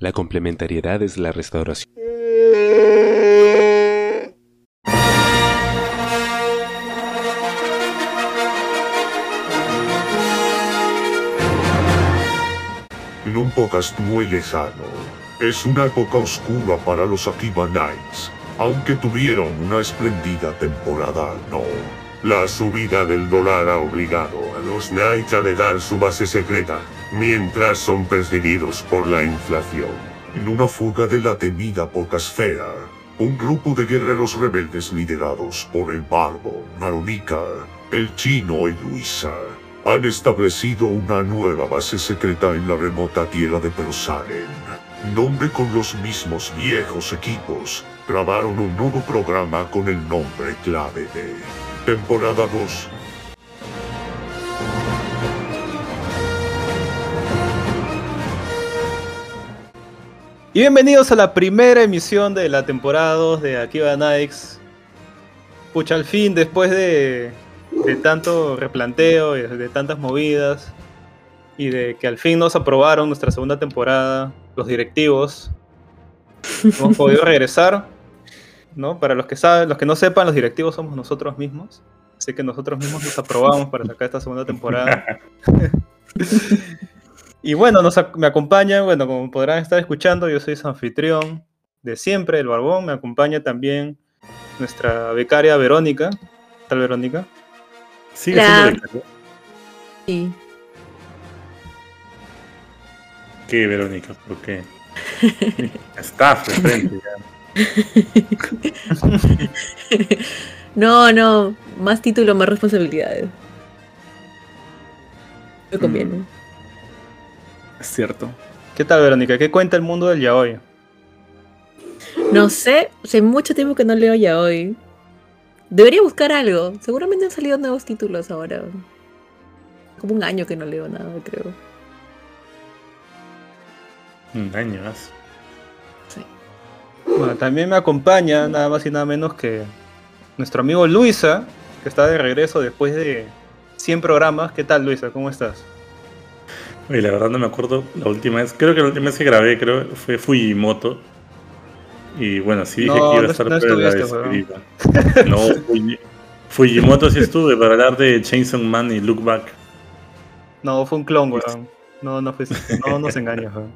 La complementariedad es la restauración. En un podcast muy lejano, es una época oscura para los Akiba Knights, aunque tuvieron una espléndida temporada, no. La subida del dólar ha obligado a los Knights a negar su base secreta, mientras son perseguidos por la inflación. En una fuga de la temida Pocasfera, un grupo de guerreros rebeldes liderados por el barbo, Maronica, el chino y Luisa, han establecido una nueva base secreta en la remota tierra de Persaren. Nombre con los mismos viejos equipos, grabaron un nuevo programa con el nombre clave de Temporada 2. Y bienvenidos a la primera emisión de la temporada 2 de Akiba Nights. Pucha, al fin, después de, de tanto replanteo y de tantas movidas, y de que al fin nos aprobaron nuestra segunda temporada, los directivos, hemos podido regresar. ¿no? Para los que saben, los que no sepan, los directivos somos nosotros mismos. Así que nosotros mismos nos aprobamos para sacar esta segunda temporada. y bueno, nos, ac- me acompaña, bueno, como podrán estar escuchando, yo soy su anfitrión de siempre, el Barbón. Me acompaña también nuestra becaria Verónica. ¿Qué tal, Verónica? Sigue siendo becaria. Sí. ¿Qué, Verónica? ¿Por qué? Staff de frente ya. No, no, más título, más responsabilidades. Me conviene. Mm. Es cierto. ¿Qué tal, Verónica? ¿Qué cuenta el mundo del yaoi? No sé, hace mucho tiempo que no leo ya hoy. Debería buscar algo. Seguramente han salido nuevos títulos ahora. Como un año que no leo nada, creo. Un año más. Sí. Bueno, también me acompaña nada más y nada menos que nuestro amigo Luisa, que está de regreso después de 100 programas. ¿Qué tal, Luisa? ¿Cómo estás? Oye, la verdad no me acuerdo la última vez. Creo que la última vez que grabé creo fue Fujimoto. Y bueno, sí dije No, que iba a estar no pero la despedida. No, Fuji- Fujimoto sí estuve para hablar de Chainsaw Man y Look Back. No, fue un clon, weón. No, no, fue, no nos engañas, weón.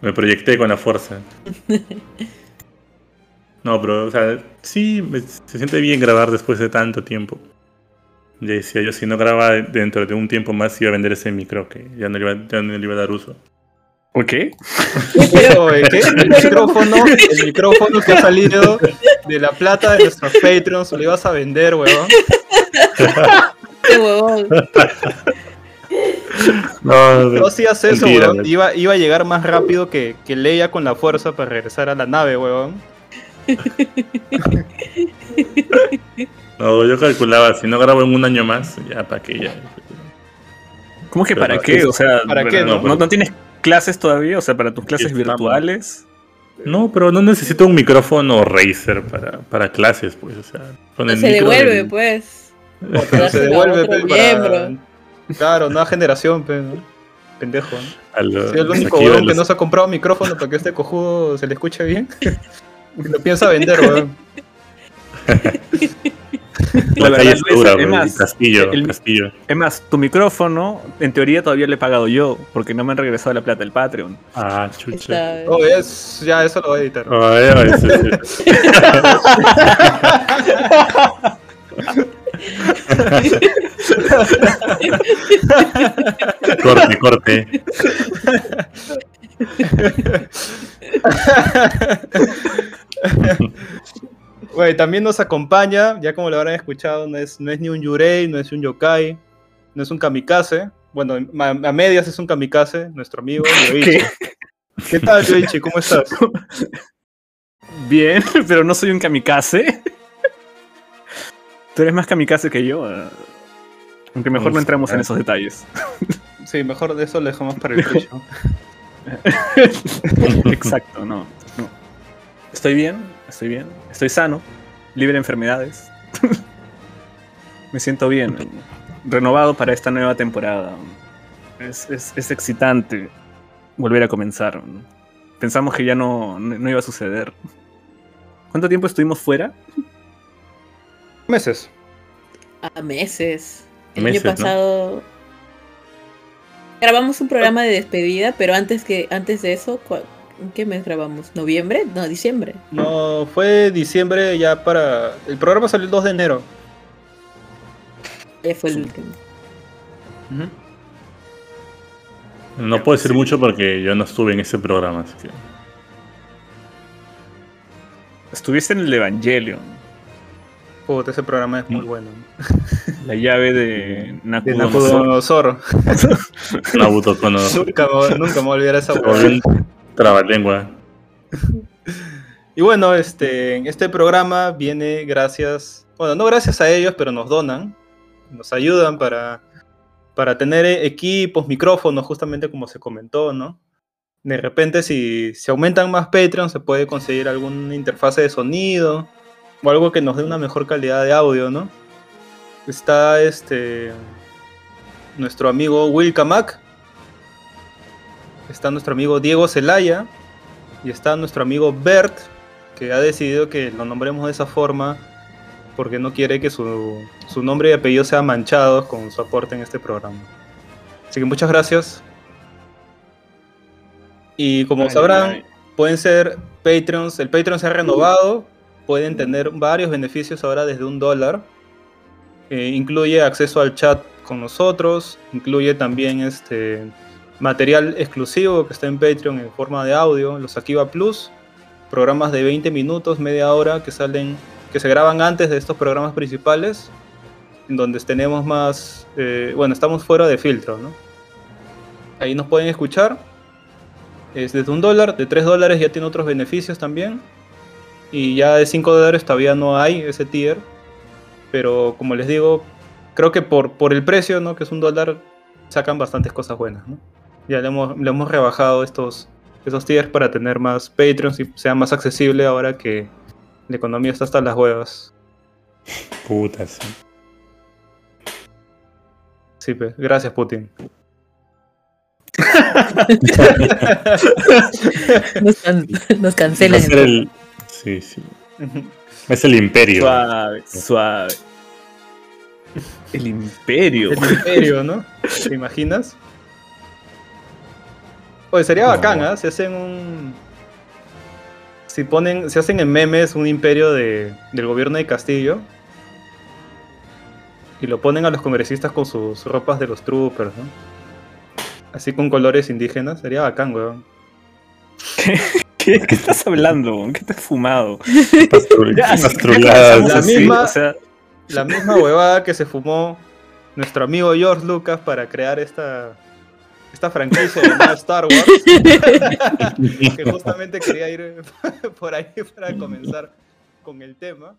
Me proyecté con la fuerza. No, pero, o sea, sí, me- se siente bien grabar después de tanto tiempo. Ya decía yo, si no grababa dentro de un tiempo más, iba a vender ese micro que ya no le iba, ya no le iba a dar uso. ¿Por qué? Oye, ¿qué? El micrófono, el micrófono que ha salido de la plata de nuestros Patreons, lo ibas a vender, weón. ¡Qué huevón! No, No hacías eso, Mentira. Iba, iba a llegar más rápido que, que Leia con la fuerza para regresar a la nave, weón. no, yo calculaba, si no grabo en un año más, ya para que ya. ¿Cómo que Pero para qué? es- O sea, ¿para qué, ¿no, no? no tienes clases todavía? O sea, para tus clases Estamos. virtuales. No, pero no necesito un micrófono Razer para, para clases, pues, o sea. Con el se micro devuelve, del- pues. Se devuelve, otro pe, para... miembro. Claro, nueva generación, pe, ¿no? Pendejo, ¿no? a los- Soy el único weón que no se ha comprado micrófono para que este cojudo se le escuche bien. lo piensa vender, weón. La La calle es dura, es más, Castillo, el- Castillo. Es más, tu micrófono, en teoría todavía le he pagado yo, porque no me han regresado la plata del Patreon. Ah, chucha. Oh, es, ya eso lo voy a editar. Sí. corte, corte. Güey, también nos acompaña, ya como lo habrán escuchado, no es, no es ni un Yurei, no es un Yokai, no es un Kamikaze. Bueno, a, a medias es un Kamikaze, nuestro amigo Yoichi. ¿Qué, tal, Yoichi? ¿Cómo estás? Bien, pero no soy un kamikaze. Tú eres más kamikaze que yo. eh. Aunque mejor no entramos en esos detalles. Sí, mejor de eso lo dejamos para el próximo. Exacto, no, no. Estoy bien, estoy bien, estoy sano, libre de enfermedades. Me siento bien, renovado para esta nueva temporada. Es, es- es excitante volver a comenzar. Pensamos que ya no, no, iba a suceder. ¿Cuánto tiempo estuvimos fuera? Meses. A meses. El Meses, año ¿no? pasado grabamos un programa de despedida, pero antes que antes de eso, ¿cuál- ¿en qué mes grabamos? ¿Noviembre? No, diciembre. No, fue diciembre ya para... El programa salió el 2 de enero. Ya fue el último. No puedo decir mucho porque yo no estuve en ese programa, así que. Estuviste en el Evangelion, Puta, ese programa es muy Mm. bueno. la llave de De Nakudonosor. Nabucodonosor. Nabuto con nunca, me- nunca me voy a olvidar esa Trabalengua. Y bueno, este, este programa viene gracias, bueno, no gracias a ellos, pero nos donan, nos ayudan para, para tener equipos, micrófonos, justamente como se comentó, ¿no? De repente, si se aumentan más Patreon, se puede conseguir alguna interfase de sonido o algo que nos dé una mejor calidad de audio, ¿no? Está este nuestro amigo Will Kamak, está nuestro amigo Diego Zelaya y está nuestro amigo Bert, que ha decidido que lo nombremos de esa forma porque no quiere que su, su nombre y apellido sean manchados con su aporte en este programa. Así que muchas gracias. Y como Ay, sabrán, ay. pueden ser Patreons. El Patreon se ha renovado. Pueden tener varios beneficios ahora desde un dólar. Eh, incluye acceso al chat con nosotros. Incluye también este material exclusivo que está en Patreon en forma de audio. Los Akiva Plus. Programas de 20 minutos, media hora que salen, que se graban antes de estos programas principales. Donde tenemos más. eh, bueno, estamos fuera de filtro, ¿no? Ahí nos pueden escuchar. Es desde un dólar, de 3 dólares ya tiene otros beneficios también. Y ya de 5 dólares todavía no hay ese tier. Pero como les digo, creo que por, por el precio, ¿no? Que es un dólar, sacan bastantes cosas buenas, ¿no? Ya le hemos, le hemos rebajado estos, esos tiers para tener más Patreons y sea más accesible ahora que la economía está hasta las huevas. Putas. Sí, pues, gracias Putin. Nos, can- nos Va cancelan. a ser el. Sí, sí. Es el imperio. Suave, suave. El imperio. El imperio, ¿no? ¿Te imaginas? Pues sería No. bacán, ¿ah? Si hacen un. Si ponen. Si hacen en memes un imperio de, del gobierno de Castillo. Y lo ponen a los congresistas con sus ropas de los troopers, ¿no? Así con colores indígenas. Sería bacán, weón. ¿Qué, qué estás hablando? ¿Qué te has fumado? La misma- o sea, La misma huevada que se fumó nuestro amigo George Lucas para crear esta. Esta franquicia llamada Star Wars. que justamente quería ir por ahí para comenzar con el tema.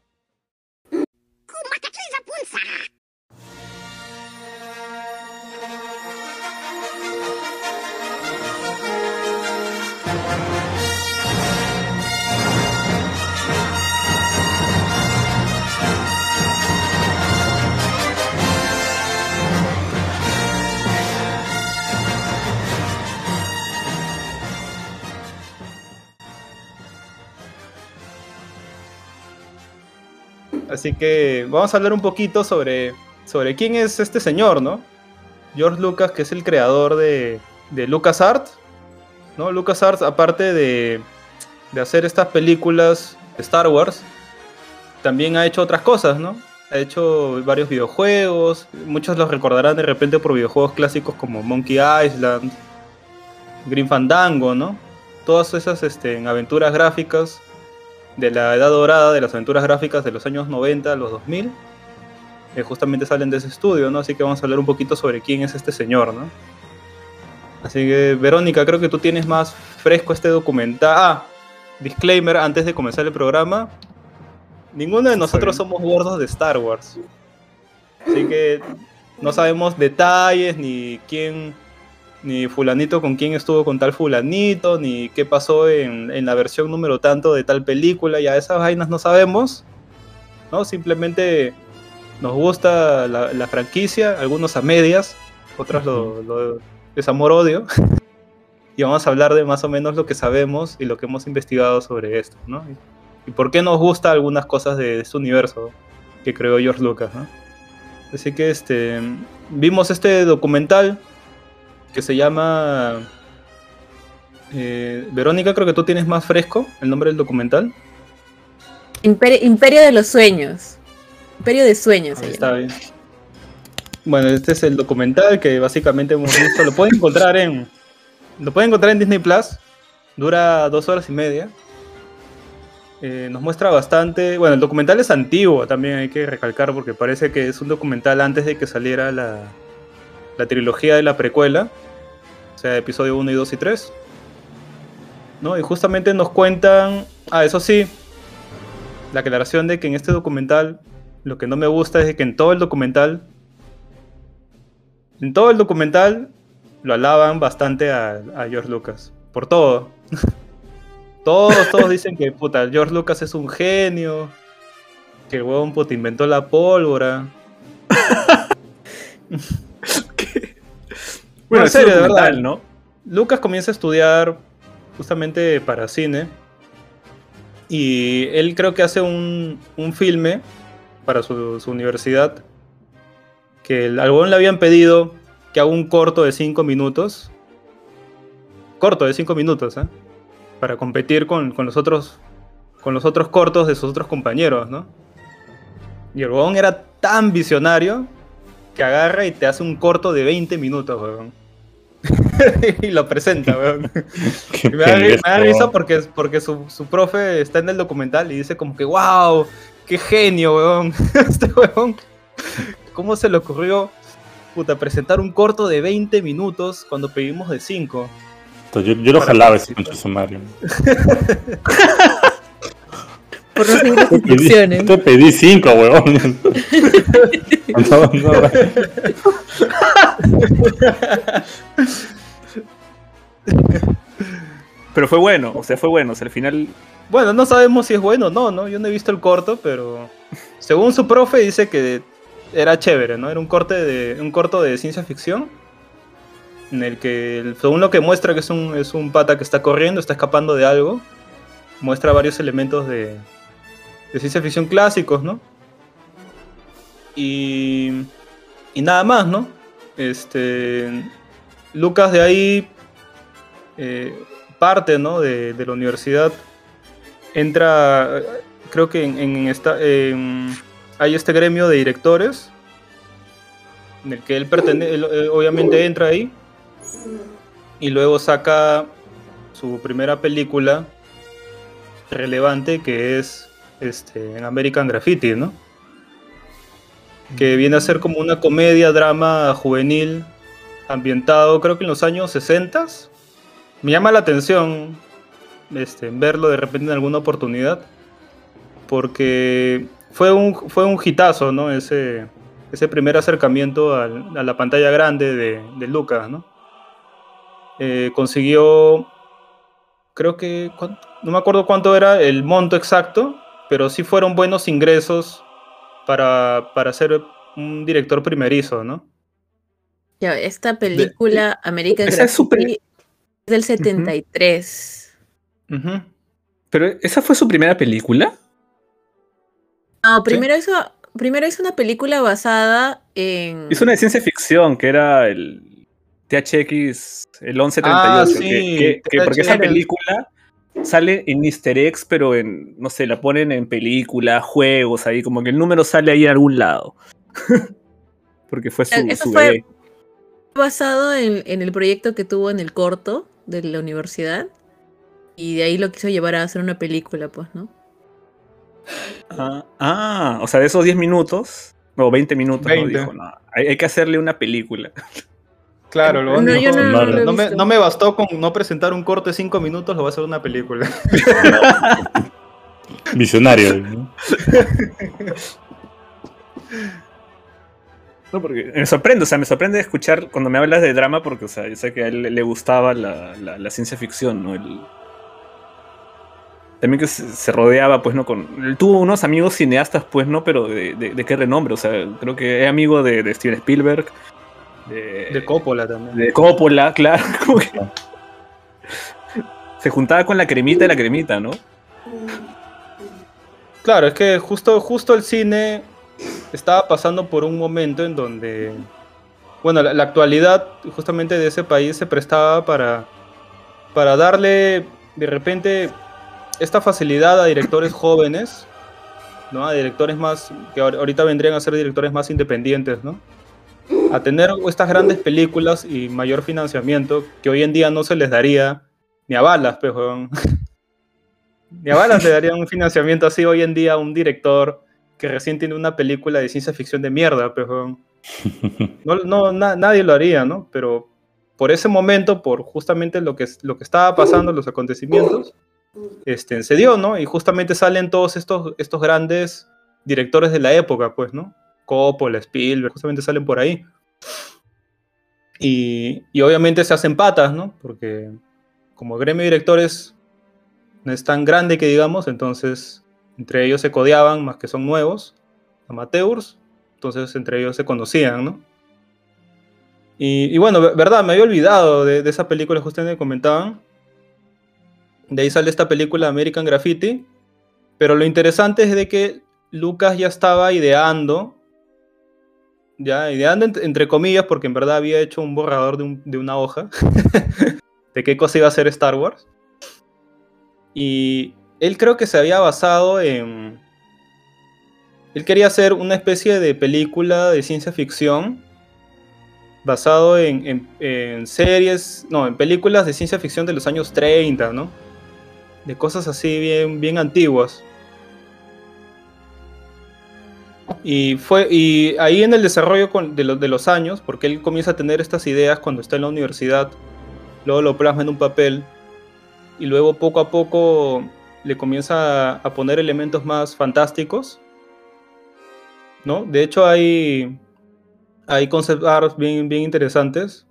Así que vamos a hablar un poquito sobre, sobre quién es este señor, ¿no? George Lucas, que es el creador de, de LucasArts, ¿no? LucasArts, aparte de, de hacer estas películas de Star Wars, también ha hecho otras cosas, ¿no? Ha hecho varios videojuegos, muchos los recordarán de repente por videojuegos clásicos como Monkey Island, Green Fandango, ¿no? Todas esas este, aventuras gráficas de la edad dorada de las aventuras gráficas de los años 90 a los 2000, que justamente salen de ese estudio, ¿no? Así que vamos a hablar un poquito sobre quién es este señor, ¿no? Así que, Verónica, creo que tú tienes más fresco este documental. Ah, disclaimer antes de comenzar el programa. Ninguno de nosotros somos gordos de Star Wars. Así que no sabemos detalles, ni quién, ni fulanito con quién estuvo con tal fulanito, ni qué pasó en, en la versión número tanto de tal película, ya esas vainas no sabemos, ¿no? Simplemente nos gusta la, la franquicia, algunos a medias, otros lo, lo- es amor-odio. y vamos a hablar de más o menos lo que sabemos y lo que hemos investigado sobre esto, ¿no? Y, y por qué nos gusta algunas cosas de este universo que creó George Lucas, ¿no? Así que este vimos este documental que se llama eh, Verónica, creo que tú tienes más fresco el nombre del documental. Imperio, Imperio de los Sueños. Imperio de Sueños. Ahí está bien. Bueno, este es el documental que básicamente hemos visto. Lo pueden encontrar en. Lo pueden encontrar en Disney Plus. Dura dos horas y media. Eh, nos muestra bastante. Bueno, el documental es antiguo, también hay que recalcar, porque parece que es un documental antes de que saliera la, la trilogía de la precuela. O sea, episodio 1 y 2 y 3. ¿No? Y justamente nos cuentan. Ah, eso sí. La aclaración de que en este documental. Lo que no me gusta es que en todo el documental en todo el documental lo alaban bastante a, George Lucas. Por todo. todos, todos dicen que puta, George Lucas es un genio. Que el huevón puta inventó la pólvora. Bueno, en serio, de verdad. ¿no? Lucas comienza a estudiar justamente para cine. Y él creo que hace un, un filme para su, su universidad. Que el algodón le habían pedido que haga un corto de 5 minutos. Corto de 5 minutos, ¿eh? Para competir con, con los otros. Con los otros cortos de sus otros compañeros, ¿no? Y el era tan visionario que agarra y te hace un corto de 20 minutos, weón. y lo presenta, weón. Me da, me risa porque, porque su, su profe está en el documental y dice como que, wow, qué genio, weón. este weón, ¿cómo se le ocurrió puta, presentar un corto de 20 minutos cuando pedimos de 5? Yo, yo lo jalaba ese concha sumario. Por no seguir las Te pedí, instrucciones. te pedí cinco, huevón. No, no, Pero fue bueno, o sea, fue bueno. O sea, al final. Bueno, no sabemos si es bueno o no, ¿no? Yo no he visto el corto, pero según su profe dice que era chévere, ¿no? Era un corte de un corto de ciencia ficción en el que según lo que muestra que es un es un pata que está corriendo, está escapando de algo, muestra varios elementos de de ciencia ficción clásicos, ¿no? Y y nada más, ¿no? Este Lucas de ahí eh, parte, ¿no? De, de la universidad entra, creo que en, esta, hay este gremio de directores en el que él pertenece, obviamente entra ahí y luego saca su primera película relevante que es este, en American Graffiti, ¿no? Que viene a ser como una comedia, drama juvenil ambientado creo que en los años 60 me llama la atención este, verlo de repente en alguna oportunidad. Porque fue un, fue un hitazo, ¿no? Ese, ese primer acercamiento al- a la pantalla grande de, de Lucas, ¿no? Eh, consiguió, creo que, no me acuerdo cuánto era el monto exacto, pero sí fueron buenos ingresos para, para ser un director primerizo, ¿no? Ya, esta película American Esa es su Graffiti peli- es del 73. Ujú. Pero esa fue su primera película. No, primero hizo, primero hizo una película basada en. Hizo una de ciencia ficción que era el THX, el 1138. Ah, sí, que- que porque esa película sale en Easter eggs, pero en, no sé, la ponen en películas, juegos, ahí, como que el número sale ahí en algún lado. porque fue su, Eso su fue- bebé. basado en, en el proyecto que tuvo en el corto de la universidad. Y de ahí lo quiso llevar a hacer una película, pues, ¿no? Ah, ah, o sea, de esos 10 minutos, o 20 minutos, ¿no? 20. dijo, no, hay, hay que hacerle una película. Claro, lo No, yo no, no lo no, me, visto. no me bastó con no presentar un corte de 5 minutos, lo voy a hacer una película. Visionario. ¿no? No, porque me sorprende, o sea, me sorprende escuchar cuando me hablas de drama, porque, o sea, yo sé que a él le- gustaba la, la- la ciencia ficción, ¿no? El- también que se, se rodeaba, pues, ¿no? Con, él tuvo unos amigos cineastas, pues, ¿no? Pero de, de- de qué renombre, o sea, creo que es amigo de, de Steven Spielberg, de, De Coppola también. de Coppola, claro. se juntaba con la cremita de la cremita, ¿no? Claro, es que justo, justo el cine estaba pasando por un momento en donde, bueno, la, la actualidad justamente de ese país se prestaba para, para darle de repente esta facilidad a directores jóvenes, ¿no? A directores más, que ahor- ahorita vendrían a ser directores más independientes, ¿no? A tener estas grandes películas y mayor financiamiento que hoy en día no se les daría ni a balas, pues, weón. Ni a balas le darían un financiamiento así hoy en día a un director que recién tiene una película de ciencia ficción de mierda, pues, weón. No, no, na- nadie lo haría, ¿no? Pero por ese momento, por justamente lo que, lo que estaba pasando, los acontecimientos, este, se dio, ¿no? Y justamente salen todos estos, estos grandes directores de la época, pues, ¿no? Coppola, Spielberg, justamente salen por ahí. Y, obviamente se hacen patas, ¿no? Porque como el gremio de directores no es tan grande que digamos, entonces entre ellos se codeaban, más que son nuevos, amateurs, entonces entre ellos se conocían, ¿no? Y, bueno, ve- verdad, me había olvidado de, de esa película que ustedes me comentaban. De ahí sale esta película American Graffiti. Pero lo interesante es de que Lucas ya estaba ideando, ya ideando ent- entre comillas, porque en verdad había hecho un borrador de, un- de una hoja de qué cosa iba a ser Star Wars. Y él creo que se había basado en... Él quería hacer una especie de película de ciencia ficción basado en, en- en series, no, en películas de ciencia ficción de los años 30, ¿no? De cosas así bien, bien antiguas. Y, fue, y ahí en el desarrollo de, los- de los años, porque él comienza a tener estas ideas cuando está en la universidad, luego lo plasma en un papel, y luego poco a poco le comienza a, poner elementos más fantásticos, ¿no? De hecho hay, hay concept arts bien, bien interesantes.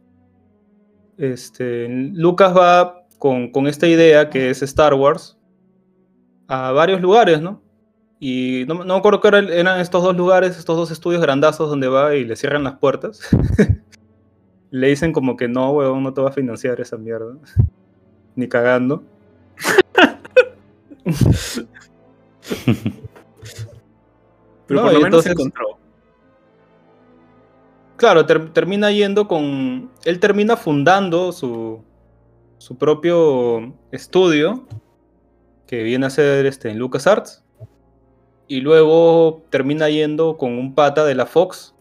Este, Lucas va con, con esta idea que es Star Wars a varios lugares, ¿no? Y no, no me acuerdo que eran, estos dos lugares, estos dos estudios grandazos donde va y le cierran las puertas. le dicen como que no, weón, no te va a financiar esa mierda. Ni cagando. Pero No, por lo y menos entonces- encontró. Claro, ter- termina yendo con. Él termina fundando su, su propio estudio, que viene a ser este, en LucasArts. Y luego termina yendo con un pata de la Fox,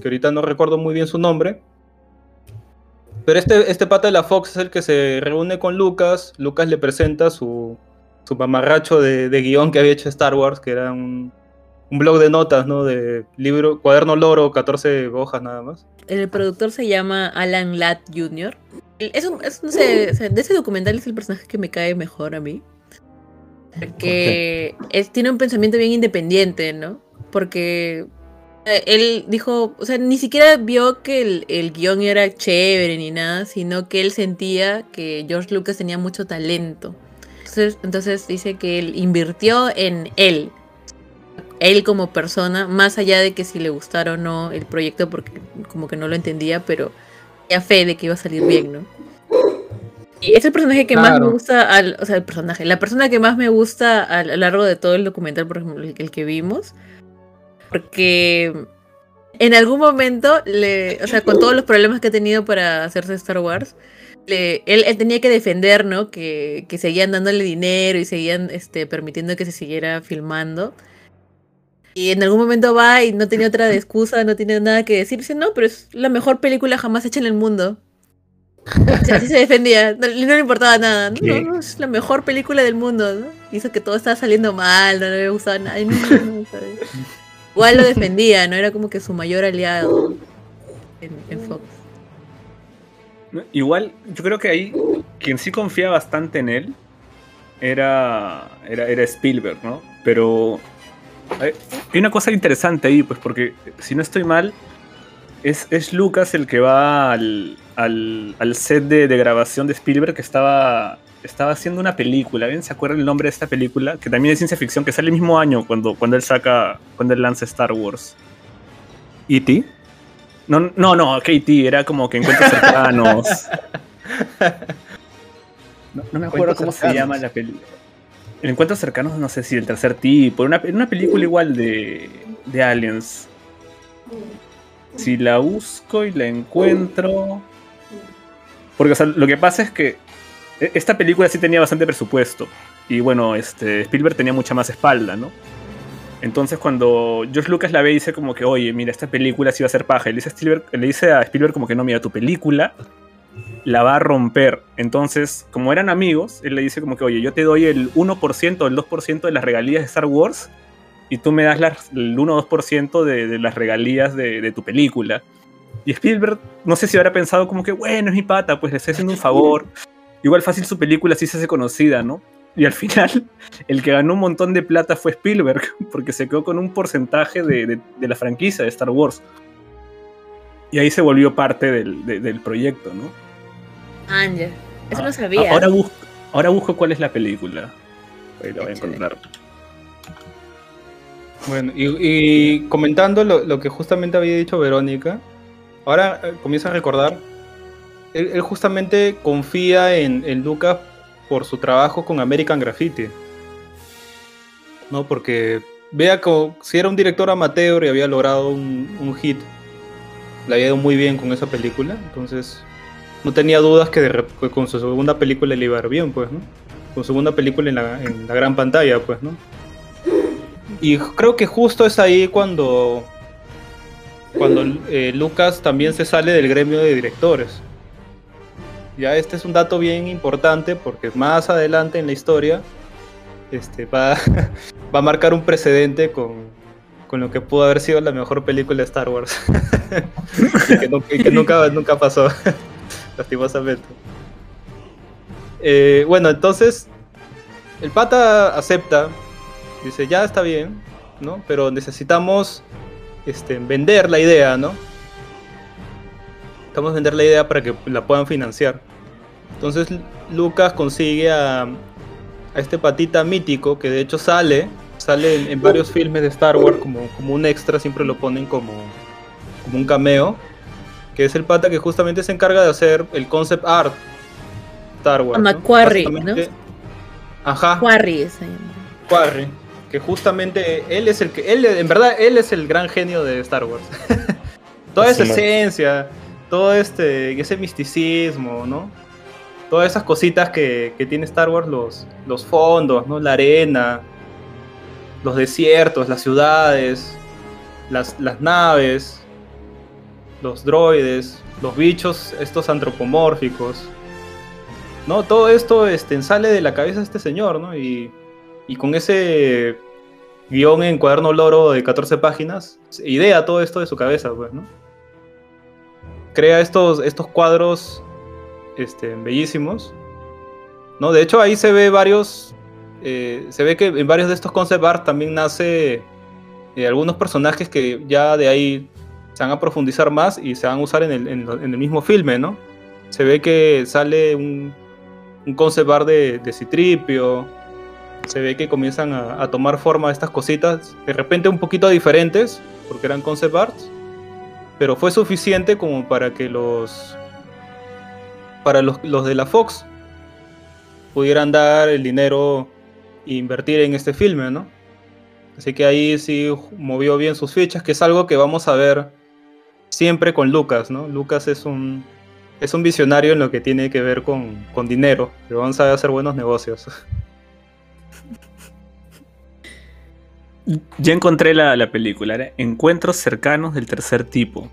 que ahorita no recuerdo muy bien su nombre. Pero este, este pata de la Fox es el que se reúne con Lucas. Lucas le presenta su, su mamarracho de, guion que había hecho Star Wars, que era un, un blog de notas, ¿no? De libro, cuaderno loro, 14 hojas nada más. El productor se llama Alan Ladd Jr. Es no sé, de ese documental es el personaje que me cae mejor a mí. Porque es- tiene un pensamiento bien independiente, ¿no? Porque eh, él dijo, o sea, ni siquiera vio que el, el guion era chévere ni nada, sino que él sentía que George Lucas tenía mucho talento. Entonces, entonces dice que él invirtió en él, él como persona, más allá de que si le gustara o no el proyecto, porque como que no lo entendía, pero tenía fe de que iba a salir bien, ¿no? Y es el personaje que más me gusta, al, o sea, el personaje, la persona que más me gusta a lo largo de todo el documental, por ejemplo, el, el que vimos, porque en algún momento, le, o sea, con todos los problemas que ha tenido para hacerse Star Wars, le- él, él tenía que defender, ¿no? Que, que seguían dándole dinero y seguían este, permitiendo que se siguiera filmando. Y en algún momento va y no tenía otra excusa, no tiene nada que decir. Dice, no, pero es la mejor película jamás hecha en el mundo. O sea, así se defendía, no, no le importaba nada. No, es la mejor película del mundo. ¿no? Hizo que todo estaba saliendo mal, no le había gustado nada. Igual lo defendía, ¿no? Era como que su mayor aliado en, en Fox. Igual, yo creo que ahí quien sí confía bastante en él era, era, era Spielberg, ¿no? Pero hay, hay una cosa interesante ahí, pues, porque si no estoy mal, es, es Lucas el que va al, al, al set de, de grabación de Spielberg que estaba, estaba haciendo una película. ¿Bien? ¿Se acuerdan el nombre de esta película? Que también es ciencia ficción, que sale el mismo año cuando, cuando él saca, cuando él lanza Star Wars. ¿E.T.? No, no, no, KT, era como que encuentros cercanos. No, no me acuerdo cómo se cercanos. llama la película. El encuentro cercano, no sé si el tercer tipo. Una, una película igual de, de Aliens. Si la busco y la encuentro. Porque, lo que pasa es que e- esta película sí tenía bastante presupuesto. Y bueno, este, Spielberg tenía mucha más espalda, ¿no? Entonces cuando George Lucas la ve dice como que, oye, mira, esta película sí va a ser paja. Y le dice a Spielberg, le dice a Spielberg como que no, mira, tu película la va a romper. Entonces, como eran amigos, él le dice como que, oye, yo te doy el 1% o el 2% de las regalías de Star Wars y tú me das las- el 1 o 2% de, las regalías de tu película. Y Spielberg, no sé si habrá pensado como que, bueno, es mi pata, pues le estoy haciendo un favor. Igual fácil su película sí se hace conocida, ¿no? Y al final, el que ganó un montón de plata fue Spielberg, porque se quedó con un porcentaje de, de- de la franquicia de Star Wars. Y ahí se volvió parte del, de- del proyecto, ¿no? Ángel. Eso Ah, no sabía. Ahora busco, ahora busco cuál es la película. Ahí la voy a encontrar. Bueno, y, y comentando lo, lo que justamente había dicho Verónica, ahora eh, comienza a recordar, él, justamente confía en, en Lucas por su trabajo con American Graffiti. ¿No? Porque vea como si era un director amateur y había logrado un, un hit, le había ido muy bien con esa película, entonces no tenía dudas que con su segunda película le iba a ir bien, pues, ¿no? Con su segunda película en la, en la gran pantalla, pues, ¿no? Y creo que justo es ahí cuando, cuando eh, Lucas también se sale del gremio de directores. Ya este es un dato bien importante porque más adelante en la historia este, va, va a marcar un precedente con, con lo que pudo haber sido la mejor película de Star Wars. que nunca, nunca pasó, lastimosamente. Eh, bueno, entonces el pata acepta Dice, ya está bien, ¿no? Pero necesitamos este, vender la idea, ¿no? Necesitamos vender la idea para que la puedan financiar. Entonces Lucas consigue a, a este patita mítico que de hecho sale, sale en, en varios filmes de Star Wars como, como un extra, siempre lo ponen como, como un cameo, que es el pata que justamente se encarga de hacer el concept art Star Wars. A ¿no? Macquarie, ¿no? Ajá. Quarry se llama. Quarry, que justamente él es el que, él, en verdad, él es el gran genio de Star Wars. Toda esa esencia, todo este, ese misticismo, ¿no? Todas esas cositas que, que tiene Star Wars, los, los fondos, ¿no? La arena, los desiertos, las ciudades, las, las naves, los droides, los bichos, estos antropomórficos. ¿no? Todo esto este, sale de la cabeza de este señor, ¿no? Y, y con ese guion en cuaderno loro de 14 páginas, idea todo esto de su cabeza, pues, ¿no? Crea estos, estos cuadros este, bellísimos, ¿no? De hecho, ahí se ve varios, eh, se ve que en varios de estos concept art también nace eh, algunos personajes que ya de ahí se van a profundizar más y se van a usar en el, en el mismo filme, ¿no? Se ve que sale un, un concept art de Citripio. Se ve que comienzan a, tomar forma estas cositas, de repente un poquito diferentes, porque eran concept arts, pero fue suficiente como para que los para los, los de la Fox pudieran dar el dinero e invertir en este filme, ¿no? Así que ahí sí movió bien sus fichas, que es algo que vamos a ver siempre con Lucas, ¿no? Lucas es un, es un visionario en lo que tiene que ver con, con dinero, pero vamos a hacer buenos negocios. Ya encontré la, la película, era Encuentros cercanos del tercer tipo.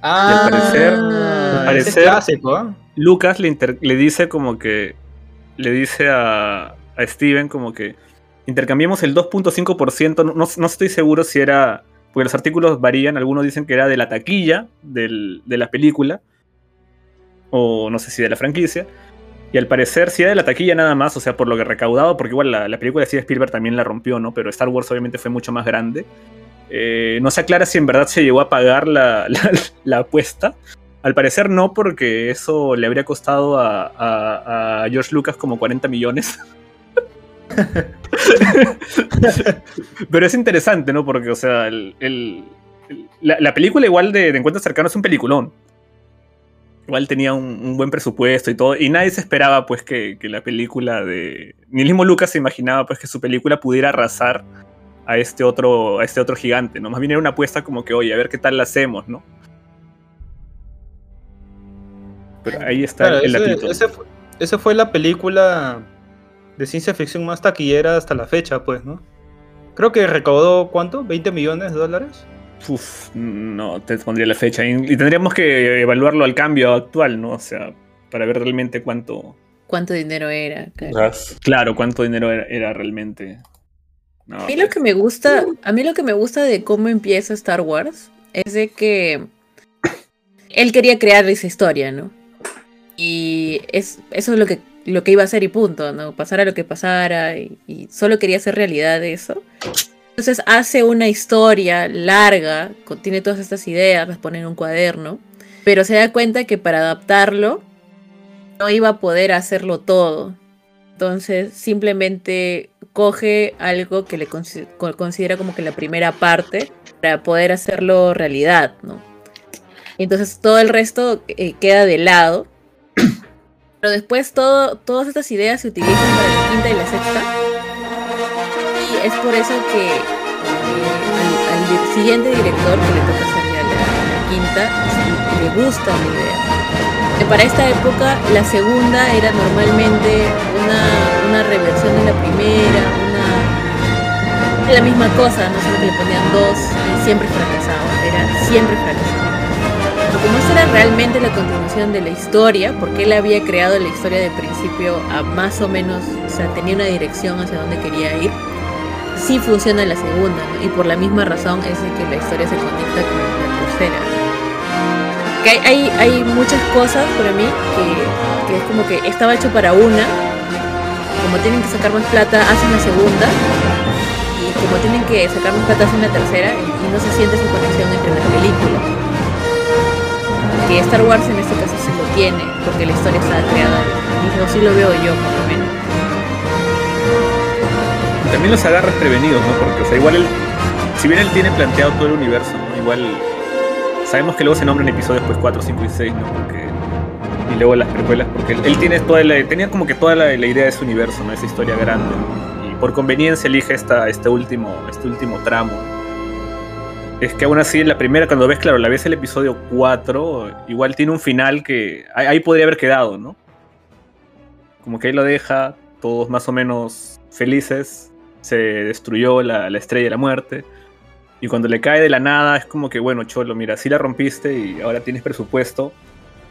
Ah, al parecer- al parecer- clásico, ¿ah? Lucas le, inter- le dice como que. Le dice a, a Steven como que. Intercambiemos el 2.5%. No, no, no estoy seguro si era. Porque los artículos varían. Algunos dicen que era de la taquilla del- de la película. O no sé si de la franquicia. Y al parecer, si era de la taquilla nada más, o sea, por lo que recaudado, porque igual la, la película de Steven Spielberg también la rompió, ¿no? Pero Star Wars obviamente fue mucho más grande. Eh, no se aclara si en verdad se llegó a pagar la, la- la apuesta. Al parecer no, porque eso le habría costado a, a- a George Lucas como 40 millones. Pero es interesante, ¿no? Porque, o sea, el- el- el- la, la película igual de, de Encuentros Cercanos es un peliculón. Igual tenía un, un buen presupuesto y todo, y nadie se esperaba pues que, que la película de... Ni el mismo Lucas se imaginaba pues que su película pudiera arrasar a este otro, a este otro gigante, ¿no? Más bien era una apuesta como que, oye, a ver qué tal la hacemos, ¿no? Pero ahí está Claro, el ese, latito. ese fue, esa fue la película de ciencia ficción más taquillera hasta la fecha, pues, ¿no? Creo que recaudó, ¿cuánto? ¿20 millones de dólares? Uf, no te pondría la fecha. Y, tendríamos que evaluarlo al cambio actual, ¿no? O sea, para ver realmente cuánto. ¿Cuánto dinero era? claro. Claro, cuánto dinero era, era realmente. No, A mí lo que me gusta, a mí lo que me gusta de cómo empieza Star Wars es de que él quería crear esa historia, ¿no? Y es, eso es lo que, lo que iba a hacer y punto, ¿no? Pasara lo que pasara y, y solo quería hacer realidad eso. Entonces hace una historia larga, contiene todas estas ideas, las pone en un cuaderno, pero se da cuenta que para adaptarlo no iba a poder hacerlo todo. Entonces simplemente coge algo que le consi- co- considera como que la primera parte para poder hacerlo realidad, ¿no? Entonces todo el resto eh, queda de lado. Pero después todo, todas estas ideas se utilizan para la quinta y la sexta. Es por eso que eh, al, siguiente director que le toca hacer ya la, la quinta, le gusta la idea. Para esta época la segunda era normalmente una, una reversión de la primera, una la misma cosa, no solo le ponían dos y siempre fracasaba, era siempre fracasaba. Pero como esta era realmente la continuación de la historia, porque él había creado la historia de principio a más o menos, o sea, tenía una dirección hacia donde quería ir, sí funciona la segunda, y por la misma razón es que la historia se conecta con la tercera. Que hay, hay, muchas cosas para mí que, es como que estaba hecho para una, como tienen que sacar más plata, hacen la segunda, y como tienen que sacar más plata, hacen la tercera, y, no se siente esa conexión entre las películas. Que Star Wars en este caso sí lo tiene, porque la historia está creada, y así lo veo yo, por lo menos. También los agarras prevenidos, ¿no? Porque, o sea, igual él. Si bien él tiene planteado todo el universo, ¿no? Igual. Sabemos que luego se nombran episodios pues 4, 5 y 6, ¿no? Porque. Y luego las precuelas, porque él, tiene toda la, tenía como que toda la, idea de ese universo, ¿no? Esa historia grande. ¿no? Y por conveniencia elige esta, este, último, este último tramo. Es que aún así, en la primera, cuando ves, claro, la ves el episodio 4, igual tiene un final que ahí podría haber quedado, ¿no? Como que ahí lo deja, todos más o menos felices, se destruyó la, la estrella de la muerte. Y cuando le cae de la nada, es como que, bueno, Cholo, mira, sí la rompiste y ahora tienes presupuesto,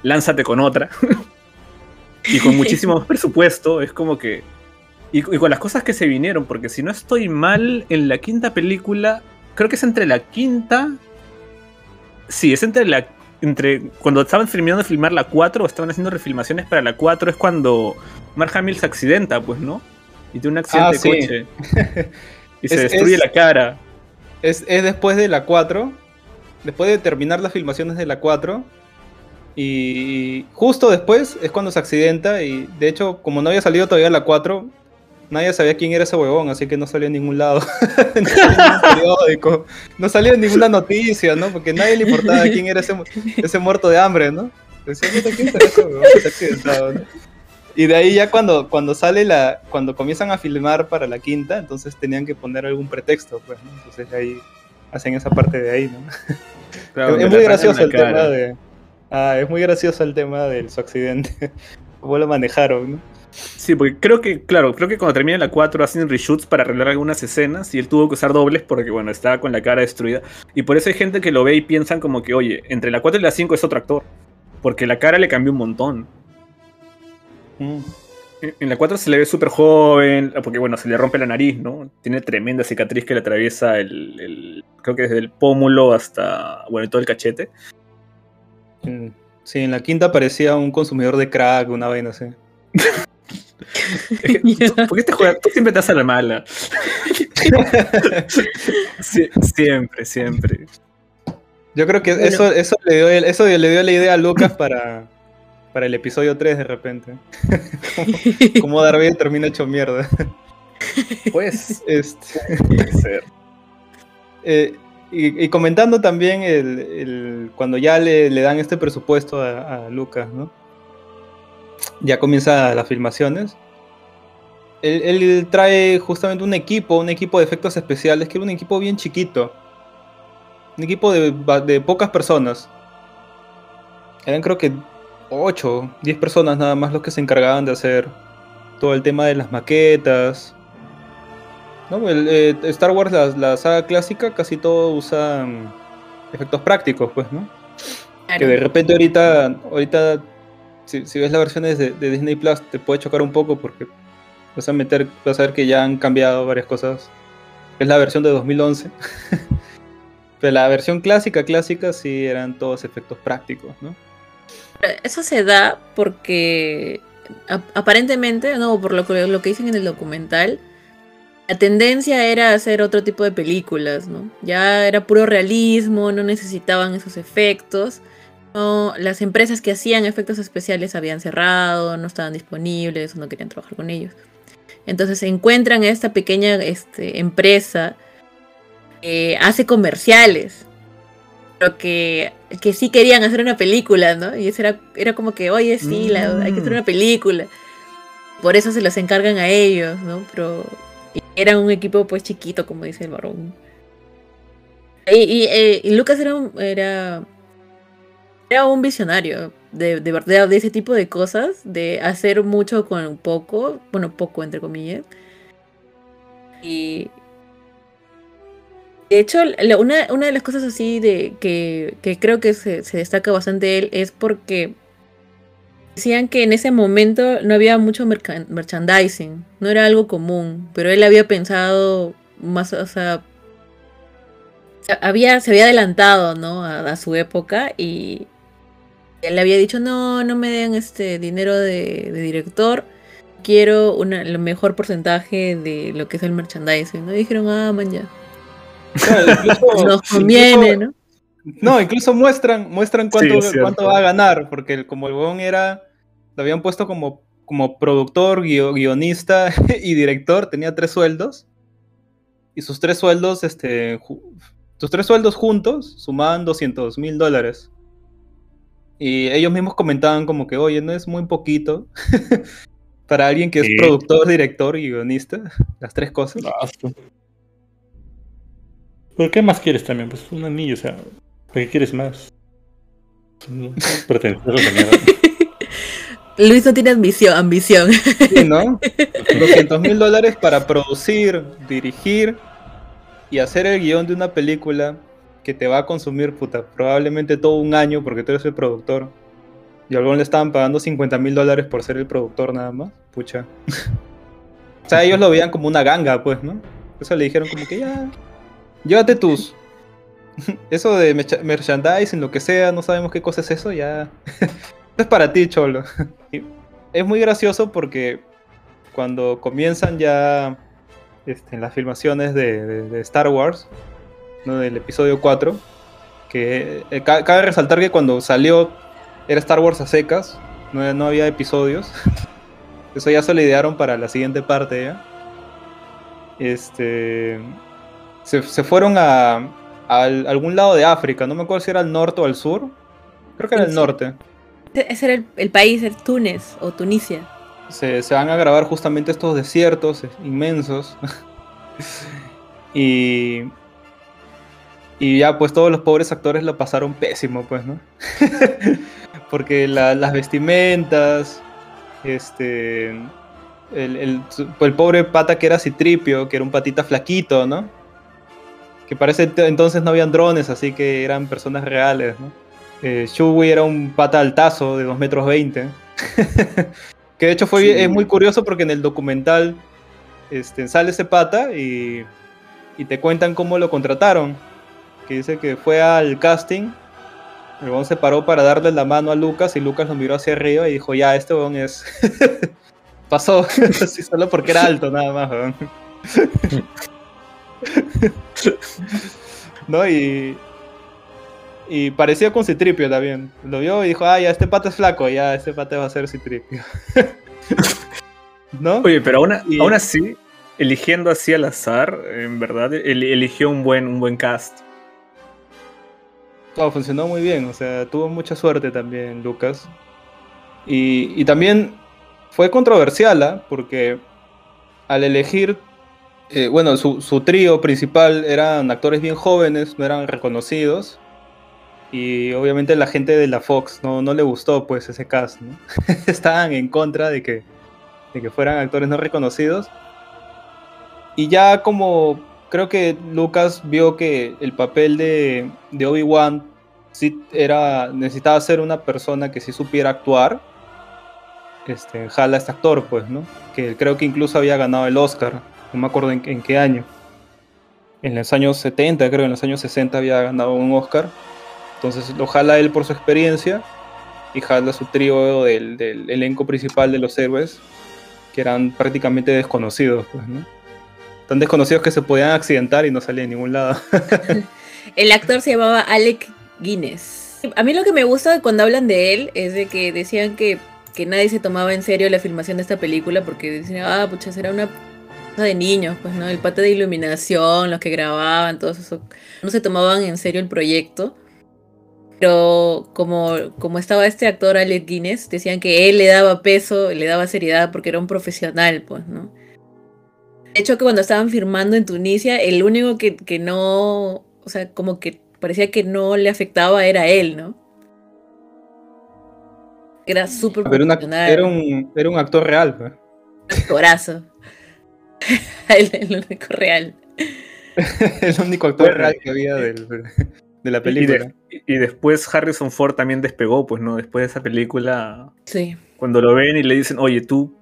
lánzate con otra. y con muchísimo más presupuesto, es como que. Y, y con las cosas que se vinieron, porque si no estoy mal, en la quinta película, creo que es entre la quinta. Sí, es entre la. Entre, cuando estaban terminando de filmar la 4 o estaban haciendo refilmaciones para la 4 es cuando Mark Hamill se accidenta, pues, ¿no? Y tiene un accidente Ah, de sí. coche. y se Es- destruye es- la cara. Es, es después de la 4, después de terminar las filmaciones de la 4, y justo después es cuando se accidenta, y de hecho, como no había salido todavía la 4, nadie sabía quién era ese huevón, así que no salió en ningún lado, no salió en ningún periódico, no salió en ninguna noticia, ¿no? Porque nadie le importaba quién era ese, ese muerto de hambre, ¿no? Decía, "Puta, ¿quién será ese huevón que se ha accidentado, no?". Y de ahí ya cuando, cuando sale la, cuando comienzan a filmar para la quinta, entonces tenían que poner algún pretexto, pues, ¿no? Entonces ahí hacen esa parte de ahí, ¿no? Claro, es muy gracioso el tema de. Ah, es muy gracioso el tema del su accidente. Cómo lo manejaron, ¿no? Sí, porque creo que, claro, creo que cuando termina la 4 hacen reshoots para arreglar algunas escenas y él tuvo que usar dobles porque, bueno, estaba con la cara destruida. Y por eso hay gente que lo ve y piensan como que, oye, entre la 4 y la 5 es otro actor. Porque la cara le cambió un montón. Mm. En la 4 se le ve súper joven, porque, bueno, se le rompe la nariz, ¿no? Tiene tremenda cicatriz que le atraviesa el, el- creo que desde el pómulo hasta, bueno, todo el cachete. Sí, en la quinta parecía un consumidor de crack, una vaina así. Es que, ¿tú- ¿Por qué te juegas? Tú siempre te haces la mala. Sie- siempre, siempre. Yo creo que Bueno. eso, eso, le dio, el- eso le dio la idea a Lucas para, para el episodio 3 de repente. como, Vader termina hecho mierda. Pues, Este, puede ser. eh, Y, y comentando también el, el- cuando ya le, le dan este presupuesto a, a Lucas, ¿no? Ya comienza las filmaciones. Él, él trae justamente un equipo, un equipo de efectos especiales, que era un equipo bien chiquito. Un equipo de, de pocas personas. Eran creo que 8, 10 personas nada más los que se encargaban de hacer todo el tema de las maquetas. No, el, eh, Star Wars, la, la saga clásica, casi todo usa mm, efectos prácticos, pues, ¿no? Claro. Que de repente ahorita, ahorita si, si ves las versiones de, de Disney Plus, te puede chocar un poco porque vas a meter, vas a ver que ya han cambiado varias cosas. Es la versión de 2011. Pero la versión clásica, clásica, sí eran todos efectos prácticos, ¿no? Eso se da porque ap- aparentemente, no, por lo que, lo que dicen en el documental, la tendencia era hacer otro tipo de películas, ¿no? Ya era puro realismo, no necesitaban esos efectos. No, las empresas que hacían efectos especiales habían cerrado, no estaban disponibles, no querían trabajar con ellos. Entonces se encuentran a esta pequeña este, empresa que hace comerciales, pero que, que sí querían hacer una película, ¿no? Y eso era, era como que, oye, sí, la- hay que hacer una película. Por eso se los encargan a ellos, ¿no? Pero y eran un equipo pues chiquito, como dice el varón. Y, y, eh, y Lucas era un, era, era un visionario de, de verdad, de ese tipo de cosas, de hacer mucho con poco, bueno, poco entre comillas. Y de hecho, una, una de las cosas así de que, que creo que se, se destaca bastante él es porque decían que en ese momento no había mucho merchandising, no era algo común, pero él había pensado más, o sea, había, se había adelantado, ¿no? A, a su época y él le había dicho, no, no me den este dinero de, director, quiero una, el mejor porcentaje de lo que es el merchandising, ¿no? Dijeron, ah, man, ya. Claro, incluso- Nos conviene, incluso- ¿no? No, incluso muestran, muestran cuánto, Sí, cierto. cuánto va a ganar, porque el- como el huevón era, lo habían puesto como, como productor, guio- guionista y director, tenía tres sueldos. Y sus tres sueldos, este, sus tres sueldos juntos sumaban 200 mil dólares. Y ellos mismos comentaban como que, oye, no es muy poquito para alguien que es Sí. productor, director y guionista, las tres cosas. ¿Pero qué más quieres también? Pues un anillo, o sea, ¿para qué quieres más? No, Pretencioso. Luis no tiene ambición, ambición. Sí, ¿no? 200 mil dólares para producir, dirigir y hacer el guion de una película que te va a consumir, puta, probablemente todo un año porque tú eres el productor. Y a algún le estaban pagando 50 mil dólares por ser el productor nada más. Pucha. o sea, ellos lo veían como una ganga, pues, ¿no? Eso le dijeron como que ya, llévate tus... Eso de mercha- merchandising, lo que sea, no sabemos qué cosa es eso, ya... es para ti, cholo. Es muy gracioso porque cuando comienzan ya este, las filmaciones de, de- Star Wars, ¿no? del episodio 4, que eh, ca- cabe resaltar que cuando salió era Star Wars a secas, no, no había episodios. Eso ya se lo idearon para la siguiente parte ya. Este, se, se fueron a, a al- algún lado de África, no me acuerdo si era al norte o al sur. Creo que era el norte. Ese era el, el país, el Túnez o Tunisia. se, se van a grabar justamente estos desiertos inmensos. y. Y ya, pues todos los pobres actores lo pasaron pésimo, pues, ¿no? Porque la- las vestimentas, este. El, el, el pobre pata que era Citripio, que era un patita flaquito, ¿no? Que parece entonces no habían drones, así que eran personas reales, ¿no? Eh, era un pata altazo de 2 metros 20. Que de hecho fue Sí. es muy curioso porque en el documental este, sale ese pata y, y te cuentan cómo lo contrataron. Que dice que fue al casting, el weón se paró para darle la mano a Lucas y Lucas lo miró hacia arriba y dijo, ya, este weón es... Pasó, así solo porque era alto nada más. ¿No? Y, y parecía con Citripio también. Lo vio y dijo, ah, ya, este pata es flaco, ya, este pata va a ser Citripio. ¿No? Oye, pero aún, Y- aún así, eligiendo así al azar, en verdad, el- eligió un buen, un buen cast. No, funcionó muy bien, o sea, tuvo mucha suerte también Lucas. Y, y también fue controversial, ¿ah? porque al elegir, eh, bueno, su, trío principal eran actores bien jóvenes, no eran reconocidos. Y obviamente la gente de la Fox no, no le gustó pues ese cast, ¿no? Estaban en contra de que, de que fueran actores no reconocidos. Y ya como creo que Lucas vio que el papel de, de Obi-Wan sí era, necesitaba ser una persona que sí supiera actuar, este, jala a este actor, pues, ¿no? Que creo que incluso había ganado el Oscar, no me acuerdo en, en qué año. En los años 70, creo, en los años 60 había ganado un Oscar. Entonces lo jala él por su experiencia y jala su trío del, elenco principal de los héroes, que eran prácticamente desconocidos, pues, ¿no? Tan desconocidos que se podían accidentar y no salían de ningún lado. El actor se llamaba Alec Guinness. A mí lo que me gusta cuando hablan de él es de que decían que, que nadie se tomaba en serio la filmación de esta película porque decían, ah, pucha, será una cosa de niños, pues, ¿no? El pata de iluminación, los que grababan, todo eso. No se tomaban en serio el proyecto. Pero como, como estaba este actor Alec Guinness, decían que él le daba peso, le daba seriedad porque era un profesional, pues, ¿no? De hecho, que cuando estaban firmando en Tunisia, el único que, que no, o sea, como que parecía que no le afectaba era él, ¿no? Era súper una- profesional, era, un, era un actor real, pues. actorazo. el, el único real. el único actor Bueno, real que había del- de la Y, película. de- y después Harrison Ford también despegó, pues, ¿no? Después de esa película, Sí. cuando lo ven y le dicen, oye, tú,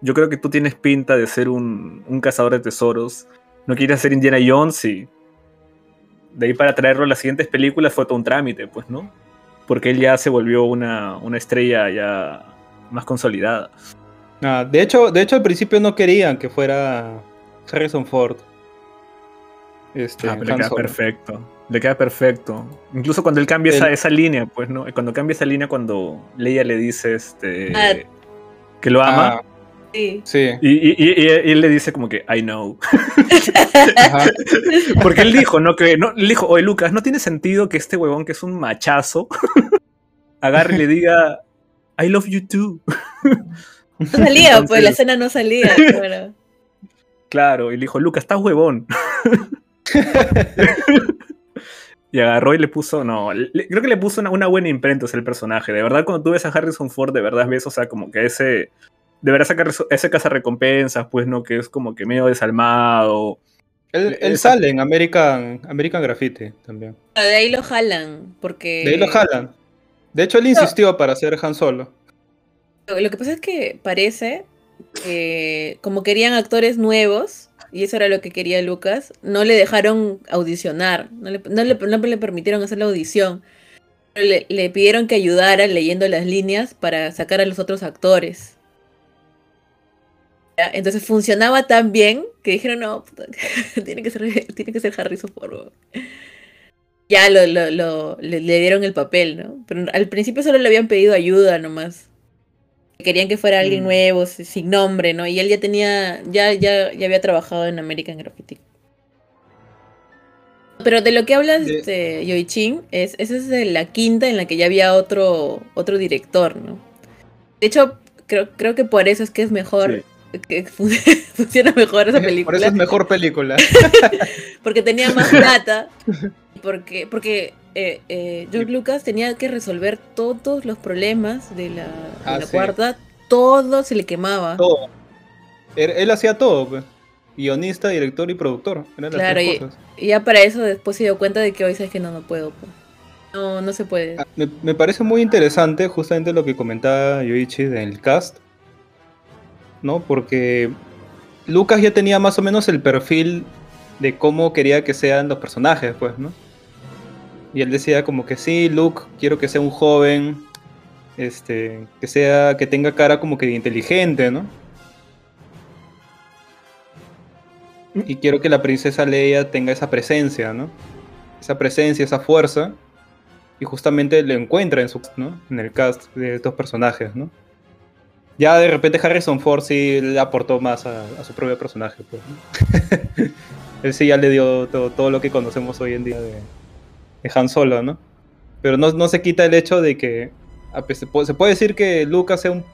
yo creo que tú tienes pinta de ser un, un cazador de tesoros, no quieres ser Indiana Jones y de ahí para traerlo a las siguientes películas fue todo un trámite, pues, ¿no? Porque él ya se volvió una, una estrella ya más consolidada. Ah, de, hecho, de hecho, al principio no querían que fuera Harrison Ford. Este, Ah, le queda Solo. perfecto. Le queda perfecto. Incluso cuando él cambia esa, El- esa línea, pues, ¿no? Cuando cambia esa línea, cuando Leia le dice este, Ah. que lo ama. Ah, Sí. sí. Y, y- y- y él le dice como que, I know. Ajá. Porque él dijo, ¿no? Que, no, él dijo, oye Lucas, no tiene sentido que este huevón que es un machazo agarre y le diga, I love you too. No salía, pues la escena no salía, claro. Claro, y le dijo, Lucas, estás huevón. y agarró y le puso, no, le- creo que le puso una, una buena imprenta sea, el personaje. De verdad, cuando tú ves a Harrison Ford, de verdad ves, o sea, como que ese, de verdad sacar ese recompensas, pues, ¿no? Que es como que medio desalmado. Él, él Esa- sale en American, American Graffiti también. De ahí lo jalan, porque... De ahí lo jalan. De hecho, él insistió para hacer Han Solo. Lo que pasa es que parece que como querían actores nuevos, y eso era lo que quería Lucas, no le dejaron audicionar, no le, no le- no le permitieron hacer la audición. Le, pidieron que ayudara leyendo las líneas para sacar a los otros actores. Entonces funcionaba tan bien que dijeron, no, puta, tiene que ser, tiene que ser Harrison Ford. weón". Ya lo, lo- lo- le, le dieron el papel, ¿no? Pero al principio solo le habían pedido ayuda nomás querían que fuera alguien Mm. nuevo, si- sin nombre, ¿no? Y él ya tenía, ya, ya, ya había trabajado en American Graffiti. Pero de lo que hablas, De- este, Yoichin, es, esa es de la quinta en la que ya había otro, otro director, ¿no? De hecho, creo, creo que por eso es que es mejor, que fun- funciona mejor esa película. Por eso es mejor película. Porque tenía más plata. Porque, porque eh, eh, George Lucas tenía que resolver todos los problemas de la, de Ah, la sí. cuarta. Todo se le quemaba. todo. Él, él hacía todo, pues. Guionista, director y productor. Eran las Claro, tres y- cosas. Y ya para eso después se dio cuenta de que hoy sabes que no, no puedo. pues. No, no se puede. Ah, Me, me parece muy interesante justamente lo que comentaba Yoichi del cast, ¿no? Porque Lucas ya tenía más o menos el perfil de cómo quería que sean los personajes, pues, ¿no? Y él decía como que sí, Luke, quiero que sea un joven, este, que sea, que tenga cara como que inteligente, ¿no? Y quiero que la princesa Leia tenga esa presencia, ¿no? Esa presencia, esa fuerza y justamente lo encuentra en su ¿no? en el cast de estos personajes, ¿no? Ya de repente Harrison Ford sí aportó más a, a su propio personaje, pues, ¿no? Él sí ya le dio todo, todo lo que conocemos hoy en día de, de Han Solo, ¿no? Pero no, no se quita el hecho de que a pesar- se puede decir que Lucas sea un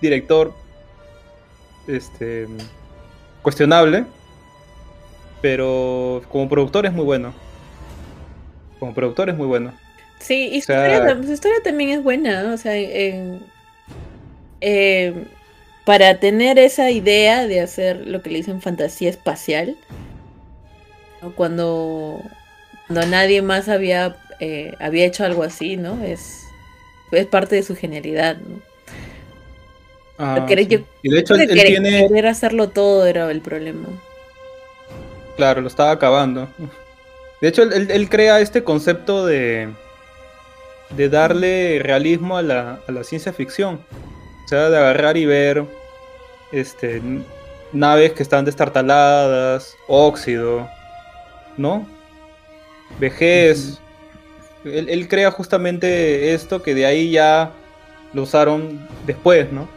director este, cuestionable, pero como productor es muy bueno. Como productor es muy bueno. Sí, y O su, sea- historia, tam- su historia también es buena, ¿no? o sea, en- eh, para tener esa idea de hacer lo que le dicen fantasía espacial, ¿no? cuando, cuando nadie más había, eh, había hecho algo así, ¿no? Es, es parte de su genialidad, ¿no? Ah, querer- sí. yo- Y de hecho, él, Querer- tiene. Querer hacerlo todo era el problema. Claro, lo estaba acabando. De hecho, él, él- él crea este concepto de, de darle realismo a la, a la ciencia ficción. O sea, de agarrar y ver este, naves que están destartaladas, óxido, ¿no? Vejez. él, él crea justamente esto que de ahí ya lo usaron después, ¿no?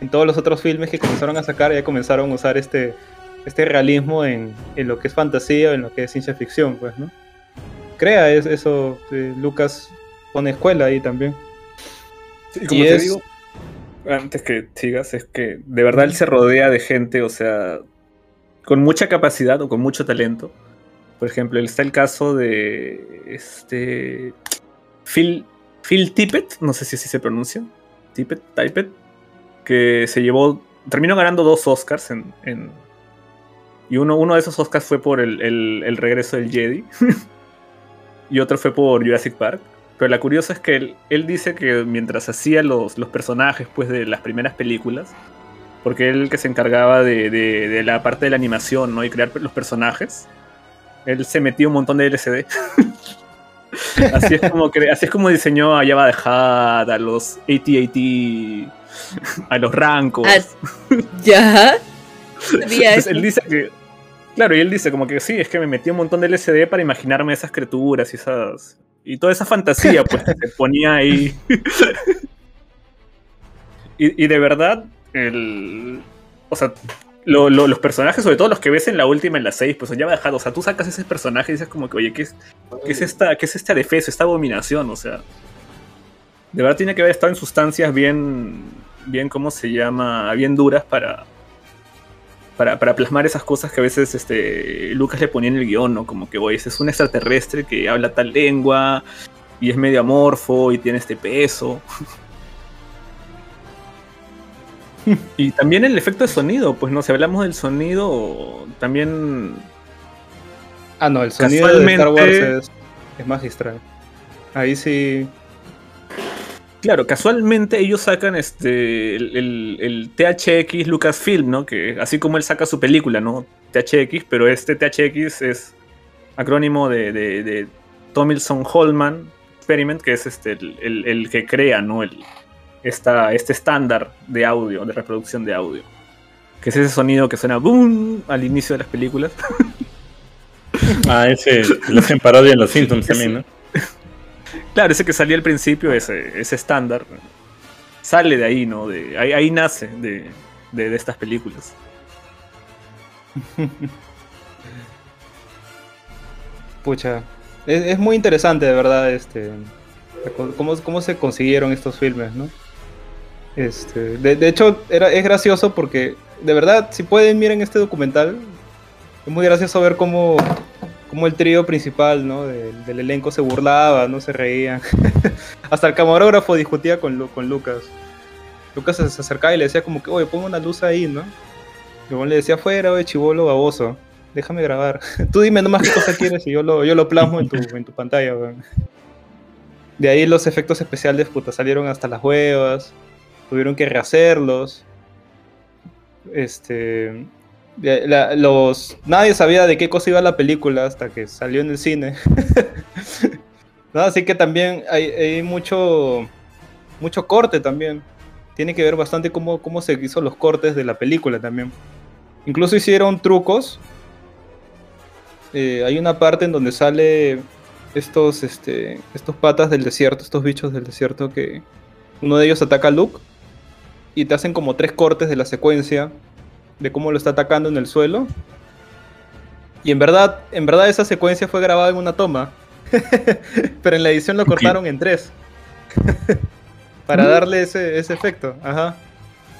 En todos los otros filmes que comenzaron a sacar ya comenzaron a usar este, este realismo en, en lo que es fantasía, en lo que es ciencia ficción, pues, ¿no? Crea es- eso, eh, Lucas pone escuela ahí también. Sí, como Y te es- digo, antes que sigas, es que de verdad él se rodea de gente, o sea, con mucha capacidad o con mucho talento. Por ejemplo, está el caso de este Phil, Phil Tippett, no sé si así se pronuncia, Tippett, Tippett, que se llevó, terminó ganando dos Oscars en, en- y uno, uno de esos Oscars fue por el, el- regreso del Jedi y otro fue por Jurassic Park. Pero la curiosa es que él, él dice que mientras hacía los, los personajes pues, de las primeras películas, porque él que se encargaba de, de- de la parte de la animación ¿no? y crear los personajes, él se metió un montón de LCD. así, es como cre- así es como diseñó a Java de Hat, a los AT-AT, a los Rancos. Ah, ¿Ya? Entonces, él dice que. Claro, y él dice como que sí, es que me metí un montón de LCD para imaginarme esas criaturas y esas. Y toda esa fantasía, pues, que se ponía ahí. y, y de verdad, el. O sea, lo- lo- los personajes, sobre todo los que ves en la última, en la 6, pues ya me ha dejado. O sea, tú sacas ese personaje y dices como que, oye, ¿qué es, qué es esta, qué es esta defensa, esta abominación? O sea. De verdad tiene que haber estado en sustancias bien. bien, ¿cómo se llama? Bien duras para para, para plasmar esas cosas que a veces este, Lucas le ponía en el guion, ¿no? Como que, oye, ese es un extraterrestre que habla tal lengua y es medio amorfo y tiene este peso. y también el efecto de sonido, pues no, si hablamos del sonido, también Ah, no, el sonido de Star Wars es, es magistral. Ahí sí. Claro, casualmente ellos sacan este el, el- el THX Lucasfilm, ¿no? Que así como él saca su película, ¿no? THX, pero este THX es acrónimo de, de, de Tomilson Holman Experiment, que es este el, el- el que crea, ¿no? El, esta, este estándar de audio, de reproducción de audio. Que es ese sonido que suena boom al inicio de las películas. Ah, ese lo hacen parodia en los Simpsons también, ¿no? Claro, ese que salía al principio, ese, ese estándar, sale de ahí, ¿no? De, ahí, ahí nace de, de- de estas películas. Pucha. Es, es muy interesante, de verdad, este. Cómo, cómo se consiguieron estos filmes, ¿no? Este. De, de hecho, era, es gracioso porque, de verdad, si pueden, miren este documental. Es muy gracioso ver cómo, cómo el trío principal, ¿no? Del, elenco se burlaba, ¿no? Se reían. Hasta el camarógrafo discutía con, con Lucas. Lucas se, acercaba y le decía como que, oye, pongo una luz ahí, ¿no? Luego le decía, fuera, oye, chivolo baboso. Déjame grabar. Tú dime nomás qué cosa quieres y yo lo, yo lo plasmo en tu, en tu pantalla, weón. De ahí los efectos especiales, puta, salieron hasta las huevas. Tuvieron que rehacerlos. Este. los, nadie sabía de qué cosa iba la película hasta que salió en el cine. Así que también hay, hay mucho, mucho corte también. Tiene que ver bastante cómo, cómo se hizo los cortes de la película también. Incluso hicieron trucos. Eh, hay una parte en donde sale estos, este, estos patas del desierto, estos bichos del desierto que uno de ellos ataca a Luke y te hacen como tres cortes de la secuencia de cómo lo está atacando en el suelo. Y en verdad, en verdad esa secuencia fue grabada en una toma. Pero en la edición lo cortaron en tres. Para darle ese, ese efecto. Ajá.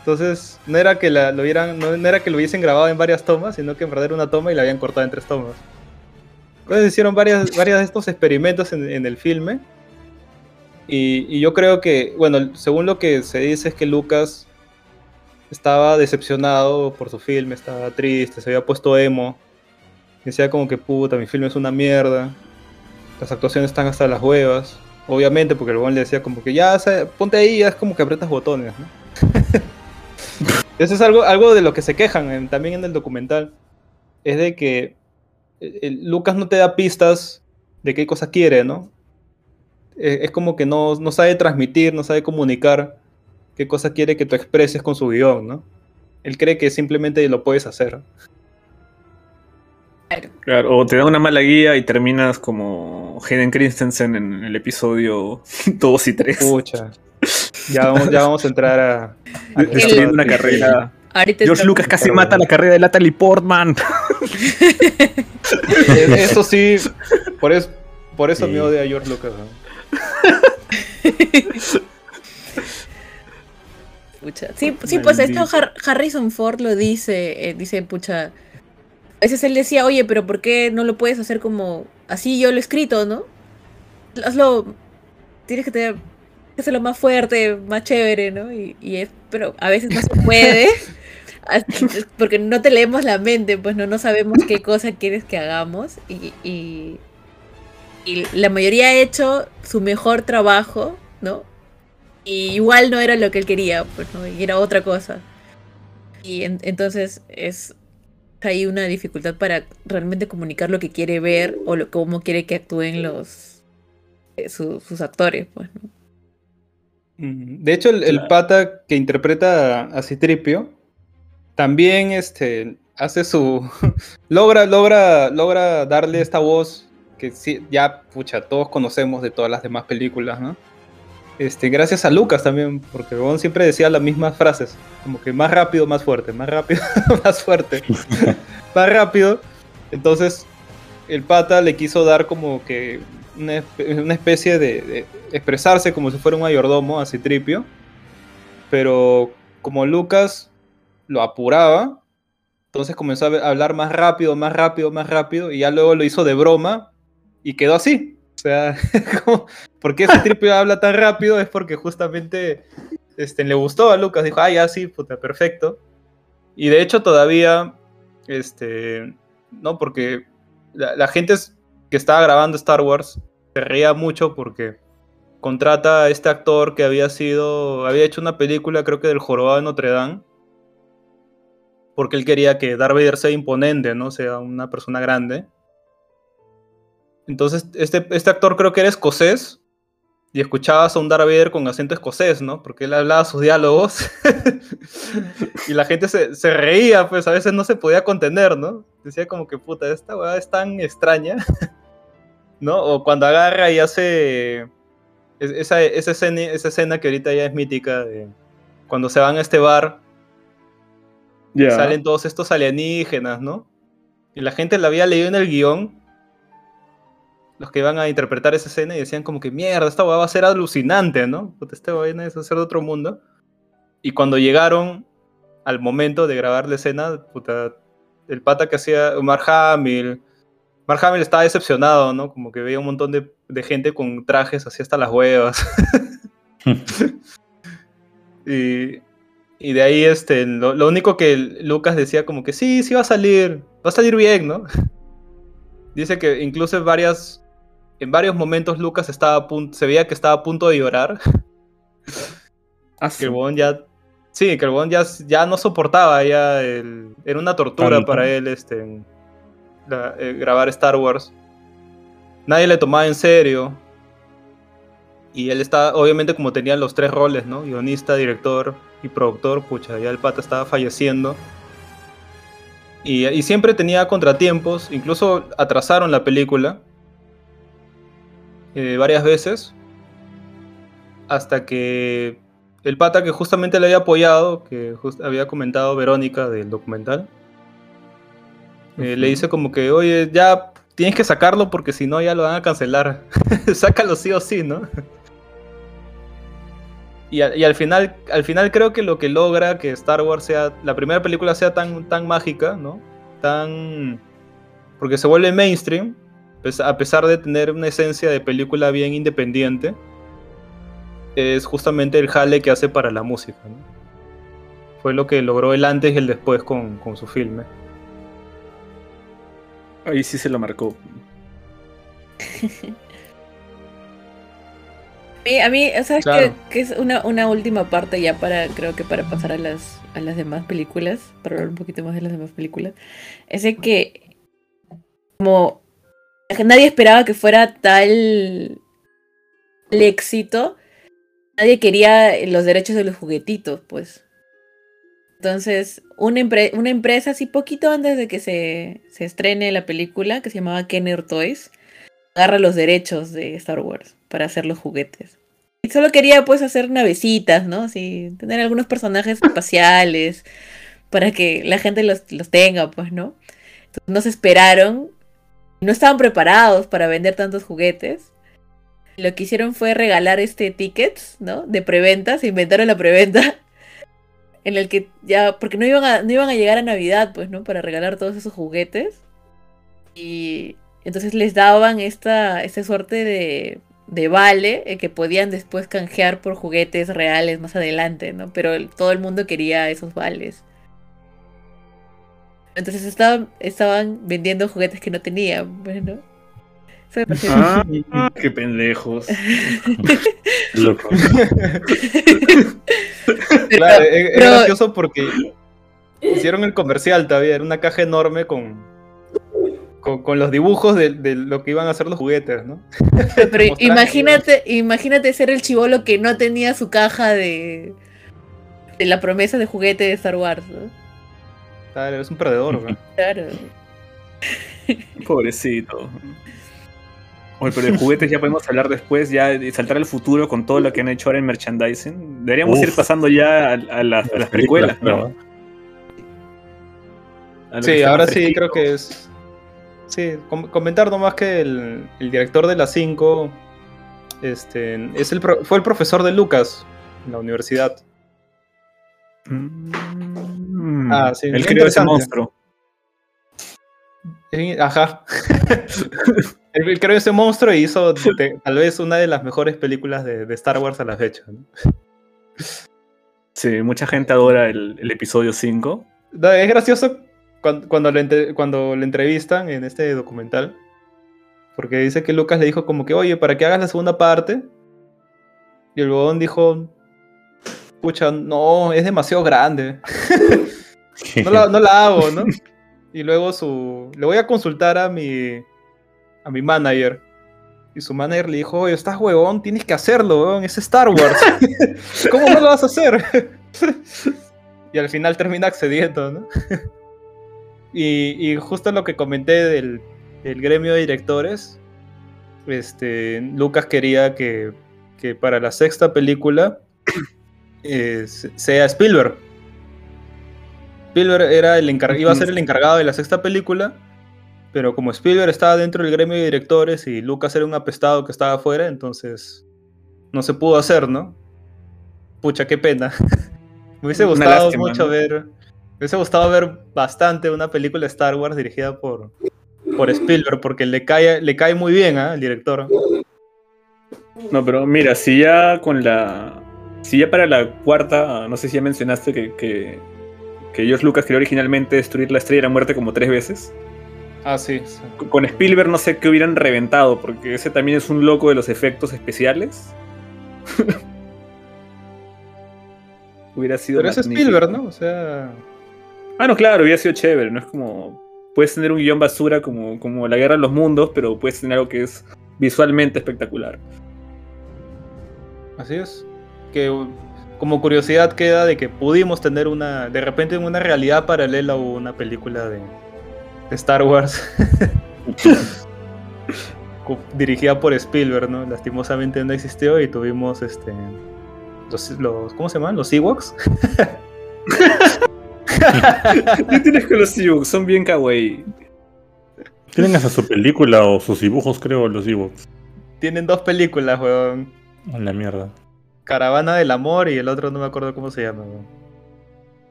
Entonces, no era que la- lo no, no era que lo hubiesen grabado en varias tomas, sino que en verdad era una toma y la habían cortado en tres tomas. Entonces hicieron varias, varias de estos experimentos en, en el filme. Y, yo creo que, bueno, según lo que se dice es que Lucas estaba decepcionado por su filme, estaba triste, se había puesto emo. Decía como que puta, mi filme es una mierda. Las actuaciones están hasta las huevas. Obviamente, porque el buen le decía como que ya, ponte ahí, ya es como que apretas botones, ¿no? Eso es algo, algo de lo que se quejan también en el documental. Es de que eh, el- Lucas no te da pistas de qué cosa quiere, ¿no? Eh, es como que no, no sabe transmitir, no sabe comunicar qué cosa quiere que tú expreses con su guion, ¿no? Él cree que simplemente lo puedes hacer. Claro, o te da una mala guía y terminas como Hayden Christensen en el episodio 2 y 3. Pucha. Ya vamos, ya vamos a entrar a. a Destruyendo una carrera. Ahorita George Lucas casi mata la carrera de Natalie Portman. Eh, Eso sí, por eso, por eso Sí. me odia a George Lucas. ¿no? Pucha. Sí, sí, pues esto. Har- Harrison Ford lo dice, eh, dice, pucha. A veces él decía, oye, pero ¿por qué no lo puedes hacer como así yo lo he escrito, no? Hazlo, tienes que tener que hacerlo más fuerte, más chévere, ¿no? Y, y es, pero a veces no se puede, porque no te leemos la mente, pues no, no sabemos qué cosa quieres que hagamos y, y, y la mayoría ha hecho su mejor trabajo, ¿no? Y igual no era lo que él quería, pues, ¿no? Y era otra cosa. Y en- entonces es hay una dificultad para realmente comunicar lo que quiere ver o lo, cómo quiere que actúen los eh, su- sus actores, pues, ¿no? Mm, De hecho, el, el pata que interpreta a Citripio también este, hace su. logra, logra, logra darle esta voz que sí, ya, pucha, todos conocemos de todas las demás películas, ¿no? Este, gracias a Lucas también, porque Gon siempre decía las mismas frases, como que más rápido, más fuerte, más rápido, más fuerte, más rápido. Entonces, el pata le quiso dar como que una, una especie de, de expresarse como si fuera un mayordomo a Citripio, pero como Lucas lo apuraba, entonces comenzó a hablar más rápido, más rápido, más rápido, y ya luego lo hizo de broma y quedó así. O sea, como, ¿por qué Citripio habla tan rápido? Es porque justamente este, le gustó a Lucas, dijo, ah, ya sí, puta, perfecto. Y de hecho todavía, este, no, porque la, la gente que estaba grabando Star Wars se reía mucho porque contrata a este actor que había sido, había hecho una película creo que del Jorobado de Notre Dame, porque él quería que Darth Vader sea imponente, ¿no? Sea una persona grande. Entonces, este, este actor creo que era escocés y escuchabas a un Darth Vader con acento escocés, ¿no? Porque él hablaba sus diálogos y la gente se, se reía, pues a veces no se podía contener, ¿no? Decía como que, puta, esta weá es tan extraña, ¿no? O cuando agarra y hace es- esa, esa, escena, esa escena que ahorita ya es mítica, de cuando se van a este bar, Ya. salen todos estos alienígenas, ¿no? Y la gente la había leído en el guion, los que iban a interpretar esa escena y decían como que mierda, esta va a ser alucinante, ¿no? Puta, este vaina es ser de otro mundo. Y cuando llegaron al momento de grabar la escena, puta, el pata que hacía Mark Hamill, Mark Hamill estaba decepcionado, ¿no? Como que veía un montón de, de gente con trajes así hasta las huevas. y, y de ahí, este, lo, lo único que Lucas decía como que sí, sí va a salir, va a salir bien, ¿no? Dice que incluso varias, en varios momentos Lucas estaba a punto, se veía que estaba a punto de llorar, Ah, que el ya, sí, que el ya, ya no soportaba, ya el- era una tortura para él, este, la- eh, grabar Star Wars. Nadie le tomaba en serio. Y él está, obviamente como tenía los tres roles, ¿no? Guionista, director y productor, pucha, ya el pata estaba falleciendo. Y, y siempre tenía contratiempos, incluso atrasaron la película eh, varias veces. Hasta que el pata que justamente le había apoyado, que just- había comentado Verónica del documental, eh, le dice como que, oye, ya tienes que sacarlo porque si no ya lo van a cancelar. Sácalo sí o sí, ¿no? Y, a- y al final, al final creo que lo que logra que Star Wars sea, la primera película sea tan, tan mágica, ¿no? Tan, porque se vuelve mainstream, a pesar de tener una esencia de película bien independiente, es justamente el jale que hace para la música, ¿no? Fue lo que logró el antes y el después con, con su filme. Ahí sí se lo marcó. A mí, a mí, ¿sabes Claro. qué? Que es una, una última parte ya para, creo que para pasar a las, a las demás películas, para hablar un poquito más de las demás películas. Es de que, como nadie esperaba que fuera tal el éxito, nadie quería los derechos de los juguetitos, pues. Entonces, una, empre- una empresa así poquito antes de que se, se estrene la película, que se llamaba Kenner Toys, agarra los derechos de Star Wars para hacer los juguetes. Y solo quería pues hacer navecitas, ¿no? Así, tener algunos personajes espaciales para que la gente los, los tenga, pues, ¿no? Entonces, no se esperaron, no estaban preparados para vender tantos juguetes. Lo que hicieron fue regalar este tickets, ¿no? De preventa, se inventaron la preventa. En el que ya, porque no iban a, no iban a llegar a Navidad, pues, ¿no? Para regalar todos esos juguetes. Y entonces les daban esta, esta suerte de, de vale eh, que podían después canjear por juguetes reales más adelante, ¿no? Pero todo el mundo quería esos vales. Entonces estaban, estaban vendiendo juguetes que no tenían, bueno. Eso me pareció- Ah, qué pendejos. Loco. Claro, es, es pero- gracioso porque hicieron el comercial todavía, era una caja enorme con, con, con los dibujos de, de lo que iban a ser los juguetes, ¿no? Pero imagínate, imagínate ser el chivolo que no tenía su caja de, de la promesa de juguete de Star Wars, ¿no? Claro, eres un perdedor. Claro. Pobrecito. Oye, pero de juguetes ya podemos hablar después, ya saltar al futuro con todo lo que han hecho ahora en merchandising. Deberíamos Uf. ir pasando ya a, a las, a las precuelas, ¿no? Sí, ahora sí creo que es... Sí, com- comentar nomás que el, el director de la 5 este, es el pro- fue el profesor de Lucas en la universidad. Mm. Ah, sí, Él creó ese monstruo. Ajá. Él creó ese monstruo y hizo tal vez una de las mejores películas de, de Star Wars a la fecha. ¿no? Sí, mucha gente adora el, el episodio 5. No, es gracioso cuando, cuando, le, cuando le entrevistan en este documental. Porque dice que Lucas le dijo como que, oye, para que hagas la segunda parte. Y el huevón dijo, pucha, no, es demasiado grande. No la, no la hago, ¿no? Y luego su... Le voy a consultar a mi... A mi manager. Y su manager le dijo, oye, estás huevón, tienes que hacerlo, huevón, es Star Wars. ¿Cómo no lo vas a hacer? y al final termina accediendo, ¿no? y, y justo lo que comenté del, del gremio de directores, este, Lucas quería que, que para la sexta película eh, se- sea Spielberg. Spielberg era el encar- iba a ser el encargado de la sexta película, pero como Spielberg estaba dentro del gremio de directores y Lucas era un apestado que estaba afuera, entonces no se pudo hacer, ¿no? Pucha, qué pena. me hubiese gustado lástima, mucho ¿no? ver, me hubiese gustado ver bastante una película de Star Wars dirigida por, por Spielberg, porque le cae, le cae muy bien ¿ah? al director. No, pero mira, si ya con la. Si ya para la cuarta, no sé si ya mencionaste que, que, que George Lucas quería originalmente destruir la estrella de la muerte como tres veces. Ah, sí. sí. Con Spielberg no sé qué hubieran reventado, porque ese también es un loco de los efectos especiales. hubiera sido. Pero es. Spielberg, ¿no? O sea... Ah, no, claro, hubiera sido chévere. No es como. Puedes tener un guion basura como, como La Guerra de los Mundos, pero puedes tener algo que es visualmente espectacular. Así es. Que como curiosidad queda de que pudimos tener una, de repente una realidad paralela o una película de, Star Wars dirigida por Spielberg, ¿no? Lastimosamente no existió y tuvimos este los, los ¿cómo se llaman? Los Ewoks. ¿Qué tienes con los Ewoks? Son bien kawaii. Tienen hasta su película o sus dibujos, creo, los Ewoks. Tienen dos películas, weón. A la mierda. Caravana del Amor y el otro no me acuerdo cómo se llama.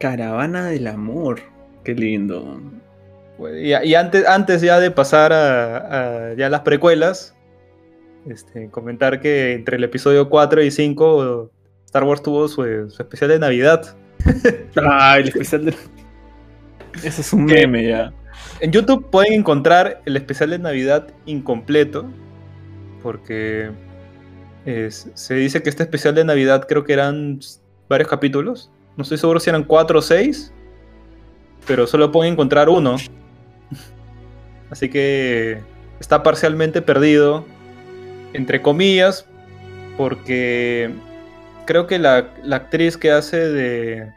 Caravana del amor. Qué lindo. Y, y antes, antes ya de pasar a, a ya las precuelas, este, comentar que entre el episodio 4 y 5 Star Wars tuvo su, su especial de Navidad. Ay, el especial de. Eso es un meme ya. En YouTube pueden encontrar el especial de Navidad incompleto, porque se dice que este especial de Navidad creo que eran varios capítulos. No estoy seguro si eran 4 o 6, pero solo pueden encontrar uno. Así que está parcialmente perdido, entre comillas, porque creo que la, la actriz que hace de,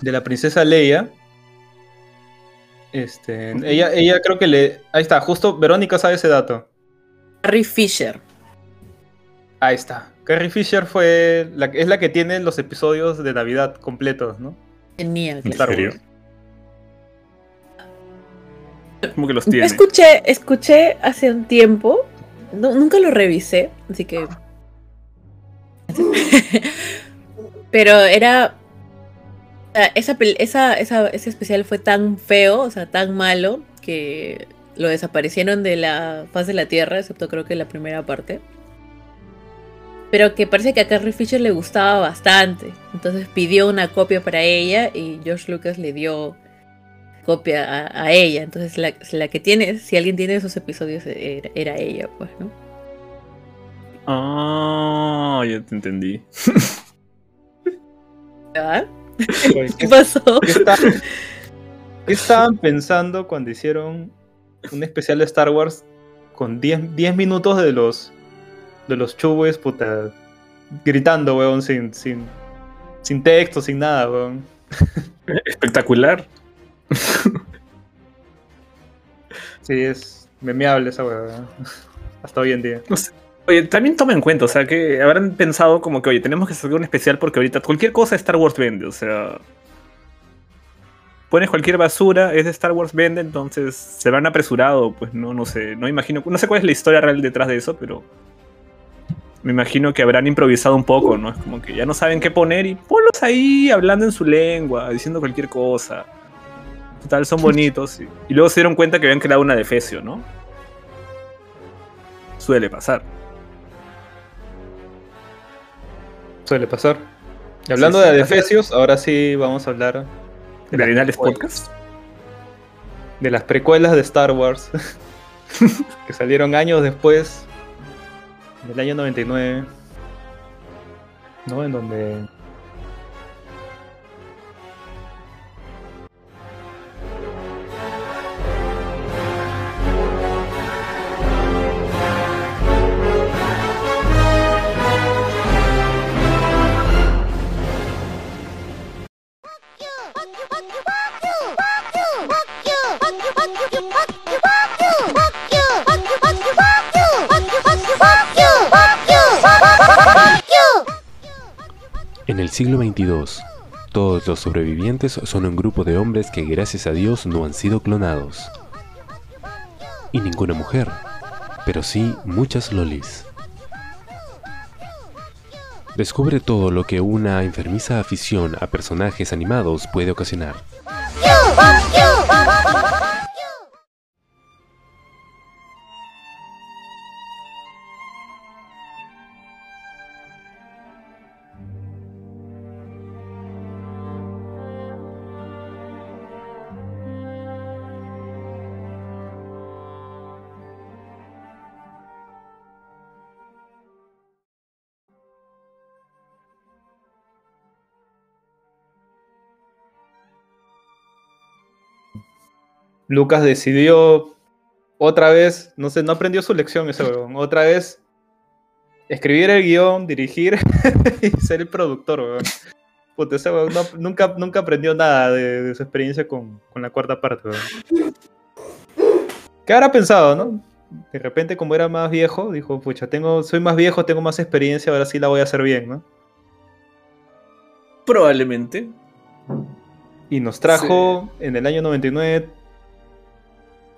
de la princesa Leia, este, ella, ella creo que le... Ahí está, justo Verónica sabe ese dato. Carrie Fisher. Ahí está. Carrie Fisher fue la, es la que tiene los episodios de Navidad completos, ¿no? Tenía, ¿En claro. Serio? Como que los tiene. Escuché, escuché hace un tiempo, no- nunca lo revisé, así que... Pero era... Esa, esa, esa- ese especial fue tan feo, o sea, tan malo, que lo desaparecieron de la faz de la Tierra, excepto creo que la primera parte. Pero que parece que a Carrie Fisher le gustaba bastante. Entonces pidió una copia para ella y George Lucas le dio copia a, a ella. Entonces la, la que tiene, si alguien tiene esos episodios, era, era ella, pues, ¿no? Ah, ya te entendí. ¿Verdad? Oye, ¿Qué ¿Qué, pasó? qué estaban, qué estaban pensando cuando hicieron un especial de Star Wars con 10, 10 minutos de los de los chubes, puta, gritando, weón, sin, sin, sin texto, sin nada, weón. Espectacular. Sí, es memeable esa weón. Hasta hoy en día. Oye, también toma en cuenta, o sea, que habrán pensado como que, oye, tenemos que sacar un especial porque ahorita cualquier cosa Star Wars vende, o sea. Pones cualquier basura, es de Star Wars vende, entonces se van apresurado, pues no, no sé, no imagino, no sé cuál es la historia real detrás de eso, pero me imagino que habrán improvisado un poco, ¿no? Es como que ya no saben qué poner y ponlos ahí hablando en su lengua, diciendo cualquier cosa. Total, son bonitos. Y, y luego se dieron cuenta que habían creado una defecio, ¿no? Suele pasar. Suele pasar. Y hablando Sí, sí, de Adefesios, ahora sí vamos a hablar ¿De Arenales. Podcast? de las precuelas de Star Wars que salieron años después del año 99 ¿no? en donde En el siglo XXII, todos los sobrevivientes son un grupo de hombres que gracias a Dios no han sido clonados. Y ninguna mujer, pero sí muchas lolis. Descubre todo lo que una enfermiza afición a personajes animados puede ocasionar. Lucas decidió otra vez, no sé, no aprendió su lección ese huevón, otra vez escribir el guion, dirigir y ser el productor, huevón. Puta, ese huevón no- nunca, nunca aprendió nada de, de su experiencia con, con la cuarta parte, huevón. ¿Qué habrá pensado, no? De repente, como era más viejo, dijo, pucha, tengo, soy más viejo, tengo más experiencia, ahora sí la voy a hacer bien, ¿no? Probablemente. Y nos trajo en el año 99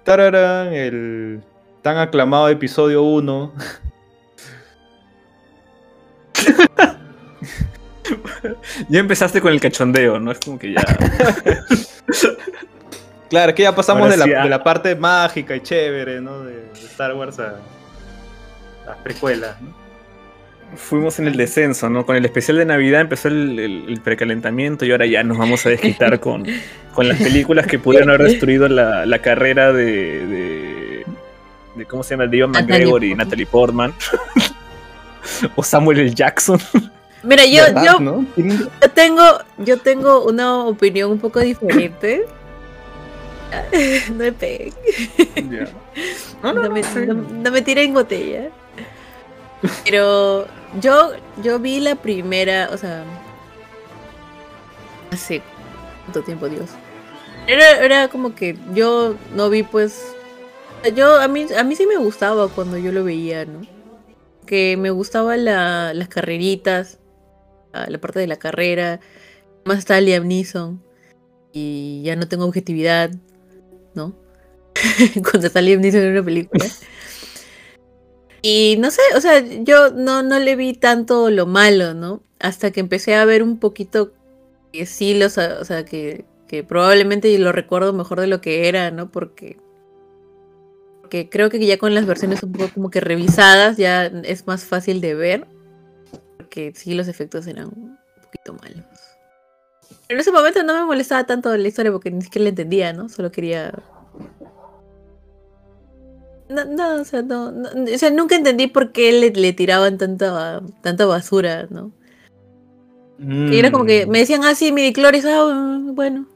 tararán, el tan aclamado episodio 1. Ya empezaste con el cachondeo, ¿no? Es como que ya. Claro, que ya pasamos Ahora de la, sí, ah. de la parte mágica y chévere, ¿no? De, de Star Wars a las precuelas, ¿no? Fuimos en el descenso, ¿no? Con el especial de Navidad empezó el, el- el precalentamiento y ahora ya nos vamos a desquitar con, con las películas que pudieron haber destruido la, la carrera de, de, de- ¿Cómo se llama? De Ivan Natalie McGregor y. Natalie Portman. o Samuel L. Jackson. Mira, yo, ¿Verdad, yo, no? Yo tengo, yo tengo una opinión un poco diferente. No me peguen. No, No, me, no- no me tiren botella. Pero yo, yo vi la primera, o sea, hace cuánto tiempo, Dios. Era, era como que yo no vi, pues, yo a mí, a mí sí me gustaba cuando yo lo veía, ¿no? Que me gustaba la, las carreritas, la, parte de la carrera, más está Liam y ya no tengo objetividad, ¿no? cuando está Liam Neeson en una película. Y no sé, o sea, yo no, no le vi tanto lo malo, ¿no? Hasta que empecé a ver un poquito que sí, los, o sea, que, que probablemente lo recuerdo mejor de lo que era, ¿no? Porque, porque creo que ya con las versiones un poco como que revisadas ya es más fácil de ver. Porque sí, los efectos eran un poquito malos. Pero en ese momento no me molestaba tanto la historia porque ni siquiera la entendía, ¿no? Solo quería no, no, o sea, no, no, o sea, nunca entendí por qué le, le tiraban tanta, tanta basura, ¿no? Y era como que Mm. me decían así, mi cloris, ah, bueno.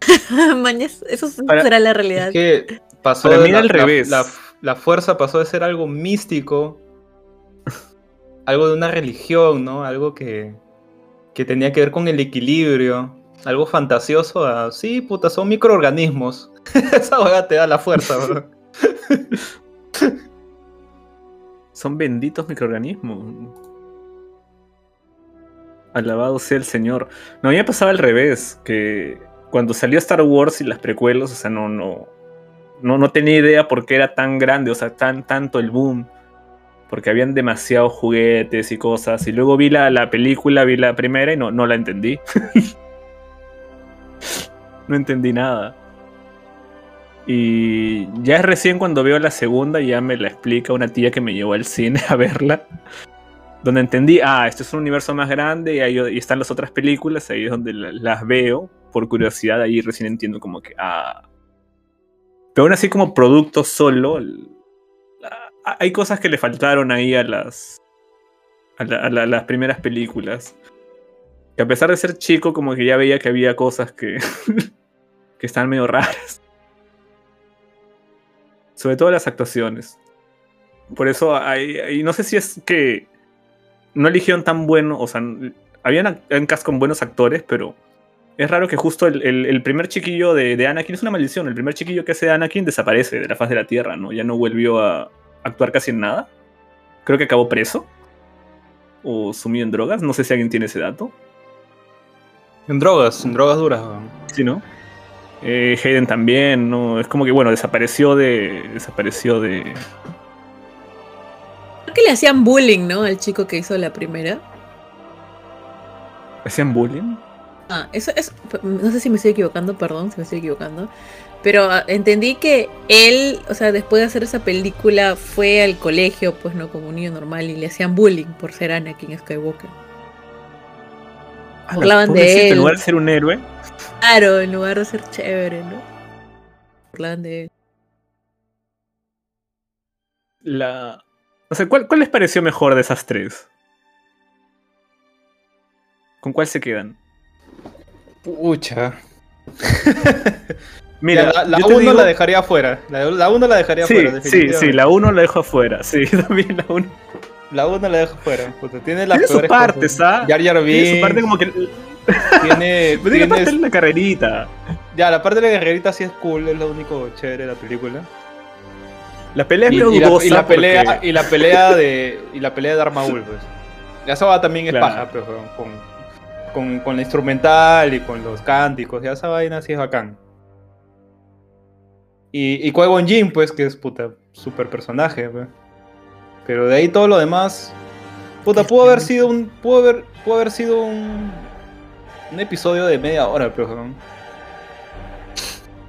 Mañas, eso Para- será la realidad. Es que pasó Para de mí la, era al la- revés. La, la fuerza pasó de ser algo místico, algo de una religión, ¿no? Algo que, que tenía que ver con el equilibrio, algo fantasioso a, sí, puta, son microorganismos. Esa hueá te da la fuerza, bro. Son benditos microorganismos. Alabado sea el Señor. No, a mí pasaba al revés, que cuando salió Star Wars y las precuelas, o sea, no, no, no, no tenía idea por qué era tan grande, o sea, tan, tanto el boom. Porque habían demasiados juguetes y cosas. Y luego vi la, la película, vi la primera y no, no la entendí. no entendí nada. Y ya es recién cuando veo la segunda, ya me la explica una tía que me llevó al cine a verla. Donde entendí, ah, esto es un universo más grande y, ahí, están las otras películas, ahí es donde la- las veo por curiosidad, ahí recién entiendo como que, ah. Pero aún así como producto solo, hay cosas que le faltaron ahí a las, a, a la- las primeras películas. Que a pesar de ser chico, como que ya veía que había cosas que, que están medio raras. Sobre todo las actuaciones. Por eso hay, hay- no sé si es que no eligieron tan bueno, o sea, habían en cast con buenos actores, pero es raro que justo el, el- el primer chiquillo de, de Anakin es una maldición. El primer chiquillo que hace de Anakin desaparece de la faz de la Tierra, ¿no? Ya no volvió a actuar casi en nada. Creo que acabó preso. O sumido en drogas. No sé si alguien tiene ese dato. En drogas, en drogas duras. Sí, ¿no? Eh, Hayden también, ¿no? Es como que, bueno, desapareció de. Desapareció de. Creo que le hacían bullying, ¿no? Al chico que hizo la primera. ¿Hacían bullying? Ah, eso es. No sé si me estoy equivocando, perdón si me estoy equivocando. Pero ah, entendí que él, o sea, después de hacer esa película, fue al colegio, pues no como un niño normal, y le hacían bullying por ser Anakin Skywalker. Burlaban de él. En lugar de ser un héroe, Claro, en lugar de ser chévere, ¿no? Burlaban de la. O sea, ¿cuál, ¿cuál les pareció mejor de esas tres? ¿Con cuál se quedan? Pucha. Mira, Ya, la, la yo te uno digo- la dejaría afuera. La, la uno la dejaría Sí, afuera, sí, definitivamente. sí, la uno la dejo afuera. Sí, también la uno. La uno la dejo fuera. Puta, tiene las Tiene su parte. ¿sabes? Jar Jar Tiene su Binks, parte como que. Tiene, Me tiene parte de la carrerita. Ya, la parte de la guerrerita sí es cool, es lo único chévere de la película. La pelea es Y, medio y la, dudosa. y la pelea, porque- y la pelea de. Y la pelea de Darth Maul, pues. Ya esa va también es Claro. paja, pues, weón, con, con, con la instrumental y con los cánticos, ya esa vaina sí es bacán. Y, y Qui-Gon pues, que es puta, super personaje, pues. Pero de ahí todo lo demás. Puta, pudo haber sido un. Pudo haber, pudo haber sido un. Un episodio de media hora, pero.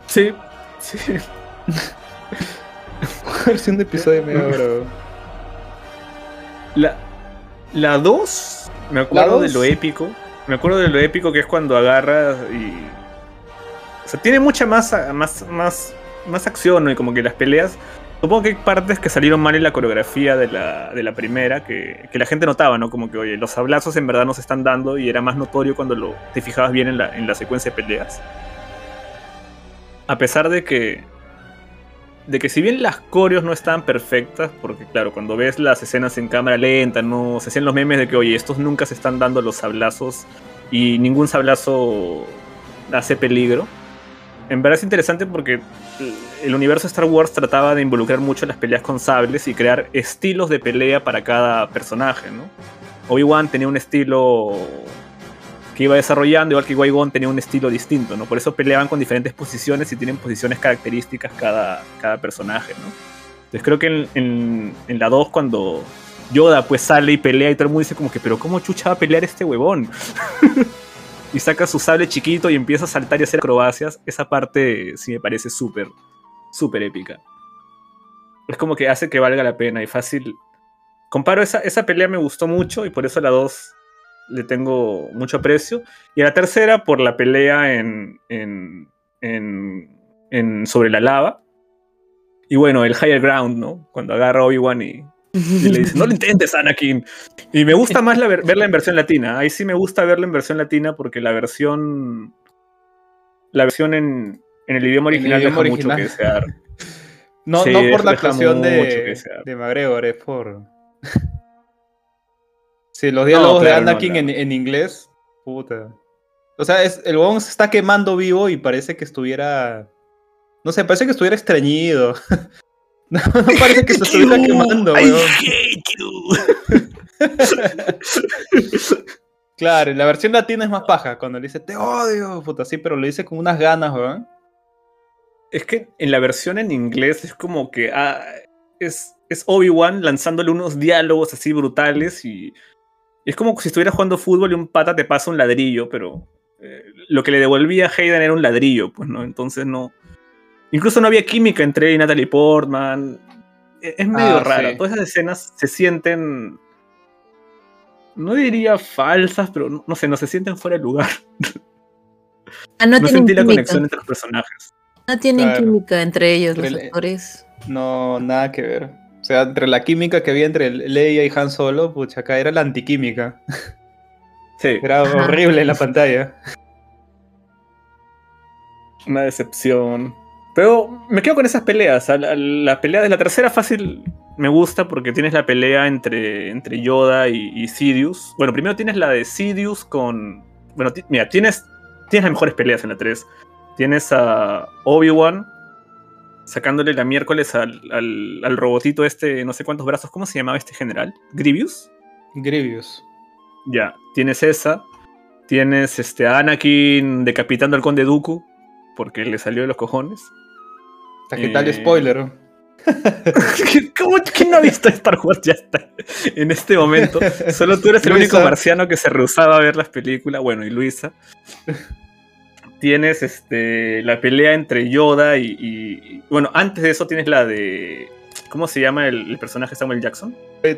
Sí, sí. Sido un episodio de media hora. La, la 2, me acuerdo de lo épico. Me acuerdo de lo épico que es cuando agarras y. O sea, tiene mucha más, más, más, más acción, ¿no? Y como que las peleas. Supongo que hay partes que salieron mal en la coreografía de la, de la primera, que, que la gente notaba, ¿no? Como que, oye, los sablazos en verdad no se están dando y era más notorio cuando lo, te fijabas bien en la, en la secuencia de peleas. A pesar de que de que si bien las coreos no estaban perfectas, porque claro, cuando ves las escenas en cámara lenta, no se hacían los memes de que, oye, estos nunca se están dando los sablazos y ningún sablazo hace peligro. En verdad es interesante porque el universo de Star Wars trataba de involucrar mucho las peleas con sables y crear estilos de pelea para cada personaje, ¿no? Obi-Wan tenía un estilo que iba desarrollando, igual que Qui-Gon tenía un estilo distinto, ¿no? Por eso peleaban con diferentes posiciones y tienen posiciones características cada, cada personaje, ¿no? Entonces creo que en, en- la 2 cuando Yoda pues sale y pelea y todo el mundo dice como que, pero ¿cómo chucha va a pelear este huevón? y saca su sable chiquito y empieza a saltar y hacer acrobacias, esa parte sí me parece súper, súper épica. Es como que hace que valga la pena y fácil. Comparo esa, esa pelea me gustó mucho y por eso la 2 le tengo mucho aprecio. Y a la tercera por la pelea en, en, en, en- sobre la lava. Y bueno, el higher ground, ¿no? Cuando agarra Obi-Wan y, y le dice, no lo intentes, Anakin. Y me gusta más la ver- verla en versión latina. Ahí sí me gusta verla en versión latina porque la versión. La versión en, en el idioma el original idioma deja mucho que desear. No, Sí, no por la actuación de, de McGregor, es por. sí, los diálogos claro, de no, Anakin en, en inglés. Puta. O sea, es, el huevón se está quemando vivo y parece que estuviera. No sé, parece que estuviera estreñido. no, no parece que se estuviera quemando, I weón. hate you. Claro, en la versión latina es más paja. Cuando le dice te odio, puta, sí, pero lo dice con unas ganas, weón. Es que en la versión en inglés es como que ah, es, es Obi-Wan lanzándole unos diálogos así brutales y, y es como si estuviera jugando fútbol y un pata te pasa un ladrillo, pero eh, lo que le devolvía a Hayden era un ladrillo, pues no, entonces no. Incluso no había química entre él y Natalie Portman. E- Es medio Ah, rara. sí. Todas esas escenas se sienten. No diría falsas, pero no, no sé, no se sienten fuera de lugar. Ah, no, No, tienen sentí la química. conexión entre los personajes. No tienen Claro. química entre ellos, los el- actores. No, nada que ver. O sea, entre la química que había entre Leia y Han Solo, pucha, acá era la antiquímica. Sí. Era horrible en la pantalla. Una decepción. Pero me quedo con esas peleas. La, la pelea de la tercera fácil me gusta porque tienes la pelea entre, entre Yoda y, y Sidious. Bueno, primero tienes la de Sidious con... Bueno, mira, tienes, tienes las mejores peleas en la 3. Tienes a Obi-Wan sacándole la miércoles al, al, al robotito este, no sé cuántos brazos. ¿Cómo se llamaba este general? ¿Grievous? Grievous. Ya, tienes esa. Tienes este, a Anakin decapitando al conde Dooku porque le salió de los cojones. Tal Eh, spoiler. ¿Cómo quién no ha visto Star Wars ya está? En este momento, solo tú eres el único marciano que se rehusaba a ver las películas. Bueno, y Luisa. Tienes este, la pelea entre Yoda y, y- y- Bueno, antes de eso tienes la de. ¿Cómo se llama el, el personaje Samuel Jackson? Mace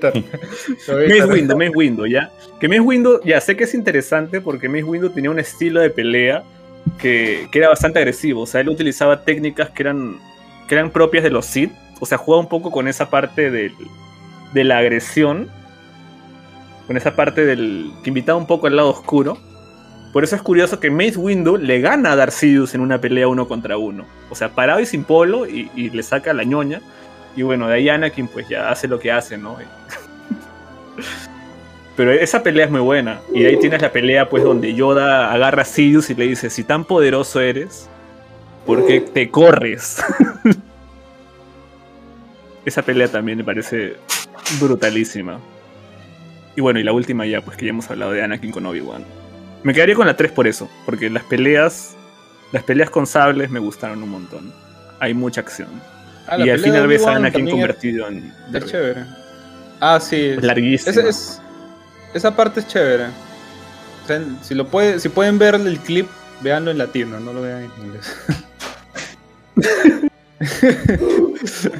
Ahorita. Windu, Mace Windu, ¿ya? Que Mace Windu, ya sé que es interesante porque Mace Windu tenía un estilo de pelea que, que era bastante agresivo. O sea, él utilizaba técnicas que eran, que eran propias de los Sith. O sea, jugaba un poco con esa parte del- de la agresión. Con esa parte del. que invitaba un poco al lado oscuro. Por eso es curioso que Mace Windu le gana a Darth Sidious en una pelea uno contra uno. O sea, parado y sin polo y, le saca la ñoña. Y bueno, de ahí Anakin pues ya hace lo que hace, ¿no? Pero esa pelea es muy buena. Y ahí tienes la pelea, pues, donde Yoda agarra a Sidious y le dice: Si tan poderoso eres, ¿por qué te corres? esa pelea también me parece brutalísima. Y bueno, y la última ya, pues que ya hemos hablado de Anakin con Obi-Wan. Me quedaría con la 3 por eso, porque las peleas. Las peleas con sables me gustaron un montón. hay mucha acción. Ah, y al final ves a Anakin convertido en Es chévere. Ah, sí. Larguísimo. Es- esa parte es chévere. O sea, si, lo puede, si pueden ver el clip, véanlo en latino, no lo vean en inglés.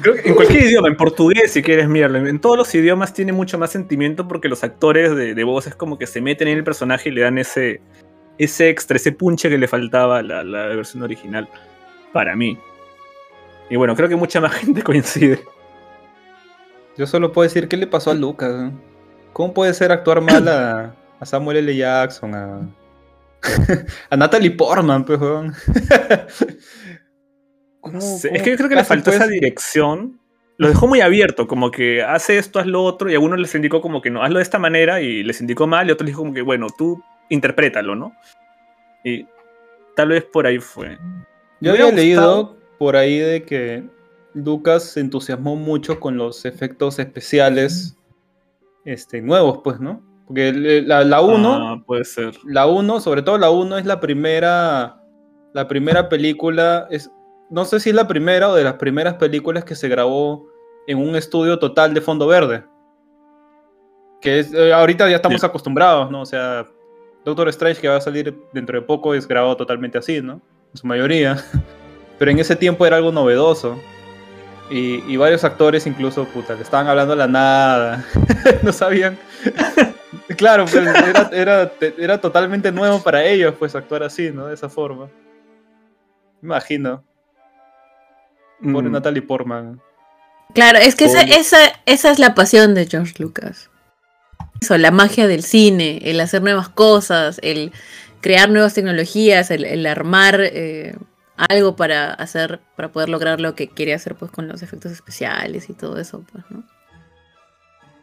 Creo que en cualquier idioma, en portugués si quieres mirarlo, en todos los idiomas tiene mucho más sentimiento porque los actores de, de voz es como que se meten en el personaje y le dan ese, ese extra, ese punche que le faltaba a la, versión original, para mí. Y bueno, creo que mucha más gente coincide. Yo solo puedo decir qué le pasó a Lucas. ¿eh? ¿Cómo puede ser actuar mal a, Samuel L. Jackson, a, Natalie Portman, pues? ¿Cómo- Sí, cómo es que yo creo que le faltó esa puedes- dirección. Lo dejó muy abierto, como que hace esto, haz lo otro, y a uno les indicó como que no, hazlo de esta manera, y les indicó mal, y otro les dijo como que, bueno, tú interprétalo, ¿no? Y tal vez por ahí fue. Yo había hubiera leído gustado- por ahí de que Lucas se entusiasmó mucho con los efectos especiales este, nuevos, pues, ¿no? Porque la 1, Ah, puede ser. la 1, sobre todo la 1 es la primera, la primera película, es, no sé si es la primera o de las primeras películas que se grabó en un estudio total de fondo verde. Que es, eh, ahorita ya estamos Sí. acostumbrados, ¿no? O sea, Doctor Strange que va a salir dentro de poco es grabado totalmente así, ¿no? En su mayoría. Pero en ese tiempo era algo novedoso. Y, y varios actores incluso, puta, le estaban hablando a la nada. no sabían. claro, pues era, era, era totalmente nuevo para ellos, pues actuar así, ¿no? De esa forma. Imagino. Pobre Mm, Natalie Portman. Claro, es que esa, esa, esa es la pasión de George Lucas. Eso, la magia del cine, el hacer nuevas cosas, el crear nuevas tecnologías, el, el armar eh, algo para hacer, para poder lograr lo que quiere hacer pues con los efectos especiales y todo eso, pues, ¿no?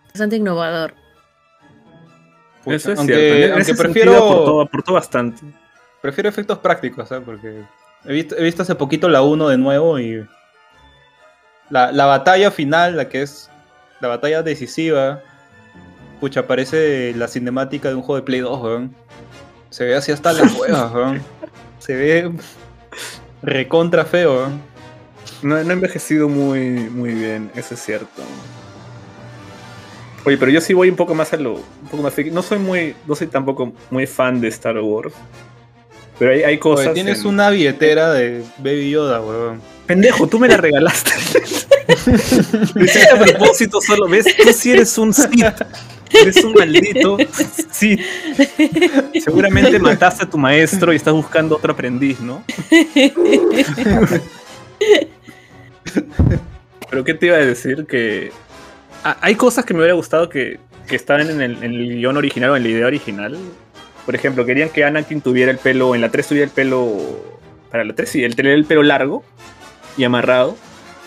Bastante innovador. Pucha, Eso es aunque, cierto. En aunque prefiero, aportó bastante. prefiero efectos prácticos, ¿eh? Porque he visto, he visto hace poquito la 1 de nuevo y la, la batalla final, la que es la batalla decisiva, pucha, parece la cinemática de un juego de Play 2, weón. Se ve así hasta las huevas, weón. Se ve recontra feo, weón. No, no ha envejecido muy, muy bien, eso es cierto. Oye, pero yo sí voy un poco más a lo. Un poco más. No soy muy. No soy tampoco muy fan de Star Wars. Pero hay, hay cosas. Oye, tienes en- una billetera de Baby Yoda, weón. Pendejo, tú me la regalaste. Lo hiciste a propósito solo. ¿Ves? Tú sí eres un Sith. Eres un maldito Sith. Seguramente mataste a tu maestro y estás buscando otro aprendiz, ¿no? Pero ¿qué te iba a decir? Que Ah, hay cosas que me hubiera gustado que, que estaban en el, en el guion original o en la idea original. Por ejemplo, querían que Anakin tuviera el pelo, en la 3 tuviera el pelo, para la 3 sí, el tener el pelo largo y amarrado,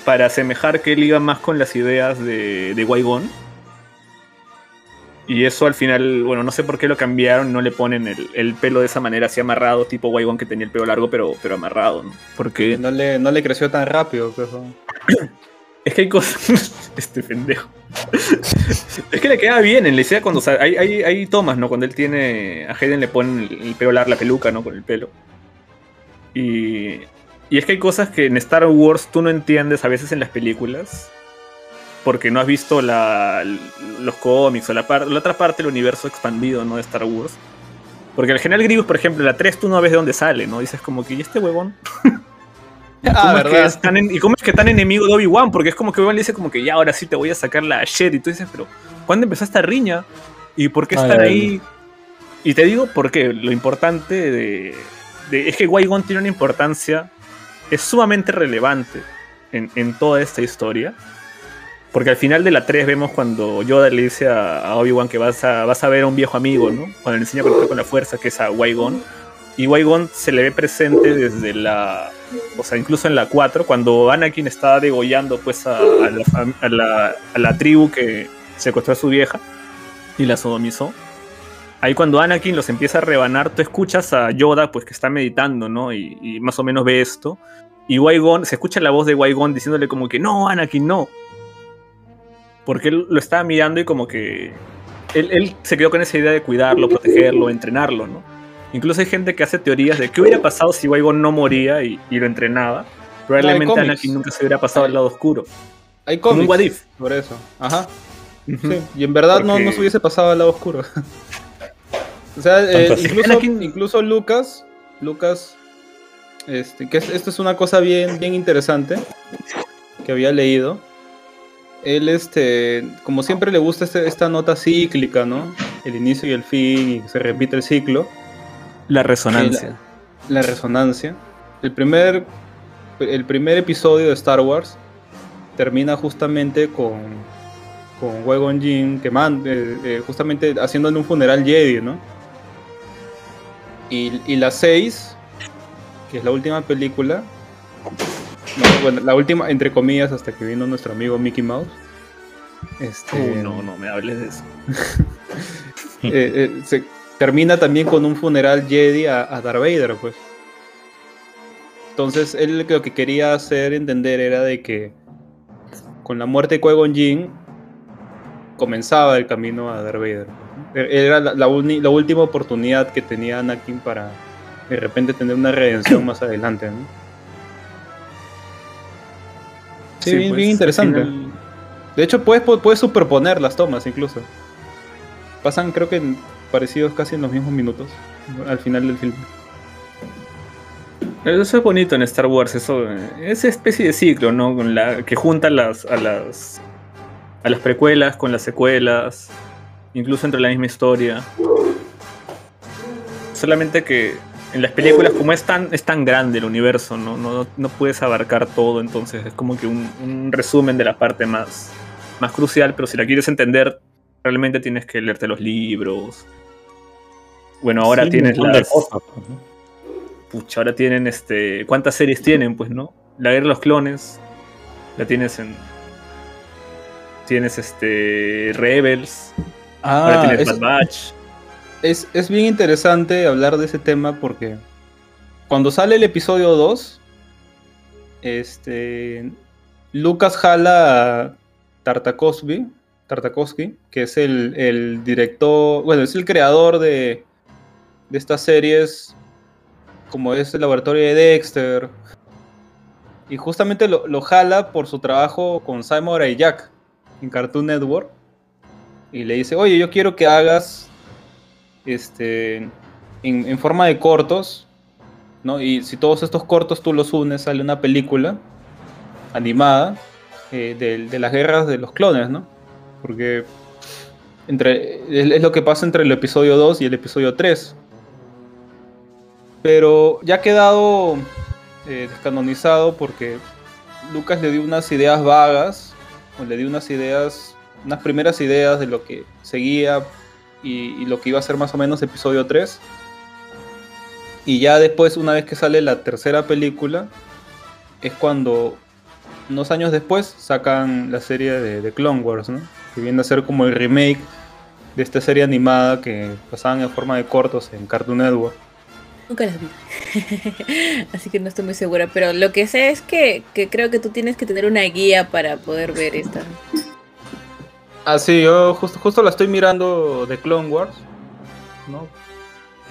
para asemejar que él iba más con las ideas de, de Qui-Gon. Y eso al final, bueno, no sé por qué lo cambiaron, no le ponen el, el pelo de esa manera, así amarrado, tipo Qui-Gon que tenía el pelo largo, pero, pero amarrado, ¿no? Porque No le, no le creció tan rápido, pues, weón. es que hay cosas. este pendejo. es que le queda bien en la idea cuando. o sea, hay, hay, hay tomas, ¿no? Cuando él tiene. A Hayden le ponen el, el pelo largo, la peluca, ¿no? Con el pelo. Y. Y es que hay cosas que en Star Wars tú no entiendes a veces en las películas. Porque no has visto la, los cómics o la, par- la otra parte del universo expandido, ¿no? De Star Wars. Porque el general Grievous, por ejemplo, la 3 tú no ves de dónde sale, ¿no? Dices como que, ¿y este huevón? Ah, ¿Cómo es que verdad. es tan en- ¿Y cómo es que tan enemigo de Obi-Wan? Porque es como que Obi-Wan le dice como que ya ahora sí te voy a sacar la shit. Y tú dices, pero ¿cuándo empezó esta riña? ¿Y por qué están ay. ahí? Y te digo porque lo importante de, de- es que Qui-Gon tiene una importancia, es sumamente relevante en, en toda esta historia. Porque al final de la 3 vemos cuando Yoda le dice a, a Obi-Wan que vas a, vas a ver a un viejo amigo, ¿no? Cuando le enseña a conectar con la fuerza, que es a Qui-Gon. Y Qui-Gon se le ve presente desde la. O sea, incluso en la 4, cuando Anakin está degollando pues a, a la, a la- a la tribu que secuestró a su vieja y la sodomizó. Ahí cuando Anakin los empieza a rebanar, tú escuchas a Yoda pues que está meditando, ¿no? Y, y más o menos ve esto. Y Qui-Gon, se escucha la voz de Qui-Gon diciéndole como que no, Anakin, no. Porque él lo estaba mirando y como que él, él se quedó con esa idea de cuidarlo, protegerlo, entrenarlo, ¿no? Incluso hay gente que hace teorías de qué hubiera pasado si Qui-Gon no moría y, y lo entrenaba. Probablemente cómics. Anakin nunca se hubiera pasado al lado oscuro. Hay Como un cómics what if. por eso. Ajá. Sí, y en verdad no, no se hubiese pasado al lado oscuro. o sea, eh, incluso, Lucas, Lucas, este, que es- esto es una cosa bien, bien interesante que había leído. Él, este, como siempre le gusta este- esta nota cíclica, ¿no? El inicio y el fin, y que se repite el ciclo, La resonancia. la resonancia. El primer, el primer episodio de Star Wars termina justamente con, con Qui-Gon Jinn queman- eh, eh, justamente haciéndole un funeral Jedi, ¿no? Y, y la 6, que es la última película, no, bueno, la última, entre comillas, hasta que vino nuestro amigo Mickey Mouse. Este, Uh, no, no me hables de eso. eh, eh, se termina también con un funeral Jedi a, a Darth Vader, pues. Entonces, él lo que quería hacer entender era de que con la muerte de Qui-Gon Jinn comenzaba el camino a Darth Vader. Era la, la uni- la última oportunidad que tenía Anakin para de repente tener una redención más adelante, ¿no? Sí, bien, pues, bien interesante. final- De hecho, puedes, pu- puedes superponer las tomas incluso. Pasan, creo que parecidos casi en los mismos minutos al final del film. Eso es bonito en Star Wars, eso, esa especie de ciclo, ¿no? Con la, que junta las, a las a las precuelas con las secuelas, incluso entre la misma historia. Solamente que en las películas, como es tan, es tan grande el universo, ¿no? No, no puedes abarcar todo, entonces es como que un, un resumen de la parte más, más crucial, pero si la quieres entender, realmente tienes que leerte los libros. Bueno, ahora Sí, tienes las, cosas, pues. Pucha, ahora tienen este. ¿Cuántas series tienen? Pues, ¿no? La guerra de los clones. La tienes en. Tienes este. Rebels. Ahora Ah, es, Bad Batch. es, es bien interesante hablar de ese tema porque cuando sale el episodio 2, este, Lucas jala a Tartakovsky, Tartakovsky, que es el, el director, bueno, es el creador de, de estas series, como es el laboratorio de Dexter. Y justamente lo, lo jala por su trabajo con Simon y Jack en Cartoon Network. Y le dice, oye, yo quiero que hagas este, en, forma de cortos, ¿no? Y si todos estos cortos tú los unes, sale una película animada eh, de, las guerras de los clones, ¿no? Porque entre, es, es lo que pasa entre el episodio 2 y el episodio 3. Pero ya ha quedado eh, descanonizado porque Lucas le dio unas ideas vagas, o le dio unas ideas, unas primeras ideas de lo que seguía y, lo que iba a ser más o menos episodio 3. Y ya después, una vez que sale la tercera película, es cuando, unos años después, sacan la serie de, de Clone Wars, ¿no? Que viene a ser como el remake de esta serie animada que pasaban en forma de cortos en Cartoon Network. Nunca las vi. Así que no estoy muy segura. Pero lo que sé es que, que creo que tú tienes que tener una guía para poder ver esta. Ah, sí, yo justo, justo la estoy mirando de Clone Wars, ¿no?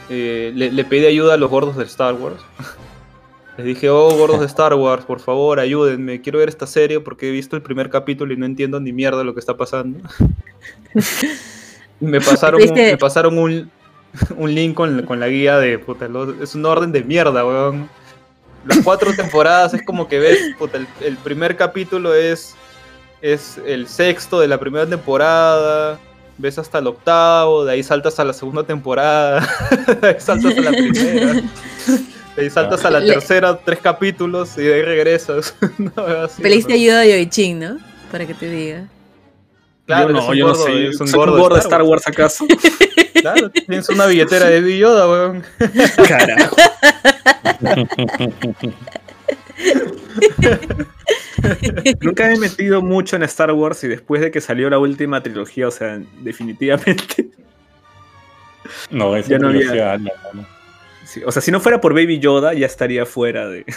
Eh, le, le pedí ayuda a los gordos de Star Wars. Les dije, oh, gordos de Star Wars, por favor, ayúdenme. Quiero ver esta serie porque he visto el primer capítulo y no entiendo ni mierda lo que está pasando. Me pasaron, un, me pasaron un, un link con, con la guía de, puta, lo- es un orden de mierda, weón. Las cuatro temporadas es como que ves, puta, el, el primer capítulo es, es el sexto de la primera temporada, ves hasta el octavo, de ahí saltas a la segunda temporada, de ahí saltas a la primera, de ahí saltas a la Le- tercera, tres capítulos y de ahí regresas. No, Pediste ¿no? ayuda de Yoichin, ¿no? Para que te diga. Claro, yo es no, un yo gordo, no sé. es un ¿Soy gordo un gordo de de Star Wars acaso? Claro, tienes una billetera de Baby Yoda, weón. Carajo. Nunca me he metido mucho en Star Wars y después de que salió la última trilogía, o sea, definitivamente. No, esa Ya no había- trilogía, no, no. sí, o sea, si no fuera por Baby Yoda, ya estaría fuera de.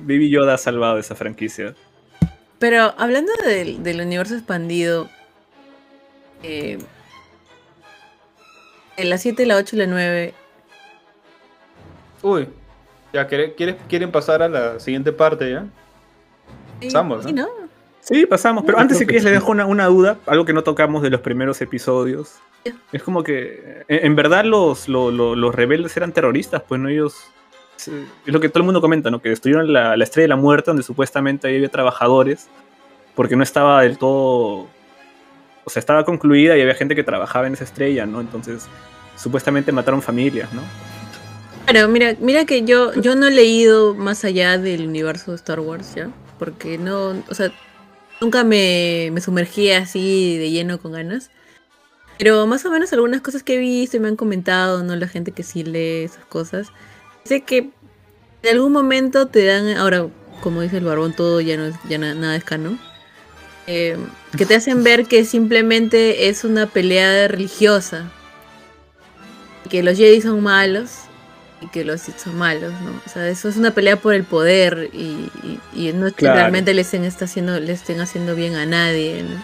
Baby Yoda ha salvado esa franquicia. Pero hablando del, del universo expandido, eh, en la 7, la 8 y la 9, Uy, Ya, ¿quiere- quiere- ¿quieren pasar a la siguiente parte ya? Pasamos, Sí, ¿no? Sí, pasamos. Pero No, antes, si que quieres, le sí. dejo una, una duda, algo que no tocamos de los primeros episodios. Es como que, en, en verdad, los, lo- lo- los rebeldes eran terroristas, pues no ellos. Es lo que todo el mundo comenta, ¿no? Que destruyeron la, la estrella de la muerte, donde supuestamente ahí había trabajadores, porque no estaba del todo. O sea, estaba concluida y había gente que trabajaba en esa estrella, ¿no? Entonces, supuestamente mataron familias, ¿no? Claro, mira, mira que yo, yo no he leído más allá del universo de Star Wars, ¿ya? Porque no, o sea, nunca me, me sumergí así de lleno con ganas. Pero más o menos algunas cosas que he visto y me han comentado, ¿no? La gente que sí lee esas cosas. Sé que en algún momento te dan, ahora, como dice el barbón, todo ya no es, ya na- nada es canon. eh, que te hacen ver que simplemente es una pelea religiosa. Que los Jedi son malos y que los son malos, ¿no? O sea, eso es una pelea por el poder y, y- y no es que Claro. realmente le estén, está haciendo, le estén haciendo bien a nadie, ¿no?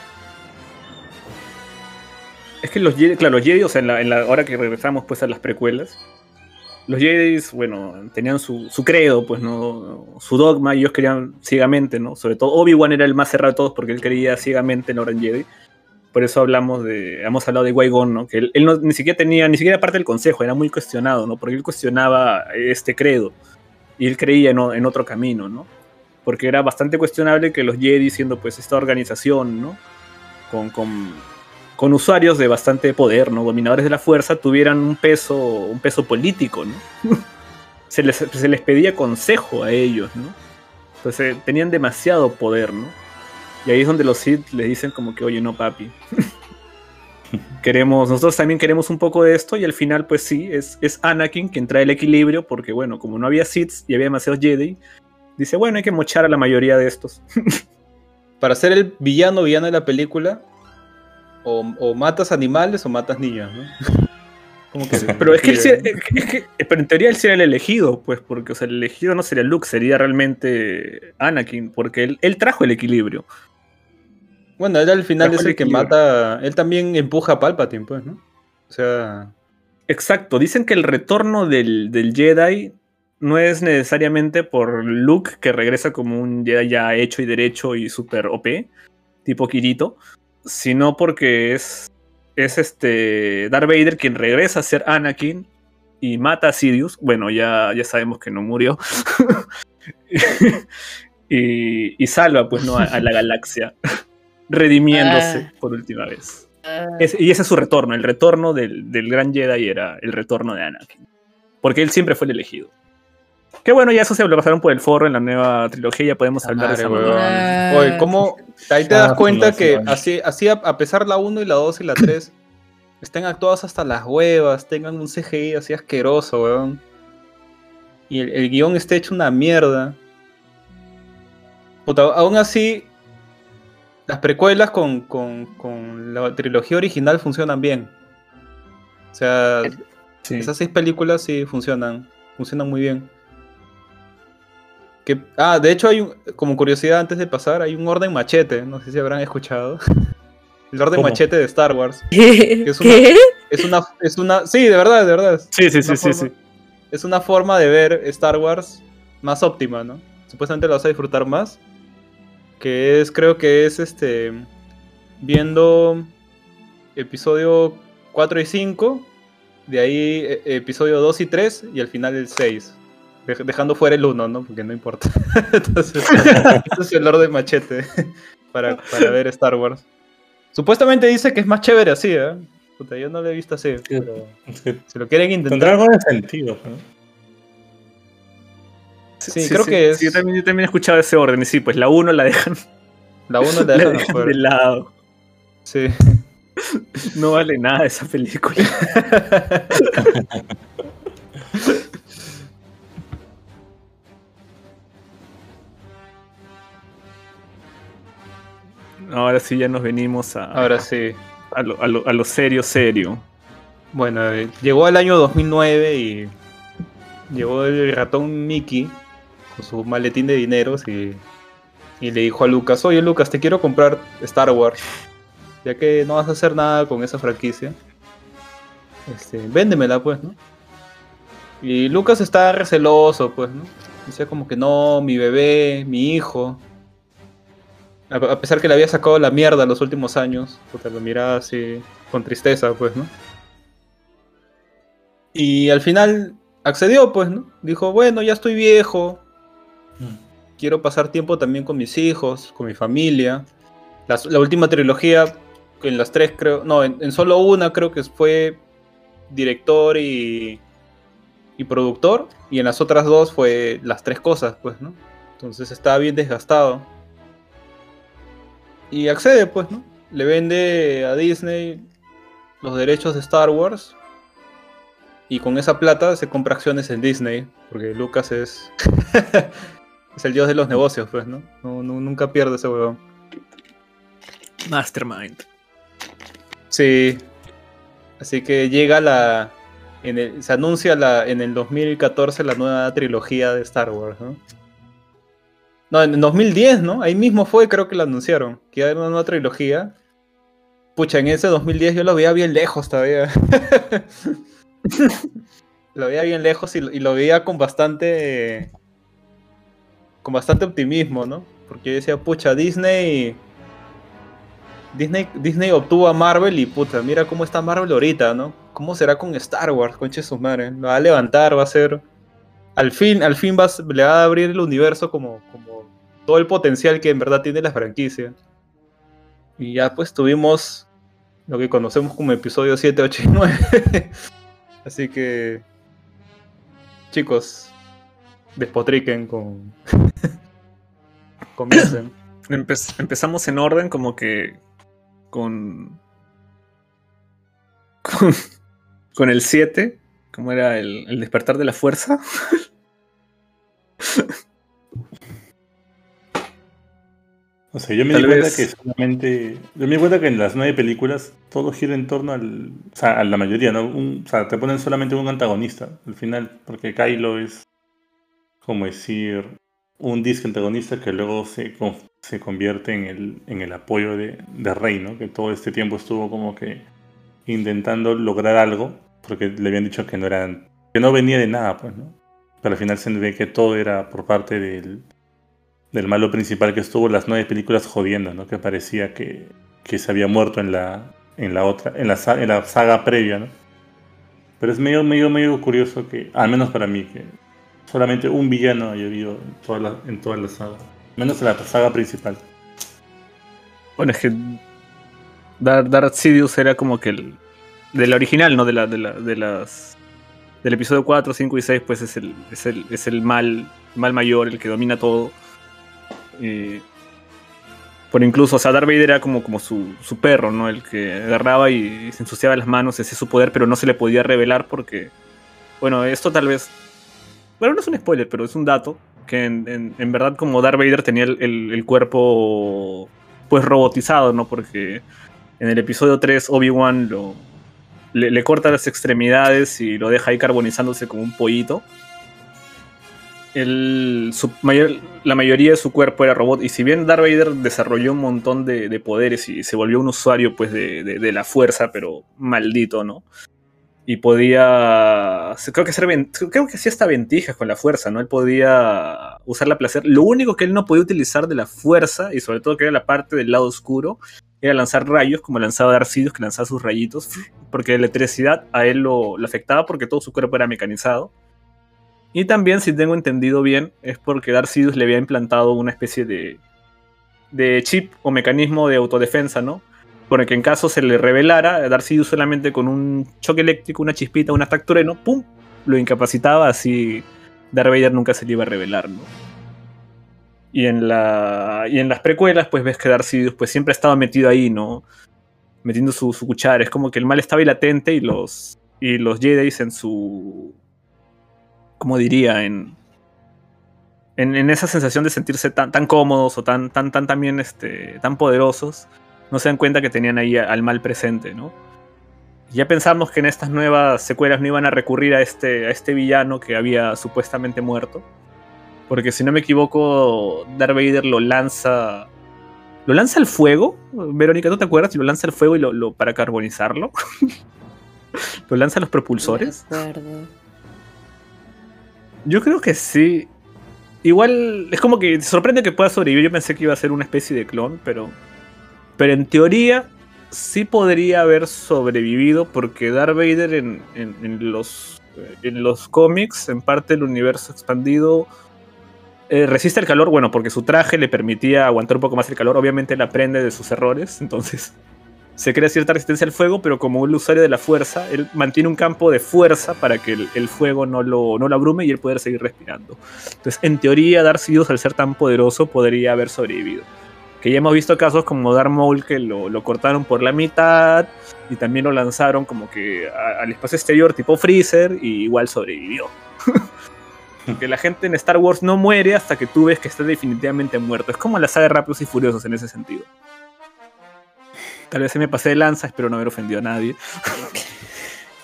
Es que los Jedi, claro, los Jedi, o sea, en la, en la- ahora que regresamos pues a las precuelas, los Jedi, bueno, tenían su, su credo, pues, ¿no? Su dogma, y ellos querían ciegamente, ¿no? Sobre todo Obi-Wan era el más cerrado de todos porque él creía ciegamente en la Orden Jedi. Por eso hablamos de, hemos hablado de Qui-Gon, ¿no? Que él, no, ni siquiera tenía, ni siquiera parte del consejo, era muy cuestionado, ¿no? Porque él cuestionaba este credo y él creía en, otro camino, ¿no? Porque era bastante cuestionable que los Jedi, siendo pues esta organización, ¿no? Con, con, usuarios de bastante poder, ¿no? Dominadores de la fuerza, tuvieran un peso, un peso político, ¿no? se, les, se les pedía consejo a ellos, ¿no? Entonces tenían demasiado poder, ¿no? Y ahí es donde los Sith les dicen como que, oye, no, papi. queremos, nosotros también queremos un poco de esto y al final, pues sí, es, es Anakin quien trae el equilibrio porque, bueno, como no había Sith y había demasiados Jedi, dice, bueno, hay que mochar a la mayoría de estos. Para ser el villano villano de la película, o, o matas animales o matas niños, ¿no? Como que- Pero es que, él es que- pero en teoría él sería el elegido, pues, porque o sea, el elegido no sería Luke, sería realmente Anakin, porque él, él trajo el equilibrio. Bueno, él al final es el que mata. Él también empuja a Palpatine, pues, ¿no? O sea. Exacto, dicen que el retorno del, del Jedi no es necesariamente por Luke, que regresa como un Jedi ya hecho y derecho y super OP, tipo Kirito, sino porque es, es este Darth Vader quien regresa a ser Anakin y mata a Sidious. Bueno, ya, ya sabemos que no murió. y, y salva, pues, ¿no? a, a la galaxia, redimiéndose Ah. por última vez. Es- y ese es su retorno. El retorno del, del gran Jedi era el retorno de Anakin. Porque él siempre fue el elegido. Que bueno, ya eso se lo pasaron por el forro en la nueva trilogía. Ya podemos hablar de Madre, esa weón. mamada. Ah. Oye, ¿cómo? Ahí te Ah, das cuenta que sí. así, así a, a pesar la 1 y la 2 y la 3 estén actuadas hasta las huevas, tengan un CGI así asqueroso, weón. Y el, el guion esté hecho una mierda. Puta, aún así, las precuelas con, con- con la trilogía original funcionan bien. O sea, Sí. esas seis películas sí funcionan, funcionan muy bien. Que, ah, de hecho hay un, como curiosidad antes de pasar, hay un orden machete, no sé si habrán escuchado. El orden ¿Cómo? machete de Star Wars. ¿Qué? es una- ¿Qué? Es una, es una, sí, de verdad, de verdad. Sí, sí, sí, sí, sí. Es una forma de ver Star Wars más óptima, ¿no? Supuestamente la vas a disfrutar más. Que es, creo que es este. Viendo episodio 4 y 5. De ahí e- episodio 2 y 3. Y al final el 6. dej- dejando fuera el 1, ¿no? Porque no importa. Entonces, ese es el orden machete para, para ver Star Wars. Supuestamente dice que es más chévere así, ¿eh? Puta, yo no lo he visto así. Pero si lo quieren tendrá intentar. algo de sentido. ¿no? Sí, creo que es- Sí, yo, también, yo también he escuchado ese orden. Y sí, pues la 1 la dejan, La 1 la la dejan afuera. de lado. Sí. No vale nada esa película. Ahora sí ya nos venimos a, Ahora sí. a, lo, a lo- a lo serio, serio. Bueno, eh, llegó el año 2009 y llegó el ratón Mickey su maletín de dineros y, y le dijo a Lucas, oye Lucas, te quiero comprar Star Wars, ya que no vas a hacer nada con esa franquicia. Este, véndemela pues, ¿no? Y Lucas estaba receloso, pues, ¿no? Decía como que no, mi bebé, mi hijo. A, pesar que le había sacado la mierda en los últimos años, puta, lo miraba así con tristeza, pues, ¿no? Y al final accedió, pues, ¿no? Dijo, bueno, ya estoy viejo. Quiero pasar tiempo también con mis hijos, con mi familia. La última trilogía, en las tres creo, no, en, en solo una creo que fue director y, y productor. Y en las otras dos fue las tres cosas, pues, ¿no? Entonces estaba bien desgastado. Y accede, pues, ¿no? Le vende a Disney los derechos de Star Wars. Y con esa plata se compra acciones en Disney. Porque Lucas es. es el dios de los negocios, pues, ¿no? No- no- nunca pierde ese huevón. Mastermind. Sí. Así que llega la. en el- se anuncia la, en el 2014 la nueva trilogía de Star Wars, ¿no? No, en el 2010, ¿no? Ahí mismo fue, creo que la anunciaron. Que iba a haber una nueva trilogía. Pucha, en ese 2010 yo lo veía bien lejos todavía. lo veía bien lejos y, y lo veía con bastante. Con bastante optimismo, ¿no? Porque yo decía, pucha, Disney. Disney, Disney obtuvo a Marvel y puta, mira cómo está Marvel ahorita, ¿no? ¿Cómo será con Star Wars, conche su madre? Lo va a levantar, va a ser. Al fin, al fin va le va a abrir el universo como, como todo el potencial que en verdad tiene la franquicia. Y ya pues tuvimos lo que conocemos como episodio 7, 8 y 9. Así que. Chicos, despotriquen con. Comiencen. Empe- empezamos en orden como que con con, con el 7, como era el, el despertar de la fuerza. O sea, yo me Tal di cuenta vez- que solamente. Yo me di cuenta que en las nueve películas todo gira en torno al. O sea, a la mayoría, ¿no? Un- o sea, te ponen solamente un antagonista al final, porque Kylo es. Como decir. Un disco antagonista que luego se, se convierte en el, en el apoyo de, de Rey, ¿no? Que todo este tiempo estuvo como que intentando lograr algo, porque le habían dicho que no eran. que no venía de nada, pues, ¿no? Pero al final se ve que todo era por parte del, del malo principal que estuvo las nueve películas jodiendo, ¿no? Que parecía que, que se había muerto en la, en la otra, en la, en la saga previa, ¿no? Pero es medio, medio, medio curioso que, al menos para mí, que solamente un villano haya habido en toda la, en toda la saga. Menos en la saga principal. Bueno, es que Darth, Sidious era como que el del original, ¿no? De la, de la, de las del episodio 4, 5 y 6, pues es el, es el, es el mal, mal mayor, el que domina todo. Eh, por incluso, o sea, Darth Vader era como, como su, su perro, ¿no? El que agarraba y se ensuciaba las manos, ese es su poder, pero no se le podía revelar porque, bueno, esto tal vez, bueno, no es un spoiler, pero es un dato, que en, verdad como Darth Vader tenía el, el- cuerpo, pues, robotizado, ¿no? Porque en el episodio 3 Obi-Wan lo, le, corta las extremidades y lo deja ahí carbonizándose como un pollito. El- mayor- la mayoría de su cuerpo era robot. Y si bien Darth Vader desarrolló un montón de, de poderes y se volvió un usuario pues, de- de la fuerza, pero maldito, ¿no? Y podía. Creo que, hacer, creo que hacía hasta con la fuerza, ¿no? Él podía usar la placer. Lo único que él no podía utilizar de la fuerza, y sobre todo que era la parte del lado oscuro, era lanzar rayos, como lanzaba Darth Sidious, que lanzaba sus rayitos, porque la electricidad a él lo, afectaba porque todo su cuerpo era mecanizado. Y también, si tengo entendido bien, es porque Darth Sidious le había implantado una especie de, de chip o mecanismo de autodefensa, ¿no? El que en caso se le revelara, Sidious solamente con un choque eléctrico, una chispita, un ataque trueno, ¡pum! Lo incapacitaba, así Darth Vader nunca se le iba a revelar, ¿no? Y en, la, y en las precuelas, pues ves que Darth Sidious pues, siempre estaba metido ahí, ¿no? Metiendo su, su. Es como que el mal estaba ahí latente y los, y los Jedi en su. ¿Cómo diría? En, en, en esa sensación de sentirse tan, tan cómodos o tan, tan, tan también este, tan poderosos, no se dan cuenta que tenían ahí al mal presente, ¿no? Ya pensamos que en estas nuevas secuelas no iban a recurrir a este, a este villano que había supuestamente muerto. Porque si no me equivoco, Darth Vader lo lanza. ¿Lo lanza al fuego? Verónica, ¿tú te acuerdas? Lo lanza al fuego y lo, lo- para carbonizarlo. lo lanza a los propulsores. No. Yo creo que sí. Igual es como que sorprende que pueda sobrevivir. Yo pensé que iba a ser una especie de clon, pero. Pero en teoría sí podría haber sobrevivido porque Darth Vader en, en- los, en los cómics, en parte del universo expandido, eh, resiste el calor. Bueno, porque su traje le permitía aguantar un poco más el calor. Obviamente él aprende de sus errores, entonces se crea cierta resistencia al fuego, pero como un usuario de la fuerza, él mantiene un campo de fuerza para que el, fuego no lo, no abrume y él poder seguir respirando. Entonces, en teoría, Darth Sidious, al ser tan poderoso, podría haber sobrevivido. Que ya hemos visto casos como Darth Maul que lo, lo cortaron por la mitad y también lo lanzaron como que a- al espacio exterior tipo Freezer y igual sobrevivió. que la gente en Star Wars no muere hasta que tú ves que está definitivamente muerto. Es como la saga de Rápidos y Furiosos en ese sentido. Tal vez se me pasé de lanza, espero no haber ofendido a nadie.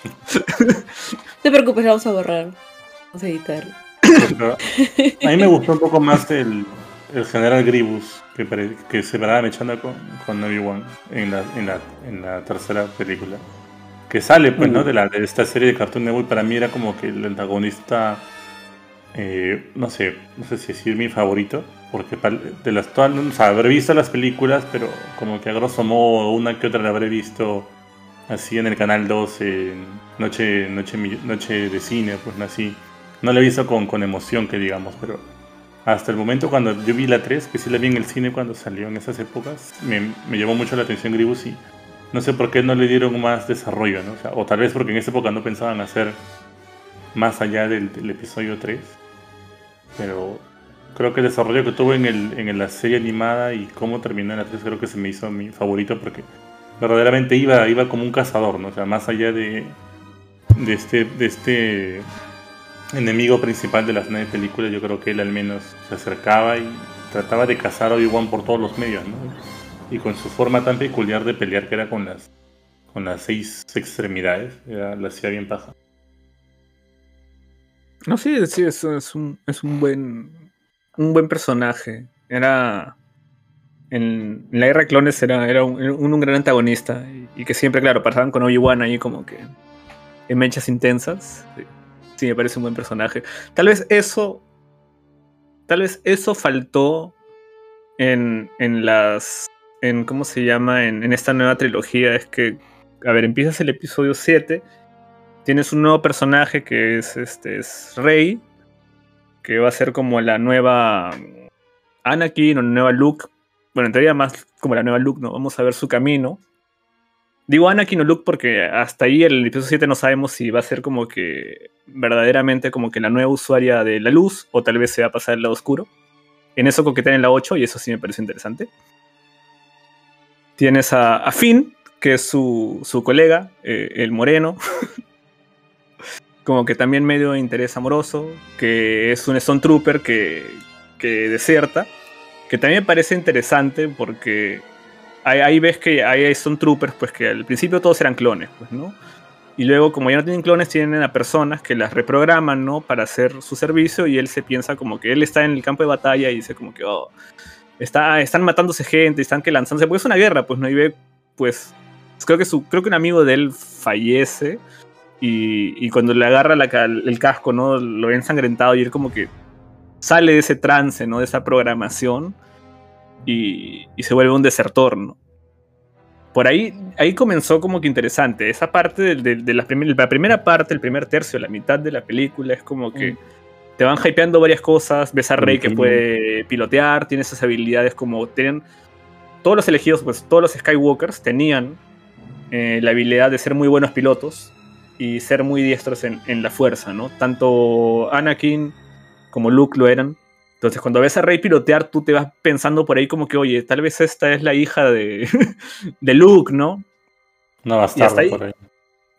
No te preocupes, vamos a borrar. Vamos a editar. A mí me gustó un poco más el, el general Gribus que, pare- que se paraba mechando con, con Obi-Wan en la, en, la, en la tercera película. Que sale, pues, ¿no? De, la, de esta serie de Cartoon Network. Para mí era como que el antagonista. eh, no sé, no sé si decir mi favorito. Porque de las todas. O sea, habré visto las películas, pero como que a grosso modo, una que otra la habré visto así en el canal 12, en noche, noche, noche de cine, pues así. No la he visto con, con emoción, que digamos, pero hasta el momento cuando yo vi la 3, que sí la vi en el cine cuando salió en esas épocas, me, me llamó mucho la atención Gribus y no sé por qué no le dieron más desarrollo, ¿no? O, tal vez porque en esa época no pensaban hacer más allá del, episodio 3, pero creo que el desarrollo que tuvo en, el, en la serie animada y cómo terminó la 3 creo que se me hizo mi favorito porque verdaderamente iba, iba como un cazador, ¿no? O sea, más allá de, de este, de este enemigo principal de las nueve películas, yo creo que él al menos se acercaba y trataba de cazar a Obi-Wan por todos los medios, ¿no? Y con su forma tan peculiar de pelear que era con las con las seis extremidades, era, la hacía bien paja. No, sí, sí, es, un, es un buen un buen personaje. Era. En, la guerra de clones era, era un, un- un gran antagonista. Y, y que siempre, claro, pasaban con Obi-Wan ahí como que. En mechas intensas. Sí, Sí, me parece un buen personaje. Tal vez eso. Tal vez eso faltó en, en las. En, ¿Cómo se llama? En, en esta nueva trilogía. Es que. A ver, empiezas el episodio 7 tienes un nuevo personaje que es este es Rey, que va a ser como la nueva Anakin o la nueva Luke. Bueno, en teoría más como la nueva Luke, ¿no? Vamos a ver su camino. Digo Anakin o Luke porque hasta ahí el episodio 7 no sabemos si va a ser como que verdaderamente como que la nueva usuaria de la luz o tal vez se va a pasar al lado oscuro. En eso coquetean en la 8 y eso sí me parece interesante. Tienes a, Finn, que es su, su colega, eh, el moreno, como que también medio de interés amoroso, que es un Stone Trooper que, que deserta, que también me parece interesante porque ahí, ahí ves que hay Stone Troopers, pues que al principio todos eran clones, pues, ¿no? Y luego, como ya no tienen clones, tienen a personas que las reprograman, ¿no? Para hacer su servicio y él se piensa como que él está en el campo de batalla y dice como que, oh, está, están matándose gente, están que lanzándose, porque es una guerra, pues, ¿no? Y ve, pues, creo que, su, creo que un amigo de él fallece y, cuando le agarra el casco, ¿no? Lo ve ensangrentado y él como que sale de ese trance, ¿no? De esa programación y, y se vuelve un desertor, ¿no? Por ahí, ahí comenzó como que interesante. Esa parte de, de- de la, primer- la primera parte, el primer tercio, la mitad de la película es como que te van hypeando varias cosas. Ves a Rey que puede pilotear, tiene esas habilidades como tienen todos los elegidos, pues todos los Skywalkers tenían eh, la habilidad de ser muy buenos pilotos y ser muy diestros en, en la fuerza, ¿no? Tanto Anakin como Luke lo eran. Entonces, cuando ves a Rey pilotear, tú te vas pensando por ahí como que, oye, tal vez esta es la hija de, de Luke, ¿no? Una Y bastarda hasta ahí- por ahí.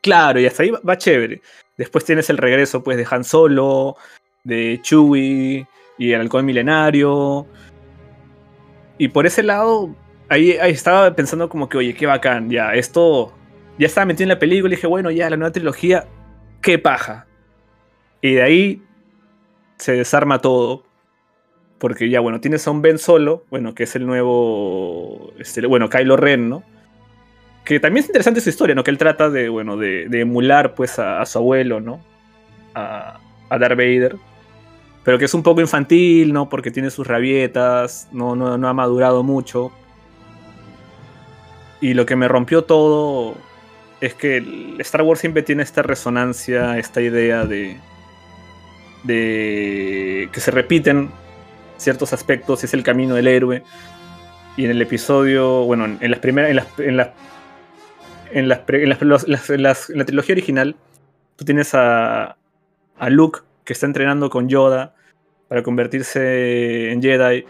Claro, y hasta ahí va, va chévere. Después tienes el regreso, pues, de Han Solo, de Chewie y el halcón milenario. Y por ese lado, ahí, ahí estaba pensando como que, oye, qué bacán, ya, esto ya estaba metido en la película y dije, bueno, ya, la nueva trilogía, qué paja. Y de ahí se desarma todo. Porque ya, bueno, tienes a un Ben Solo, bueno, que es el nuevo, este, bueno, Kylo Ren, ¿no? Que también es interesante su historia, ¿no? Que él trata de, bueno, de, emular, pues, a, a su abuelo, ¿no? A, a Darth Vader. pero que es un poco infantil, ¿no? Porque tiene sus rabietas, no, no, no ha madurado mucho. Y lo que me rompió todo es que Star Wars siempre tiene esta resonancia, esta idea de, de que se repiten ciertos aspectos, es el camino del héroe. Y en el episodio, bueno, en las primeras, en las, en las, en las, en las- las- en la trilogía original, tú tienes a, a Luke que está entrenando con Yoda para convertirse en Jedi.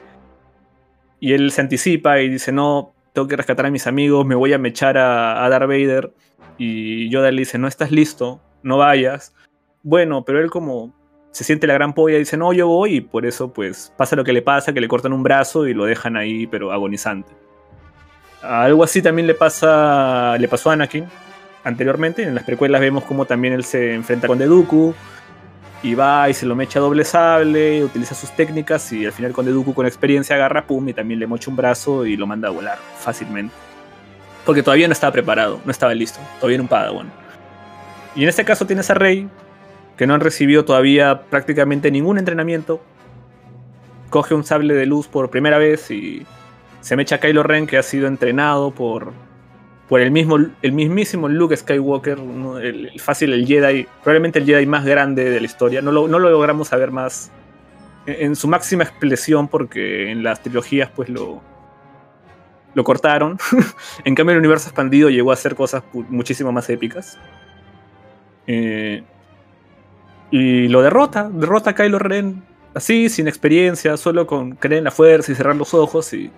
Y él se anticipa y dice, no, tengo que rescatar a mis amigos, me voy a mechar a, a Darth Vader. Y Yoda le dice, no estás listo, no vayas. Bueno, pero él como se siente la gran polla, dice, no, yo voy, y por eso pues pasa lo que le pasa, que le cortan un brazo y lo dejan ahí, pero agonizante. Algo así también le pasa, le pasó a Anakin anteriormente, en las precuelas vemos como también él se enfrenta con Deduku, y va y se lo mecha doble sable, utiliza sus técnicas, y al final con Deduku con experiencia agarra, pum, y también le mocha un brazo y lo manda a volar fácilmente. Porque todavía no estaba preparado, no estaba listo, todavía era un padawan. Y en este caso tienes a Rey, que no han recibido todavía prácticamente ningún entrenamiento. Coge un sable de luz por primera vez y se mecha a Kylo Ren, que ha sido entrenado por, por el, mismo, el mismísimo Luke Skywalker, el, fácil el Jedi, probablemente el Jedi más grande de la historia. No lo, no lo logramos saber más en, su máxima expresión porque en las trilogías pues lo, lo cortaron. en cambio el universo expandido llegó a hacer cosas muchísimo más épicas. Eh, y lo derrota, derrota a Kylo Ren así, sin experiencia, solo con creer en la fuerza y cerrar los ojos y,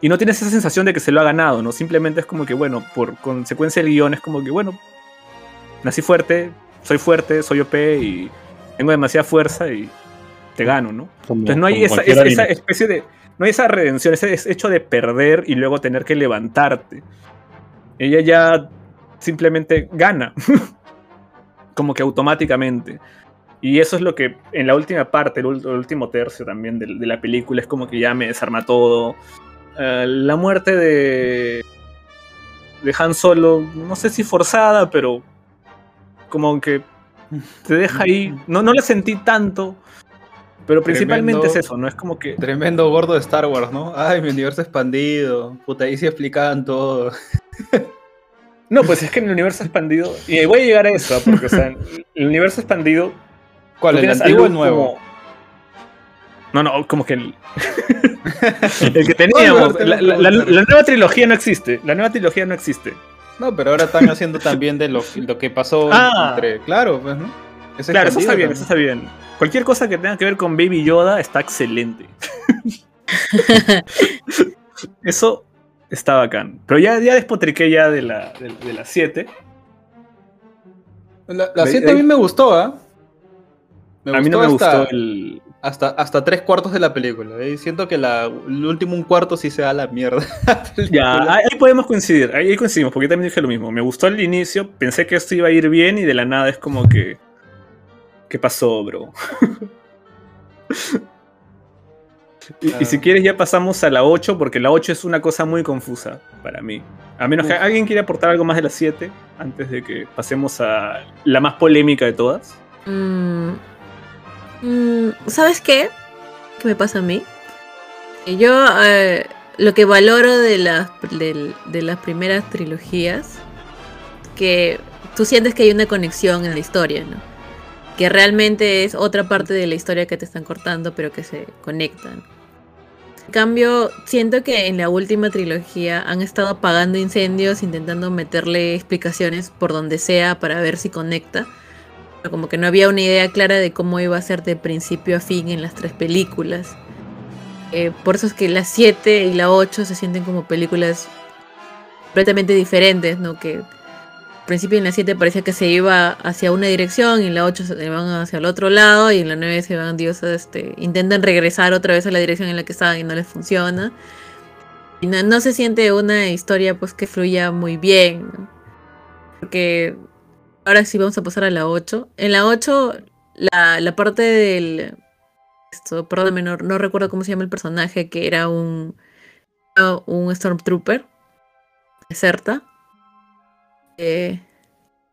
y no tienes esa sensación de que se lo ha ganado, ¿no? Simplemente es como que, bueno, por consecuencia del guion es como que, bueno, nací fuerte, soy fuerte, soy OP y tengo demasiada fuerza y te gano, ¿no? Como- Entonces no hay esa, esa- esa especie de. No hay esa redención, ese es- hecho de perder y luego tener que levantarte. Ella ya simplemente gana. Como que automáticamente. Y eso es lo que en la última parte, el, último tercio también de, de la película, es como que ya me desarma todo. Eh, la muerte de. de Han Solo, no sé si forzada, pero. como que te deja ahí. No, no la sentí tanto. Pero principalmente Tremendo. es eso, ¿no? Es como que. Tremendo gordo de Star Wars, ¿no? Ay, mi universo expandido. Puta, ahí sí explicaban todo. No, pues es que en el universo expandido. Y voy a llegar a eso, ¿ah? porque, o sea, el universo expandido. ¿Cuál? ¿El antiguo o el nuevo? como- No, no, como que el. el que teníamos. La, la- la- la nueva trilogía no existe. La nueva trilogía no existe. No, pero ahora están haciendo también de lo, lo que pasó Ah. entre. Claro, pues, ¿no? Es Claro, eso está bien, también. eso está bien. Cualquier cosa que tenga que ver con Baby Yoda está excelente. eso está bacán. Pero ya, ya despotriqué ya de la 7. De, las siete. La, la De- 7 de- a mí me gustó, ¿ah? Me a mí no me hasta, gustó el. hasta, hasta tres cuartos de la película. ¿eh? Siento que la, el último un cuarto sí se da la mierda. Ya, ahí podemos coincidir, ahí coincidimos, porque yo también dije lo mismo. Me gustó al inicio, pensé que esto iba a ir bien y de la nada es como que. ¿Qué pasó, bro? y, y si Ah. quieres, ya pasamos a la 8, porque la 8 es una cosa muy confusa para mí. A menos que alguien quiera aportar algo más de la 7, antes de que pasemos a la más polémica de todas. Mm, mm, ¿Sabes qué? ¿Qué me pasa a mí? Que Yo eh, lo que valoro de las, de las primeras trilogías, que tú sientes que hay una conexión en la historia, ¿no? Que realmente es otra parte de la historia que te están cortando, pero que se conectan. En cambio, siento que en la última trilogía han estado apagando incendios, intentando meterle explicaciones por donde sea para ver si conecta como que no había una idea clara de cómo iba a ser de principio a fin en las tres películas. Eh, por eso es que la 7 y la 8 se sienten como películas completamente diferentes, ¿no? Que al principio en la 7 parecía que se iba hacia una dirección y en la 8 se van hacia el otro lado y en la 9 se van, Dios, este, intentan regresar otra vez a la dirección en la que estaban y no les funciona. Y no, no se siente una historia pues que fluya muy bien, ¿no? Porque ahora sí vamos a pasar a la 8. En la 8, la, la parte del... Esto, perdóname, no, no recuerdo cómo se llama el personaje, que era un, un Stormtrooper. Deserta. Eh,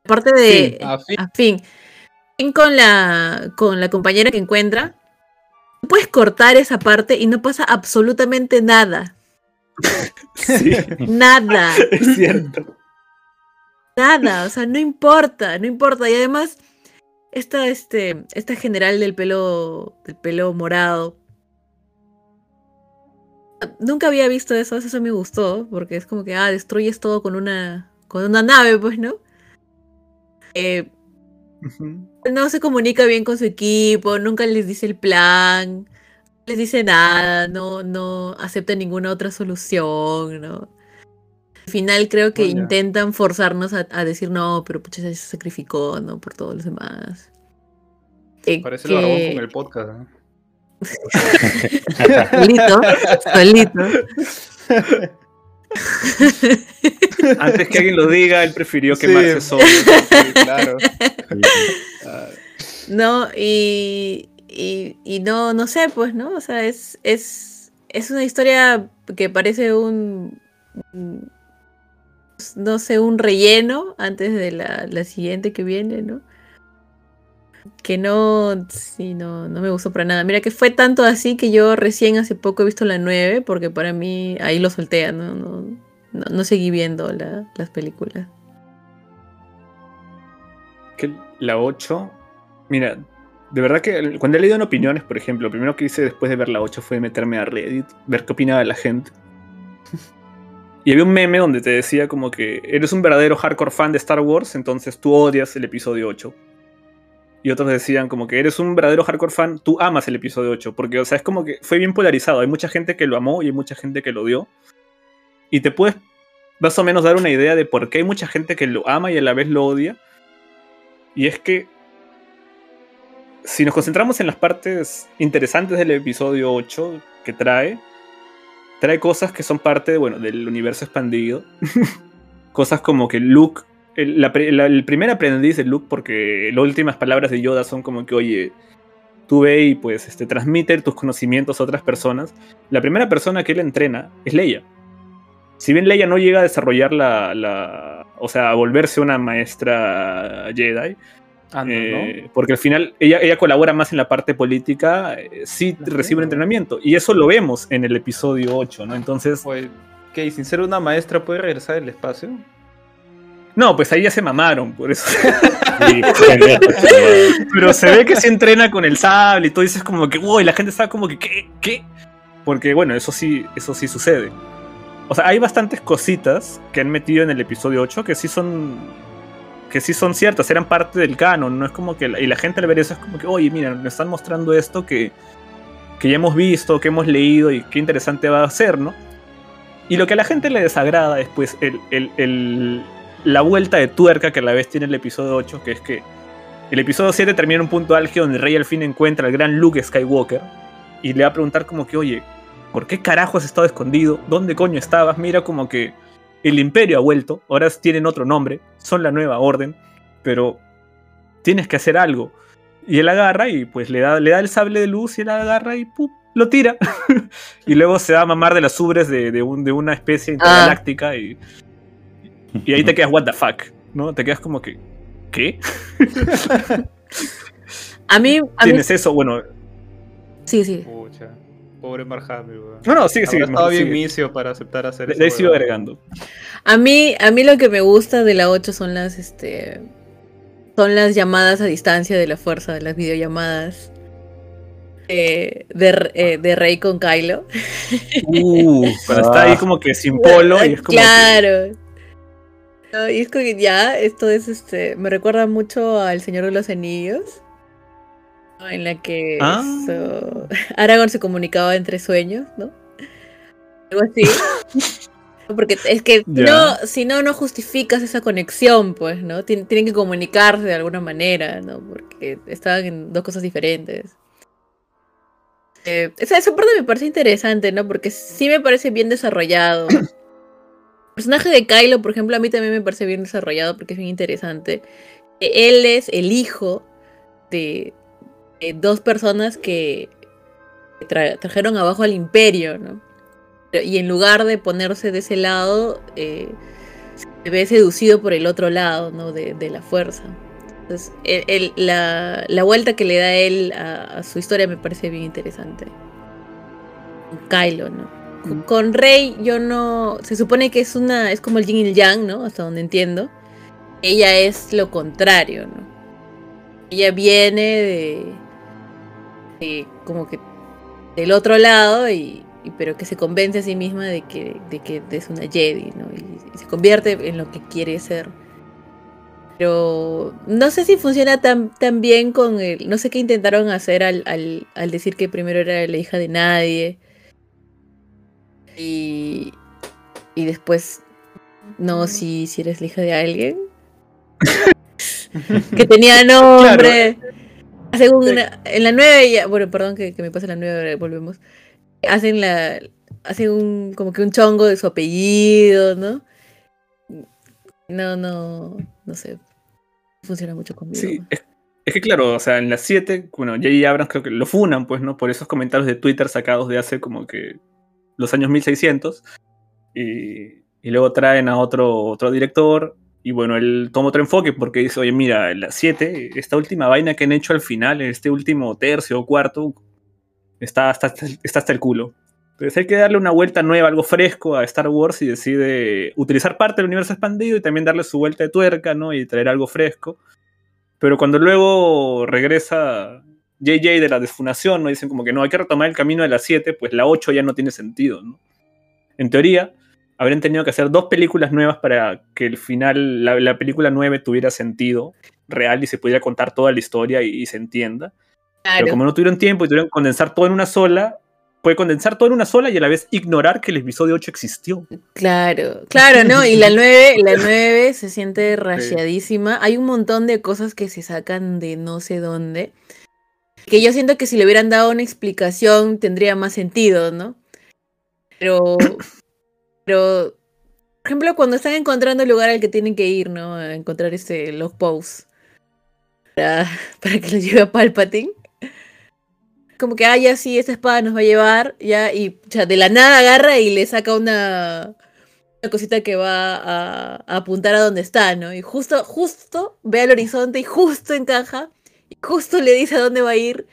la parte de... Fin, a fin. a fin. Fin con la, con la compañera que encuentra. puedes cortar esa parte y no pasa absolutamente nada. Sí, Nada. es cierto. Nada. O sea, no importa, no importa. Y además, esta, este, esta general del pelo, del pelo morado. Nunca había visto eso, eso me gustó, porque es como que, ah, destruyes todo con una, con una nave, pues, ¿no? Eh, no se comunica bien con su equipo, nunca les dice el plan, no les dice nada, no, no acepta ninguna otra solución, ¿no? Al final creo que Oh, intentan forzarnos a, a decir no, pero pucha, se sacrificó, ¿no? Por todos los demás. Eh, Parece que- el barbón con el podcast. ¿no? Solito, solito. Antes que alguien lo diga, él prefirió Sí. quemarse solo. Sí, claro. Ah, No, y, y, y no, no sé, pues, ¿no? O sea, es, es, es una historia que parece un, un- no sé, un relleno antes de la, la siguiente que viene, ¿no? Que no, sí, no, no me gustó para nada. Mira que fue tanto así que yo recién hace poco he visto la 9, porque para mí ahí lo solté, ¿no? No, no, no seguí viendo la- las películas. que la 8, mira, de verdad que cuando he leído en opiniones, por ejemplo, lo primero que hice después de ver la 8 fue meterme a Reddit, ver qué opinaba la gente. Y había un meme donde te decía como que eres un verdadero hardcore fan de Star Wars, entonces tú odias el episodio 8. Y otros decían como que eres un verdadero hardcore fan, tú amas el episodio 8. Porque, o sea, es como que fue bien polarizado. Hay mucha gente que lo amó y hay mucha gente que lo odió. Y te puedes más o menos dar una idea de por qué hay mucha gente que lo ama y a la vez lo odia. Y es que si nos concentramos en las partes interesantes del episodio 8 que trae, trae cosas que son parte bueno, del universo expandido. cosas como que Luke, el, el primer aprendiz de Luke, porque las últimas palabras de Yoda son como que, oye, tú ve y pues este, transmite tus conocimientos a otras personas. La primera persona que él entrena es Leia. Si bien Leia no llega a desarrollar la, la o sea, a volverse una maestra Jedi, ah, no, eh, porque al final ella, ella colabora más en la parte política, eh, sí recibe un entrenamiento. Y eso lo vemos en el episodio 8, ¿no? Entonces, Pues, ¿qué? ¿Y sin ser una maestra puede regresar al espacio? no, pues ahí ya se mamaron, por eso. Sí. Pero se ve que se entrena con el sable y todo, y dices como que, wow, y la gente está como que, ¿qué? ¿Qué? Porque bueno, eso sí, eso sí sucede. O sea, hay bastantes cositas que han metido en el episodio 8 que sí son. Que sí son ciertas, eran parte del canon. No es como que. y la gente al ver eso es como que, oye, mira, me están mostrando esto que. que ya hemos visto, que hemos leído y qué interesante va a ser, ¿no? Y lo que a la gente le desagrada es pues el, el- el- la vuelta de tuerca que a la vez tiene el episodio 8, que es que el episodio 7 termina en un punto álgido donde Rey al fin encuentra al gran Luke Skywalker y le va a preguntar como que, oye, ¿por qué carajo has estado escondido? ¿Dónde coño estabas? Mira como que el imperio ha vuelto, ahora tienen otro nombre, son la nueva orden, pero tienes que hacer algo. Y él agarra y pues le da, le da el sable de luz y él agarra y ¡pup! lo tira. y luego se va a mamar de las ubres de, de un- de una especie intergaláctica y, y ahí te quedas, what the fuck, ¿no? Te quedas como que, ¿qué? A mí, a mí Tienes eso, bueno. sí, sí. Pucha. Pobre weón. No, no, sigue, sigue. Mejor bien misio para aceptar hacer Le, eso. le he sigo agregando. A mí, a mí lo que me gusta de la 8 son las, este, son las llamadas a distancia de la fuerza, de las videollamadas eh, de, eh, de Rey con Kylo. Uh, cuando está ahí como que sin polo y es como que- claro. No, y es como que ya, esto es este, me recuerda mucho al Señor de los Anillos. En la que Ah. so- Aragorn se comunicaba entre sueños, ¿no? Algo así. Porque es que no, si no, no justificas esa conexión, pues, ¿no? Tien- tienen que comunicarse de alguna manera, ¿no? Porque estaban en dos cosas diferentes. Eh, esa, esa parte me parece interesante, ¿no? Porque sí me parece bien desarrollado. El personaje de Kylo, por ejemplo, a mí también me parece bien desarrollado porque es bien interesante. Él es el hijo de, de dos personas que tra- trajeron abajo al imperio, ¿no? Y en lugar de ponerse de ese lado, eh, se ve seducido por el otro lado, ¿no? De, de la fuerza. Entonces, el- el- la, la vuelta que le da él a, a su historia me parece bien interesante. Con Kylo, ¿no? Con- Con Rey, yo no. Se supone que es una. Es como el yin y el yang, ¿no? Hasta donde entiendo. Ella es lo contrario, ¿no? Ella viene de. Como que. del otro lado y. y- pero que se convence a sí misma de que, de que es una Jedi, ¿no? Y, y se convierte en lo que quiere ser. Pero no sé si funciona tan, tan bien con el. No sé qué intentaron hacer al, al, al decir que primero era la hija de nadie. Y. Y después. No, si, si eres la hija de alguien. que tenía nombre. Hacen una- en la 9 ya. Bueno, perdón que, que me pase la 9, volvemos. Hacen la. Hacen un. como que un chongo de su apellido, ¿no? No, no. No sé. Funciona mucho conmigo. Sí, es, es que claro, o sea, en las 7, bueno, J.J. Abrams creo que lo funan, pues, ¿no? Por esos comentarios de Twitter sacados de hace como que los años 1600. Y, y luego traen a otro, otro director. Y bueno, él toma otro enfoque porque dice, oye, mira, en las 7, esta última vaina que han hecho al final, este último tercio o cuarto, está hasta, está hasta el culo. Entonces hay que darle una vuelta nueva, algo fresco a Star Wars y decide utilizar parte del universo expandido y también darle su vuelta de tuerca, ¿no? Y traer algo fresco. Pero cuando luego regresa JJ de la desfunación, ¿no? Dicen como que no, hay que retomar el camino de la 7, pues la 8 ya no tiene sentido. En teoría, habrían tenido que hacer dos películas nuevas para que el final, la, la película 9 tuviera sentido real y se pudiera contar toda la historia y, y se entienda. Claro. Pero como no tuvieron tiempo y tuvieron que condensar todo en una sola, puede condensar todo en una sola y a la vez ignorar que el episodio 8 existió. Claro, claro, ¿no? Y la 9, la 9 se siente rayadísima. Hay un montón de cosas que se sacan de no sé dónde. Que yo siento que si le hubieran dado una explicación tendría más sentido, ¿no? Pero, pero, por ejemplo, cuando están encontrando el lugar al que tienen que ir, ¿no? A encontrar este log post para, que los lleve a Palpatine. Como que, ah, ya sí, esta espada nos va a llevar, ya, y o de la nada agarra y le saca una, cosita que va a, a apuntar a donde está, ¿no? Y justo, justo ve al horizonte y justo encaja, y justo le dice a dónde va a ir.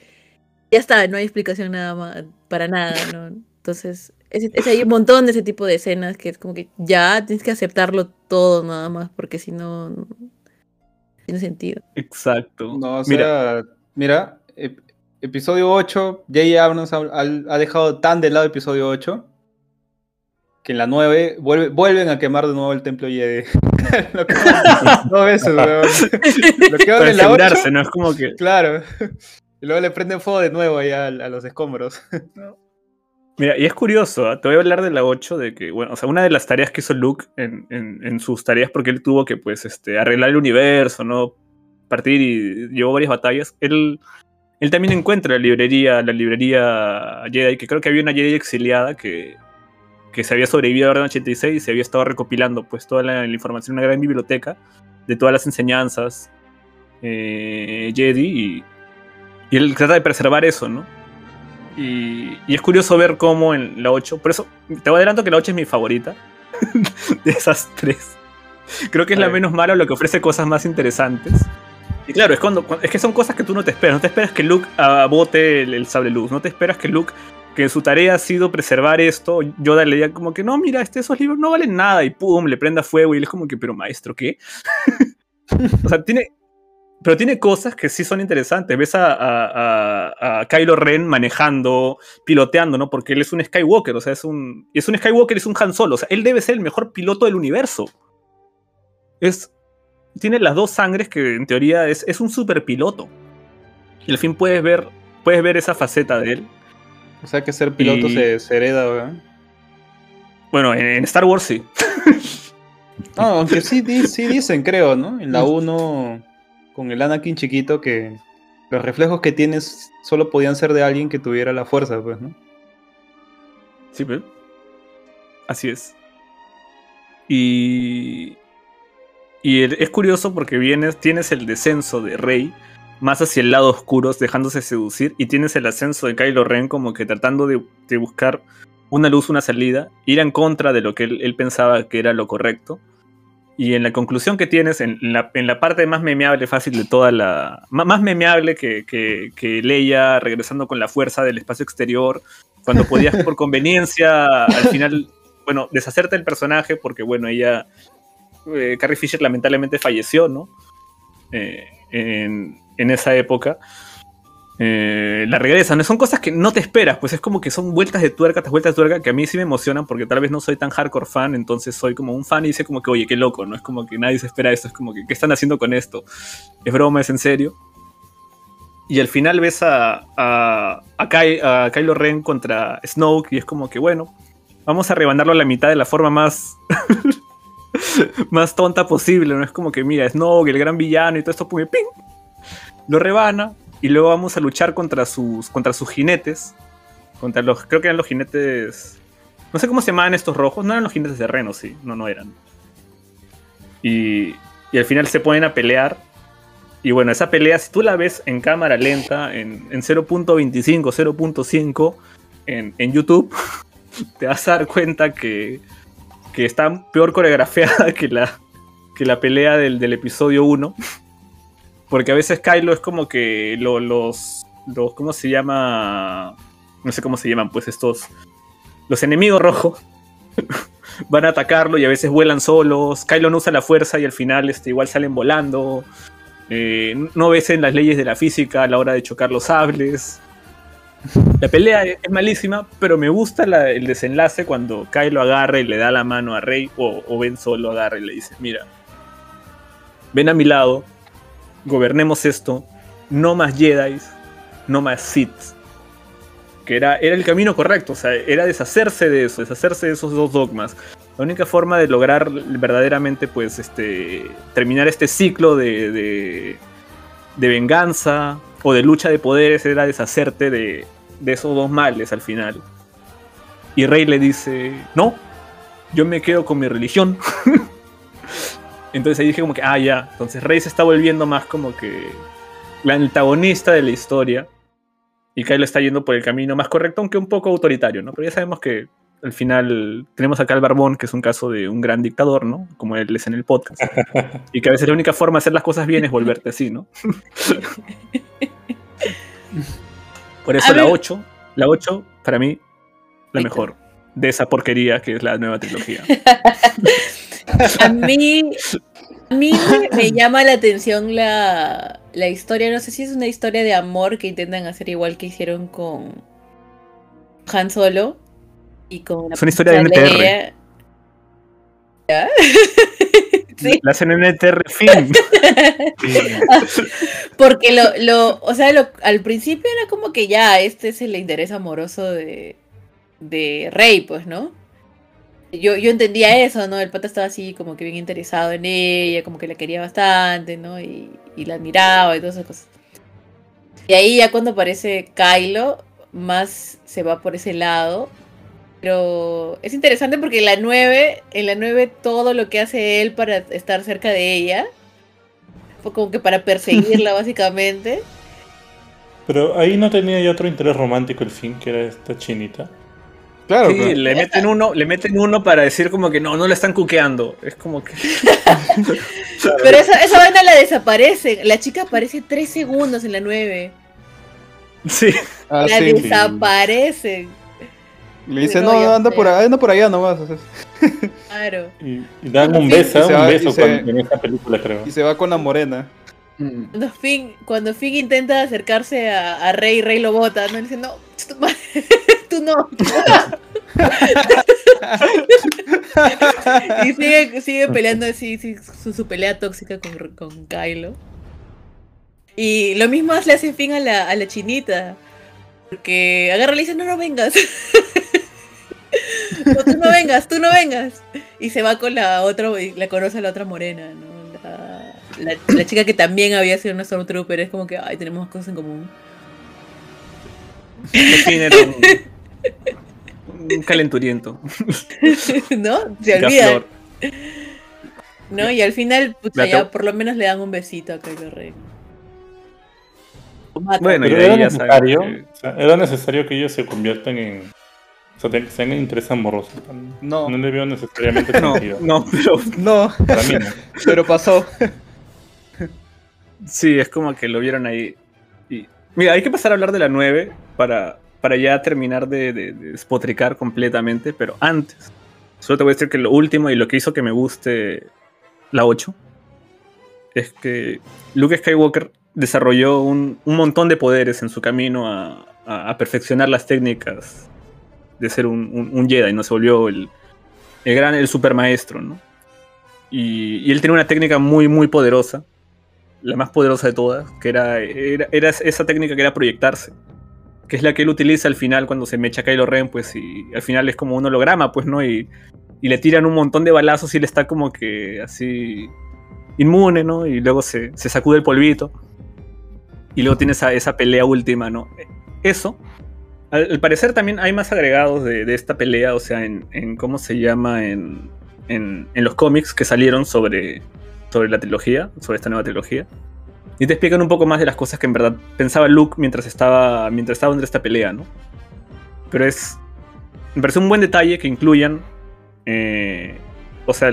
Ya está, no hay explicación nada más, para nada, ¿no? Entonces, es, es- hay un montón de ese tipo de escenas que es como que ya tienes que aceptarlo todo nada más, porque si no, no tiene sentido. Exacto. No, o Mira, sea, mira, ep- episodio 8, J.J. Abrams ha, ha- dejado tan de lado episodio 8 que en la 9 vuelve- vuelven a quemar de nuevo el templo Jedi. Lo queman dos veces, weón. Lo queman en la 8, asegurarse, ¿no? Es como que. claro. Y luego le prenden fuego de nuevo ahí a, a los escombros. Mira, y es curioso, ¿ah? te voy a hablar de la 8, de que, bueno, o sea, una de las tareas que hizo Luke en, en- sus tareas, porque él tuvo que, pues, este, arreglar el universo, ¿no? Partir y llevó varias batallas. Él, él también encuentra la librería, la librería Jedi, que creo que había una Jedi exiliada que, que se había sobrevivido a la Orden 86 y se había estado recopilando, pues, toda la, información una gran biblioteca de todas las enseñanzas eh, Jedi y, y él trata de preservar eso, ¿no? Y, y es curioso ver cómo en la 8, por eso te voy adelanto que la 8 es mi favorita de esas tres. Creo que es la menos mala, lo que ofrece cosas más interesantes. Y claro, es, cuando, cu- es que son cosas que tú no te esperas. No te esperas que Luke ah, bote el, el sable luz. No te esperas que Luke, que su tarea ha sido preservar esto, Yoda le diga como que no, mira, este, esos libros no valen nada. Y pum, le prenda fuego. Y él es como que, pero maestro, ¿qué? o sea, tiene, pero tiene cosas que sí son interesantes. Ves a, a, a- Kylo Ren manejando, piloteando, ¿no? Porque él es un Skywalker, o sea, es un. y Es un Skywalker, es un Han Solo. O sea, él debe ser el mejor piloto del universo. Es. Tiene las dos sangres que en teoría es, es un super piloto. Y al fin puedes ver. Puedes ver esa faceta de él. O sea que ser piloto Y- se, se hereda, weón. Bueno, en, en Star Wars sí. No, aunque sí, sí dicen, creo, ¿no? En la 1, con el Anakin chiquito, que los reflejos que tienes solo podían ser de alguien que tuviera la fuerza, pues, ¿no? Sí, pues. Así es. Y. Y es curioso porque vienes, tienes el descenso de Rey más hacia el lado oscuro, dejándose seducir, y tienes el ascenso de Kylo Ren como que tratando de, de buscar una luz, una salida, ir en contra de lo que él pensaba que era lo correcto. Y en la conclusión que tienes, en la, en la parte más memeable, fácil de toda la. Más memeable que, que, que Leia regresando con la fuerza del espacio exterior, cuando podías por conveniencia al final, bueno, deshacerte del personaje, porque bueno, ella. eh, Carrie Fisher lamentablemente falleció, ¿no? Eh, en, en esa época. Eh, la regresan, son cosas que no te esperas, pues es como que son vueltas de tuerca tras vueltas de tuerca que a mí sí me emocionan porque tal vez no soy tan hardcore fan, entonces soy como un fan y dice como que, oye, qué loco, ¿no? Es como que nadie se espera esto, es como que, ¿qué están haciendo con esto? ¿Es broma? ¿Es en serio? Y al final ves a, a, a, a Kylo Ren contra Snoke y es como que, bueno, vamos a rebanarlo a la mitad de la forma más... más tonta posible, ¿no? Es como que, mira, Snoke, el gran villano y todo esto, pum, ¡ping! Lo rebana y luego vamos a luchar contra sus, contra sus jinetes. Contra los, creo que eran los jinetes. No sé cómo se llamaban estos rojos. No eran los jinetes de Reno, sí. No, no eran. Y, y al final se ponen a pelear. Y bueno, esa pelea, si tú la ves en cámara lenta, en, en 0.25, 0.5, en, en YouTube, te vas a dar cuenta que, que está peor coreografiada que la, que la pelea del, del episodio 1. Porque a veces Kylo es como que lo- los, los. ¿Cómo se llama? No sé cómo se llaman, pues estos. Los enemigos rojos van a atacarlo y a veces vuelan solos. Kylo no usa la fuerza y al final este, igual salen volando. Eh, no ves en las leyes de la física a la hora de chocar los sables. La pelea es malísima, pero me gusta el desenlace cuando Kylo agarra y le da la mano a Rey, o, o Ben solo agarra y le dice, mira, ven a mi lado, gobernemos esto, no más Jedi, no más Sith. Que era, era el camino correcto, o sea, era deshacerse de eso, deshacerse de esos dos dogmas. La única forma de lograr verdaderamente, pues, este, terminar este ciclo de, de, de venganza o de lucha de poderes era deshacerte de, de esos dos males al final. Y Rey le dice, no, yo me quedo con mi religión. Entonces ahí dije como que, ah, ya. Entonces Rey se está volviendo más como que la antagonista de la historia. Y Kylo está yendo por el camino más correcto, aunque un poco autoritario, ¿no? Pero ya sabemos que al final tenemos acá al Barbón, que es un caso de un gran dictador, ¿no? Como él es en el podcast. y que a veces la única forma de hacer las cosas bien es volverte así, ¿no? por eso A la ver. 8, la 8, para mí, la mejor de esa porquería que es la nueva trilogía. A mí, a mí me, me llama la atención la, la historia. No sé si es una historia de amor que intentan hacer igual que hicieron con Han Solo y con la Es una historia de NTR. Leia. ¿Ya? Sí. La hacen en NTR Film. Porque lo, lo, o sea, lo- al principio era como que ya, este es el interés amoroso de, de Rey, pues, ¿no? Yo, yo entendía eso, ¿no? El pata estaba así como que bien interesado en ella, como que la quería bastante, ¿no? Y, y la admiraba y todas esas cosas. Y ahí ya cuando aparece Kylo, más se va por ese lado. Pero es interesante porque en la 9, en la 9 todo lo que hace él para estar cerca de ella, fue como que para perseguirla básicamente. Pero ahí no tenía ya otro interés romántico el fin, que era esta chinita. Claro, Sí, le meten uno, le meten uno para decir como que no, no la están cuqueando. Es como que. Pero esa, esa vaina la desaparece. La chica aparece tres segundos en la 9. Sí. Ah, la sí. desaparece. Le dice, No, no, anda por, allá, anda por allá nomás. Claro. Y, y dan un beso, y se un va- beso se- en esa película, creo. Y se va con la morena. Cuando Finn, cuando Finn intenta acercarse a, a Rey, Rey lo bota, ¿no? Le dice, no, tú no. y sigue, sigue peleando así, sí, su, su pelea tóxica con, con Kylo. Y lo mismo le hace Finn a la, a la chinita. Porque agarra y le dice, no, no vengas. no, tú no vengas, tú no vengas. Y se va con la otra, y la conoce a la otra morena, ¿no? La, la, la chica que también había sido una Stormtrooper. Es como que, ay, tenemos cosas en común. Fin un, calenturiento. ¿No? Se olvida. ¿No? Y al final, pucha, La ya por lo menos le dan un besito a Kylo Ren. Bueno, y de era necesario, que- o sea, era necesario que ellos se conviertan en, O sea, te- tengan interés amoroso. No. No le veo necesariamente No, sentido. no, pero No, Para mí no. pero pasó. sí, es como que lo vieron ahí. Y, mira, hay que pasar a hablar de la 9 para, para ya terminar de, de- despotricar completamente, pero antes, solo te voy a decir que lo último y lo que hizo que me guste la 8 es que Luke Skywalker desarrolló un, un montón de poderes en su camino a, a- perfeccionar las técnicas de ser un, un- un Jedi, ¿no? Se volvió el, el gran, el super maestro, ¿no? Y, él tenía una técnica muy, muy poderosa, la más poderosa de todas, que era, era esa técnica que era proyectarse, que es la que él utiliza al final cuando se mecha Kylo Ren, pues, y al final es como un holograma, pues, ¿no? Y, y le tiran un montón de balazos y él está como que así inmune, ¿no? Y luego se, se sacude el polvito. Y luego tiene esa, esa pelea última, ¿no? Eso. Al, al parecer también hay más agregados de, de esta pelea, o sea, en, en cómo se llama en, en, en los cómics que salieron sobre, sobre la trilogía, sobre esta nueva trilogía. Y te explican un poco más de las cosas que en verdad pensaba Luke mientras estaba, mientras estaba en esta pelea, ¿no? Pero es. Me parece un buen detalle que incluyan. eh, o sea,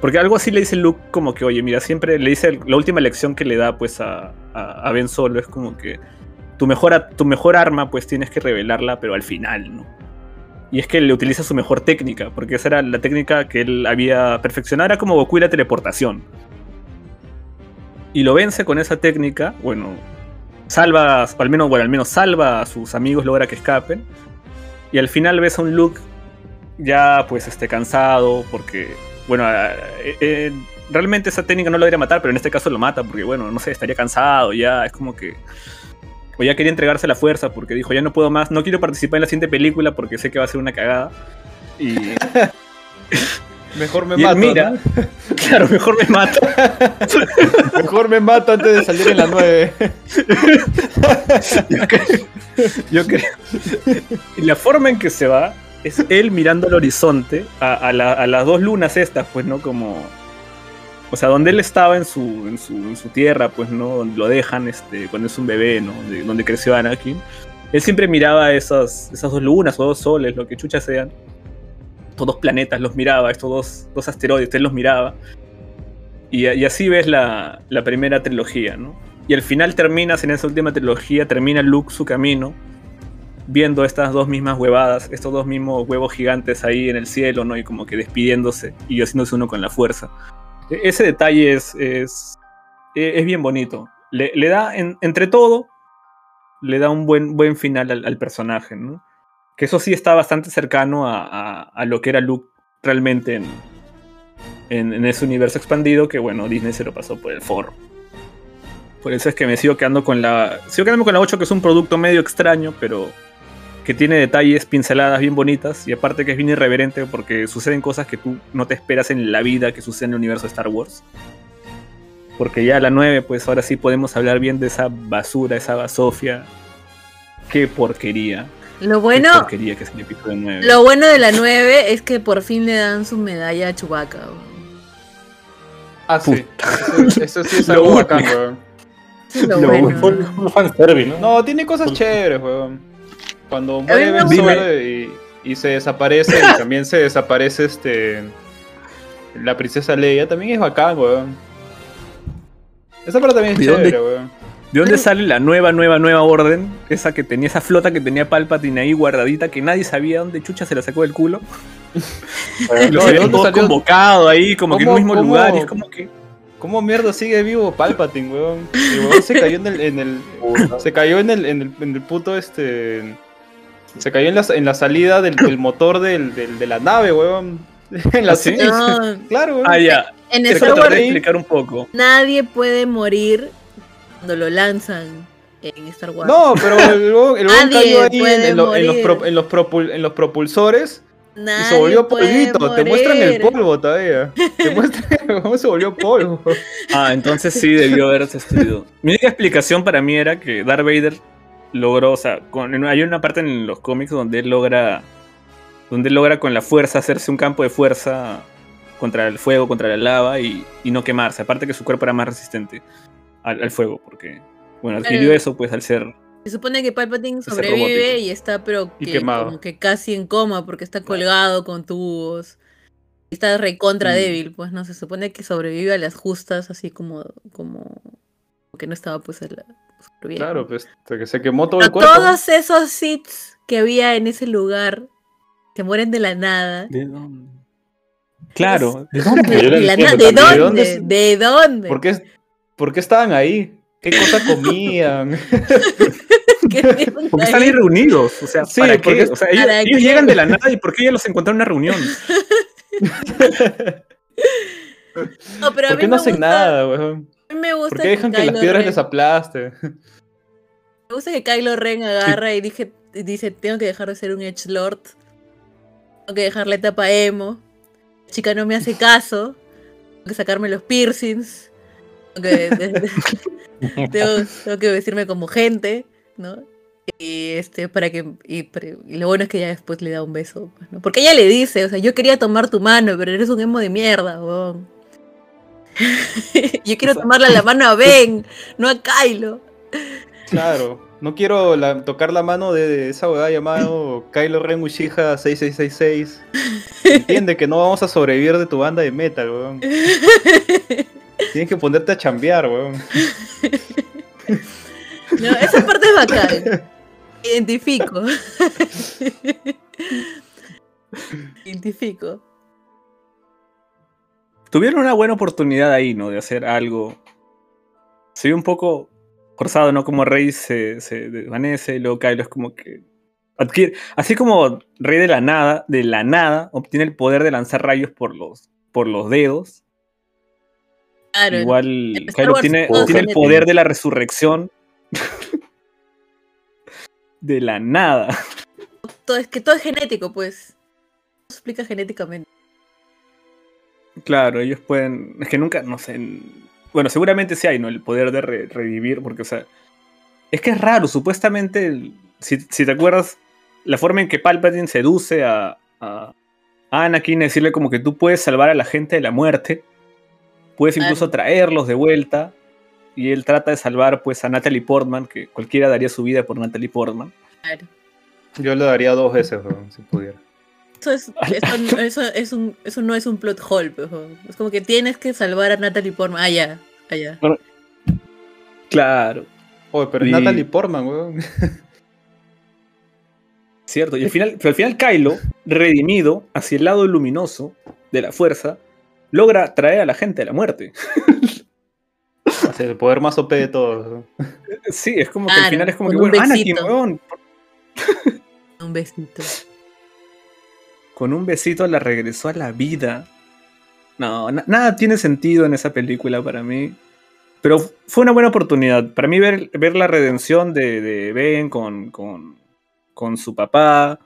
porque algo así le dice Luke como que, oye, mira, siempre le dice la última lección que le da pues a, a, Ben Solo es como que tu mejor, tu mejor arma pues tienes que revelarla pero al final, ¿no? Y es que le utiliza su mejor técnica, porque esa era la técnica que él había perfeccionado, era como Goku y la teleportación. Y lo vence con esa técnica, bueno, salva, al menos, bueno, al menos salva a sus amigos, logra que escapen. Y al final ves a un Luke ya pues este, cansado, porque, bueno, eh, eh, realmente esa técnica no lo debería matar, pero en este caso lo mata, porque, bueno, no sé, estaría cansado, ya es como que... O ya quería entregarse la fuerza, porque dijo, ya no puedo más, no quiero participar en la siguiente película porque sé que va a ser una cagada. Y, Mejor me y mato. mira, ¿no? claro, mejor me mato. Mejor me mato antes de salir en la 9. Yo creo, yo creo. Y la forma en que se va es él mirando al horizonte, a, a la- a las dos lunas estas, pues, ¿no? Como. O sea, donde él estaba en su, en su, en su tierra, pues, ¿no? Donde lo dejan este, cuando es un bebé, ¿no? De- donde creció Anakin. Él siempre miraba esas, esas dos lunas o dos soles, lo que chuchas sean. Estos dos planetas los miraba, estos dos, dos asteroides, él los miraba. Y, así ves la, la primera trilogía, ¿no? Y al final terminas en esa última trilogía, termina Luke su camino, viendo estas dos mismas huevadas, estos dos mismos huevos gigantes ahí en el cielo, ¿no? Y como que despidiéndose y haciéndose uno con la fuerza. E- Ese detalle es, es, e- es bien bonito. Le, da, en- entre todo, le da un buen, buen final al, al personaje, ¿no? Que eso sí está bastante cercano a, a- lo que era Luke realmente en, en, ese universo expandido, que bueno, Disney se lo pasó por el forro. Por eso es que me sigo quedando con la. Sigo quedando con la 8, que es un producto medio extraño, pero que tiene detalles, pinceladas bien bonitas. Y aparte que es bien irreverente porque suceden cosas que tú no te esperas en la vida que suceden en el universo de Star Wars. Porque ya a la 9, pues ahora sí podemos hablar bien de esa basura, esa basofia. Qué porquería. Lo bueno, porquería que es el episodio 9. lo bueno de la 9 es que por fin le dan su medalla a Chewbacca. weón. Ah, sí. Eso, eso sí es Lo algo único. bacán, weón. Eso es lo Lo bueno. Fue un fanservice, ¿no? No, tiene cosas chéveres, weón. Cuando muere me Ben gusta. Solo y, y se desaparece, y también se desaparece este. La princesa Leia, también es bacán, weón. Esa parte también es ¿De dónde- chévere, weón. ¿De dónde sale la nueva, nueva, nueva orden? Esa que tenía esa flota que tenía Palpatine ahí guardadita, que nadie sabía dónde chucha se la sacó del culo. Eh, Lo ¿de habían salió? convocado ahí, como que en un ¿Cómo- mismo cómo- lugar. Y es como que. ¿Cómo mierda sigue vivo Palpatine, weón? El weón se cayó en el. En el se cayó en el, en el, en el puto este. Se cayó en la, en la salida del, del motor del, del- de la nave, weón. En la ¿Ah, sí? No, Claro, weón. Ah, ya. en de explicar un poco. nadie puede morir cuando lo lanzan en Star Wars. No, pero el Nadie cayó ahí en, puede en lo- en los, morir. pro- en, los propul- en los propulsores y Nadie se volvió polvito. Te muestran el polvo todavía. Te muestran cómo se volvió polvo. Ah, entonces sí debió haberse estudiado. Mi única explicación para mí era que Darth Vader logró, o sea, con- hay una parte en los cómics donde él logra, donde él logra con la fuerza hacerse un campo de fuerza contra el fuego, contra la lava y, y no quemarse. Aparte que su cuerpo era más resistente al, al fuego, porque, bueno, adquirió eso pues al ser Se supone que Palpatine sobrevive y está pero Y que, quemado. como que casi en coma porque está colgado con tubos. Está recontra Mm. débil, pues no se supone que sobrevive a las justas así como como que no estaba pues a la súper bien. Claro, pues que se quemó todo el cuerpo. todos esos Siths que había en ese lugar que mueren de la nada. ¿De dónde? Claro, ¿de dónde? De, la entiendo na- ¿de dónde? ¿De ¿De dónde? ¿Por qué, por qué estaban ahí? ¿Qué cosa comían? ¿Qué tienen ¿Por qué están ahí reunidos? O sea, Sí, ¿para porque- qué? O sea, ellos, ¿Para ellos qué? llegan de la nada y ¿por qué ellos los encontraron en una reunión? No, pero a ¿Por mí qué no me hacen gusta- nada, weón? A mí me gusta ¿Por qué dejan que las Kylo piedras Ren- les aplasten? Me gusta que Kylo Ren agarra y dije, y dice, tengo que dejar de ser un Edge Lord. Tengo que dejar la etapa emo. La chica no me hace caso. Tengo que sacarme los piercings. Tengo que, tengo- tengo que vestirme como gente, ¿no? Y este, para que. Y, lo bueno es que ella después le da un beso. pues, ¿no? Porque ella le dice, o sea, yo quería tomar tu mano, pero eres un emo de mierda, weón. yo quiero O sea- tomarle la mano a Ben, no a Kylo. Claro. No quiero la- tocar la mano de esa huevada llamado Kylo Ren Uchiha 6666. Entiende que no vamos a sobrevivir de tu banda de metal, weón. Tienes que ponerte a chambear, weón. No, esa parte es bacán. Identifico. Identifico. Tuvieron una buena oportunidad ahí, ¿no? De hacer algo. Se ve un poco forzado, ¿no? Como Rey se, se desvanece y luego Kylo es como que. Adquiere, así como Rey de la nada, de la nada, obtiene el poder de lanzar rayos por los, por los dedos. Claro. Igual Wars tiene, tiene el poder de la resurrección. de la nada. todo, es que todo es genético, pues. Se explica genéticamente. Claro, ellos pueden. Es que nunca, no sé. Bueno, seguramente sí hay, ¿no? El poder de re- revivir, porque, o sea. Es que es raro, supuestamente. si, si te acuerdas, la forma en que Palpatine seduce a, a a Anakin, decirle como que tú puedes salvar a la gente de la muerte. Puedes incluso traerlos de vuelta. Y él trata de salvar, pues, a Natalie Portman, que cualquiera daría su vida por Natalie Portman. Claro. Yo le daría dos veces, weón, si pudiera. Eso, es, eso, es un, eso no es un plot hole, pues, weón. Es como que tienes que salvar a Natalie Portman. Ah, ya. Ah. Claro. Oye, pero Y- Natalie Portman, weón. Cierto, y al final, pero al final Kylo, redimido hacia el lado luminoso de la fuerza, logra traer a la gente de la muerte. O sea, el poder más OP de todos. Sí, es como que al final es como que, con un bueno, Anakin, besito. weón, Un besito. con un besito la regresó a la vida. No, na- nada tiene sentido en esa película para mí. Pero fue una buena oportunidad. Para mí ver, ver la redención de, de Ben con, con, con su papá.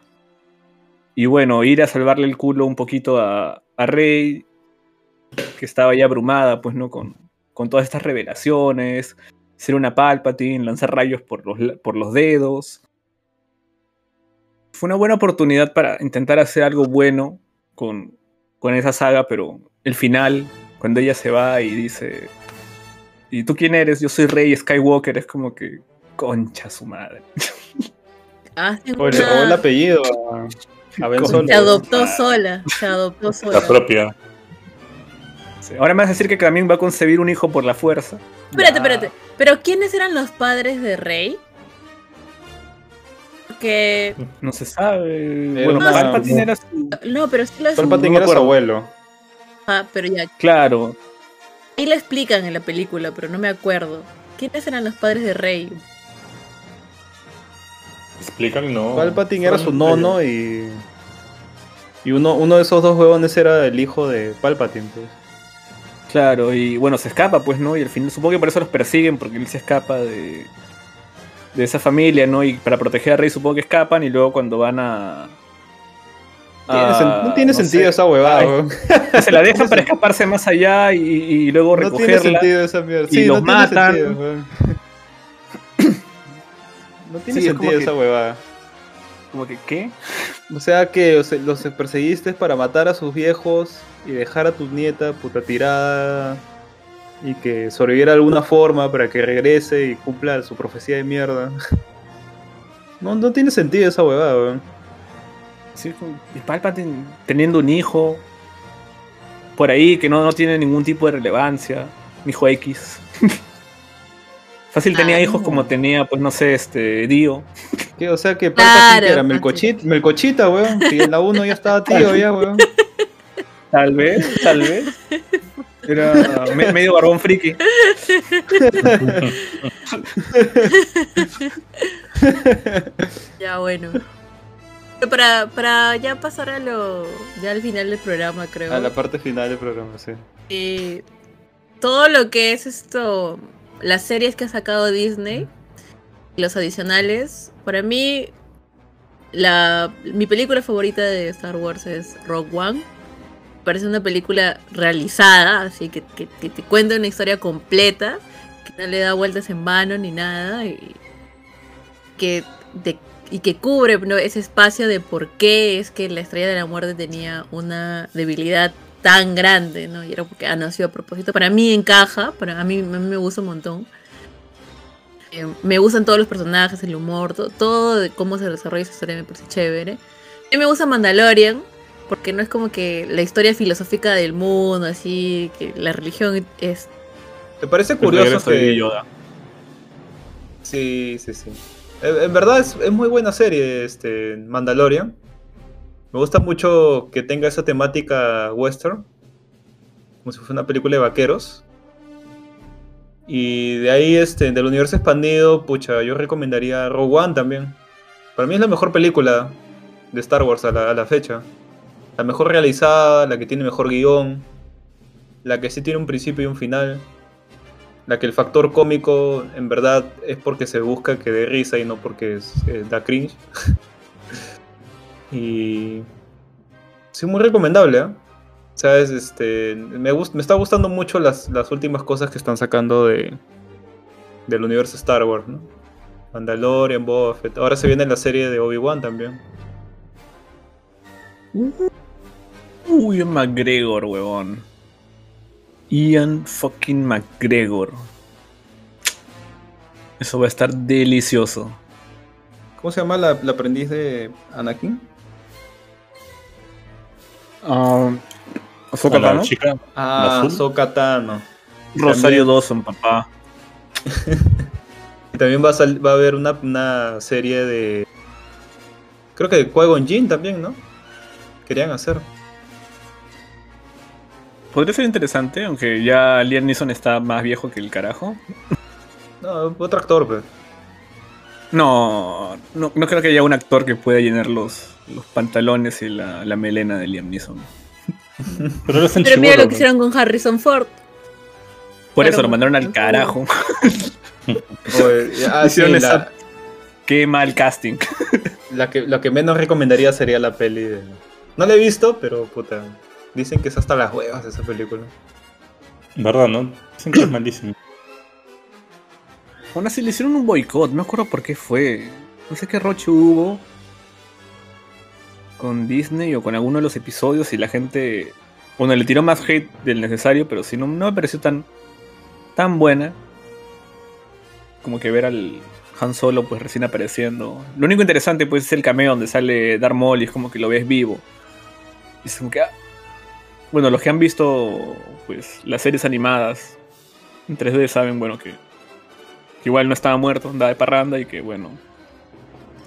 Y bueno, ir a salvarle el culo un poquito a, a Rey, que estaba ya abrumada, pues, ¿no? Con, con todas estas revelaciones. Ser una Palpatine, lanzar rayos por los, la- por los dedos. Fue una buena oportunidad para intentar hacer algo bueno con, con esa saga, pero el final, cuando ella se va y dice, ¿y tú quién eres? Yo soy Rey Skywalker, es como que, concha su madre. Hacen le robó el apellido a, a Ben Solo. Se adoptó Ah. sola. Se adoptó La sola. propia. Sí, Ahora me vas a decir que también va a concebir un hijo por la fuerza. Espérate, Ya. espérate. ¿Pero quiénes eran los padres de Rey? Porque. No se sabe. Era bueno, una- Palpatine era su... No, pero sí lo Palpatine no era su abuelo. Ah, pero ya. Claro. Ahí lo explican en la película, pero no me acuerdo. ¿Quiénes eran los padres de Rey? Explican, no. Palpatine era su nono y. Y uno, uno de esos dos huevones era el hijo de Palpatine, pues. Claro, y bueno, se escapa, pues, ¿no? Y al final, supongo que por eso los persiguen, porque él se escapa de, de esa familia, ¿no? Y para proteger a Rey, supongo que escapan, y luego cuando van a. A- no tiene sentido sé, esa huevada, weón. Se la dejan para escaparse más allá y, y luego No tiene recogerla. sentido esa mierda. y Sí, los no tiene matan. sentido. No tiene Sí, es como sentido que- esa huevada. Como que, ¿qué? O sea que o sea, los perseguiste para matar a sus viejos y dejar a tu nieta puta tirada y que sobreviviera de alguna forma para que regrese y cumpla su profecía de mierda. No, no tiene sentido esa huevada, weón. Sí, y Palpatine teniendo un hijo por ahí que no, no tiene ningún tipo de relevancia. Un hijo X. Fácil tenía Ah, hijos no. como tenía, pues no sé, este, Dio. ¿Qué? O sea que Claro, era. Melcochita, Melcochita, weón. Si en la 1 ya estaba tío, ya, weón. Tal vez, tal vez. Era me- medio barbón friki. Ya bueno. Pero para, para ya pasar a lo. ya al final del programa, creo. A la parte final del programa, sí. eh, todo lo que es esto. Las series que ha sacado Disney. y Los adicionales. Para mí. La, mi película favorita de Star Wars es Rogue One. Parece una película realizada, así que, que, que te cuenta una historia completa, que no le da vueltas en vano ni nada, y que, de- y que cubre ¿no? ese espacio de por qué es que la Estrella de la Muerte tenía una debilidad tan grande, ¿no? Y era porque ha nacido a propósito. Para mí encaja, para a mí, a mí me gusta un montón. Eh, me gustan todos los personajes, el humor, to- todo de cómo se desarrolla esa historia me parece chévere. A mí me gusta Mandalorian, porque no es como que la historia filosófica del mundo, así, que la religión es... ¿Te parece curioso que... Yoda. Sí, sí, sí. En, en verdad es, es muy buena serie, este, Mandalorian. Me gusta mucho que tenga esa temática western. Como si fuese una película de vaqueros. Y de ahí, este, del universo expandido, pucha, yo recomendaría Rogue One también. Para mí es la mejor película de Star Wars a la, a la fecha. La mejor realizada, la que tiene mejor guion. La que sí tiene un principio y un final. La que el factor cómico en verdad es porque se busca que dé risa y no porque eh, da cringe. y. Sí, muy recomendable, ¿eh? ¿Sabes? Este, me, gust- me está gustando mucho las, las últimas cosas que están sacando de, del universo Star Wars, ¿no? Mandalorian, Boba Fett. Ahora se viene la serie de Obi-Wan también. Uy, Ian McGregor, huevón. Ian fucking McGregor. Eso va a estar delicioso. ¿Cómo se llama la, la aprendiz de Anakin? Ah, Ahsoka A la Tano. chica. Ah, azul? Ahsoka Tano. Rosario También- Dawson, papá. Y también va a, sal- va a haber una, una serie de. Creo que de Qui-Gon Jinn también, ¿no? Querían hacer. Podría ser interesante, aunque ya Liam Neeson está más viejo que el carajo. No, otro actor, pues. No, no, no creo que haya un actor que pueda llenar los, los pantalones y la, la melena de Liam Neeson. Pero Pero mira lo que hicieron con Harrison Ford. Por Claro, eso lo mandaron al carajo. Oye, ah, sí, Hicieron la, esa- Qué mal casting. la que, la que menos recomendaría sería la peli de. No la he visto, pero puta. Dicen que es hasta las huevas esa película. ¿Verdad, no? Dicen que es malísimo. Aún así le hicieron un boicot, no me acuerdo por qué fue. No sé qué roche hubo con Disney o con alguno de los episodios y la gente. Bueno, le tiró más hate del necesario, pero sí, no, me pareció tan, tan buena. Como que ver al Han Solo pues recién apareciendo. Lo único interesante pues es el cameo donde sale Darth Maul y es como que lo ves vivo. Y es que... ah. Bueno, los que han visto pues las series animadas en 3D saben, bueno, que que igual no estaba muerto, andaba de parranda y que bueno,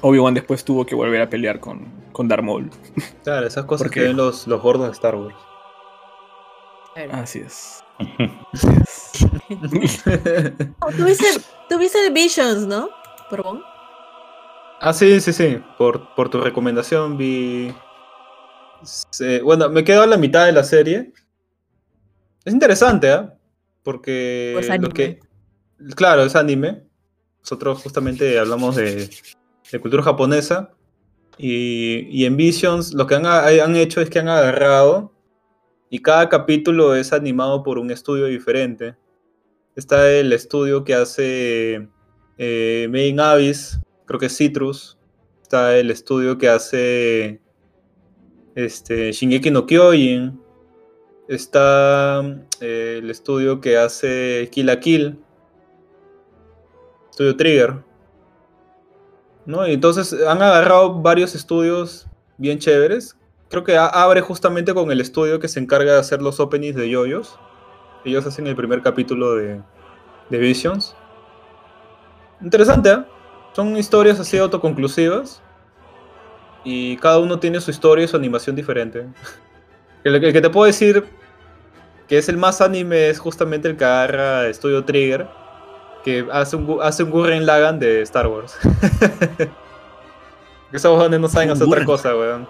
Obi-Wan después tuvo que volver a pelear con, con Darth Maul. Claro, esas cosas ¿Por que ven los, los gordos de Star Wars. Así es. Oh, ¿Tuviste, tuviste Visions, ¿no? Perdón. Ah, sí, sí, sí. Por, por tu recomendación vi. se- bueno, me quedo a la mitad de la serie. Es interesante, ¿ah? Porque. Pues lo que, claro, es anime. Nosotros justamente hablamos de, cultura japonesa. Y, en Visions lo que han, han hecho es que han agarrado. Y cada capítulo es animado por un estudio diferente. Está el estudio que hace eh, Made in Abyss, creo que es Citrus. Está el estudio que hace este, Shingeki no Kyojin. Está eh, el estudio que hace Kill la Kill. Estudio Trigger. ¿no? Y entonces han agarrado varios estudios bien chéveres. Creo que abre justamente con el estudio que se encarga de hacer los openings de yoyos. Ellos hacen el primer capítulo de, de Visions. Interesante, ¿eh? Son historias así autoconclusivas. Y cada uno tiene su historia y su animación diferente. El, el que te puedo decir que es el más anime es justamente el que agarra Estudio Trigger. Que hace un, hace un Gurren Lagan de Star Wars. Esos huevones no saben hacer otra cosa, weón.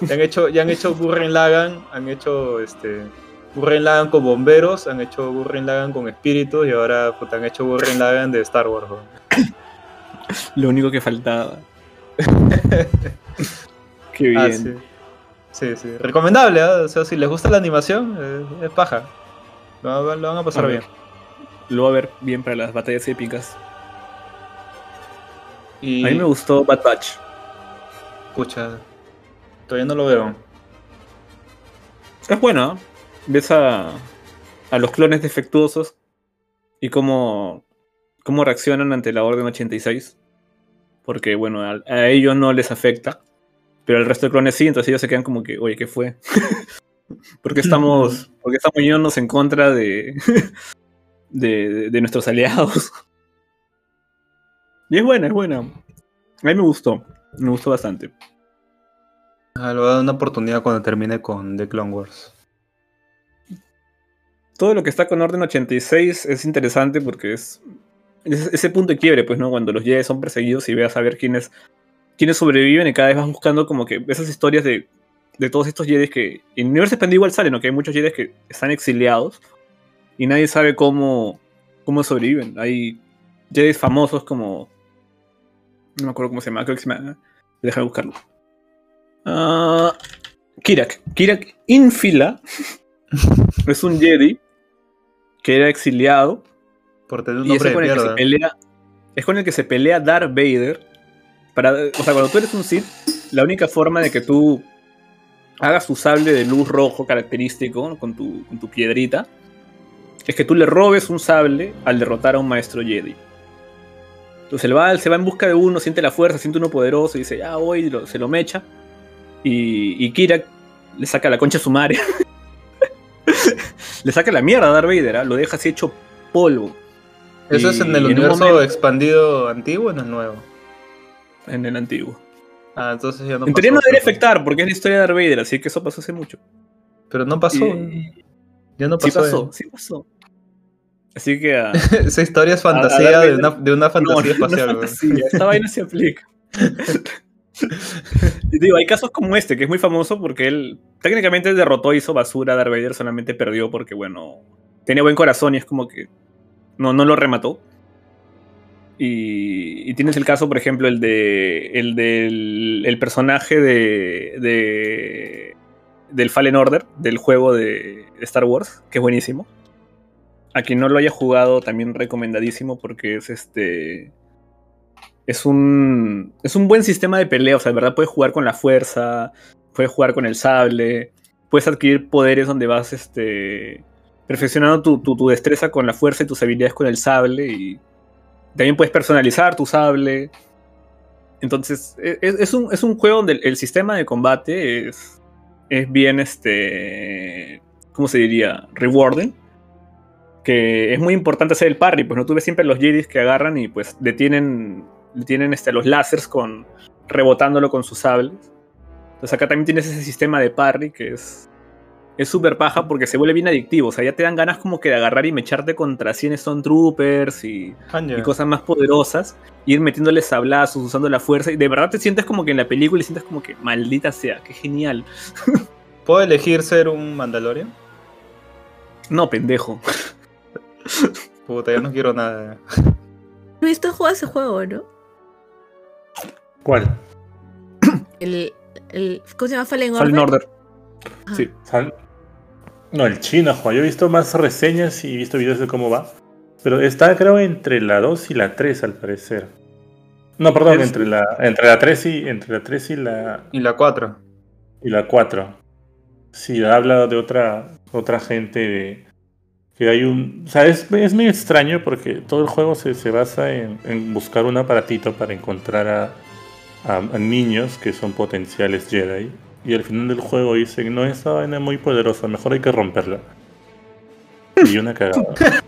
Ya han hecho, ya han hecho Gurren Lagan, han hecho este Gurren Lagan con bomberos, han hecho Gurren Lagan con espíritus y ahora puta, han hecho Gurren Lagan de Star Wars. weón. Lo único que faltaba. Qué bien. Ah, sí. Sí, sí. Recomendable, ¿ah? O sea, si les gusta la animación, eh, es paja. Lo, van- lo van a pasar A bien. Lo va a ver bien para las batallas épicas. Y, A mí me gustó Bad Batch. Pucha, todavía no lo veo. Es buena. Ves a, a los clones defectuosos y cómo, cómo reaccionan ante la Orden 86. Porque, bueno, a, a ellos no les afecta. Pero al resto de clones sí, entonces ellos se quedan como que, oye, ¿qué fue? porque estamos, porque estamos yéndonos en contra de, de, nuestros aliados. y es buena, es buena. A mí me gustó, me gustó bastante. Ah, le voy a dar una oportunidad cuando termine con The Clone Wars. todo lo que está con Orden 86 es interesante porque es, es ese punto de quiebre, pues, ¿no? Cuando los Jedi son perseguidos y veas a ver quiénes, quiénes sobreviven y cada vez vas buscando como que esas historias de, de todos estos Jedi que en el universo expandido igual salen, ¿no? Que hay muchos Jedi que están exiliados y nadie sabe cómo, cómo sobreviven. Hay Jedi famosos como... No me acuerdo cómo se llama, creo que se llama... Déjame buscarlo. Ah, Kirak. Kirak Infila es un Jedi que era exiliado Por tener un y es nombre de con el que se pelea. Es con el que se pelea Darth Vader. Para, o sea, cuando tú eres un Sith, la única forma de que tú hagas tu sable de luz rojo característico con, tu, con tu piedrita es que tú le robes un sable al derrotar a un maestro Jedi. Entonces él va, se va en busca de uno, siente la fuerza, siente uno poderoso y dice, ya voy, lo- se lo mecha. Y, y Kira le saca la concha a su madre. le saca la mierda a Darth Vader, ¿ah? lo deja así hecho polvo. ¿Eso es en el en universo momento- expandido antiguo o en el nuevo? en el antiguo. Ah, entonces ya no en pasó. teoría no debería afectar porque es la historia de Darth Vader, así que eso pasó hace mucho. Pero no pasó. Y- Ya no sí pasó. pasó, sí pasó. Así que ah, Esa historia es a fantasía de una, de una fantasía no es espacial. fantasía, esta vaina se aplica. y digo, hay casos como este, que es muy famoso porque él técnicamente derrotó, hizo basura, Darth Vader solamente perdió porque, bueno, tenía buen corazón y es como que no, no lo remató. Y, y tienes el caso, por ejemplo, el de el del el personaje de, de del Fallen Order, del juego de Star Wars, que es buenísimo. A quien no lo haya jugado, también recomendadísimo porque es este. Es un. Es un buen sistema de pelea. O sea, de verdad puedes jugar con la fuerza. Puedes jugar con el sable. Puedes adquirir poderes donde vas este. Perfeccionando tu, tu- tu destreza con la fuerza y tus habilidades con el sable. Y también puedes personalizar tu sable. Entonces, e- es, es un, es un juego donde el sistema de combate es. Es bien este. ¿Cómo se diría? Rewarding que es muy importante hacer el parry, pues no tú ves siempre los Jedi que agarran y pues detienen, detienen este, los láseres con rebotándolo con sus sables. Entonces acá también tienes ese sistema de parry que es es súper paja porque se vuelve bien adictivo, o sea, ya te dan ganas como que de agarrar y mecharte contra 100 Stone Troopers y, y cosas más poderosas, ir metiéndole sablazos, usando la fuerza y de verdad te sientes como que en la película y sientes como que maldita sea, qué genial. ¿Puedo elegir ser un Mandalorian? No, pendejo. Puta, ya no quiero nada. ¿No visto jugar ese juego, no? ¿Cuál? El, el, ¿Cómo se llama? Fallen Order. Fallen Order. Ah. Sí. Sal- No, el chino, Juan. Yo he visto más reseñas y he visto videos de cómo va. Pero está, creo, entre la 2 y la 3, al parecer. No, perdón, Es- entre la, entre la 3 y entre la 3 y la, Y la 4. y la 4. Sí, ha hablado de otra, otra gente de, Que hay un. O sea, es, es medio extraño porque todo el juego se, se basa en, en buscar un aparatito para encontrar a, a- a niños que son potenciales Jedi. Y al final del juego dicen: No, esa vaina es muy poderosa, mejor hay que romperla. Y una cagada.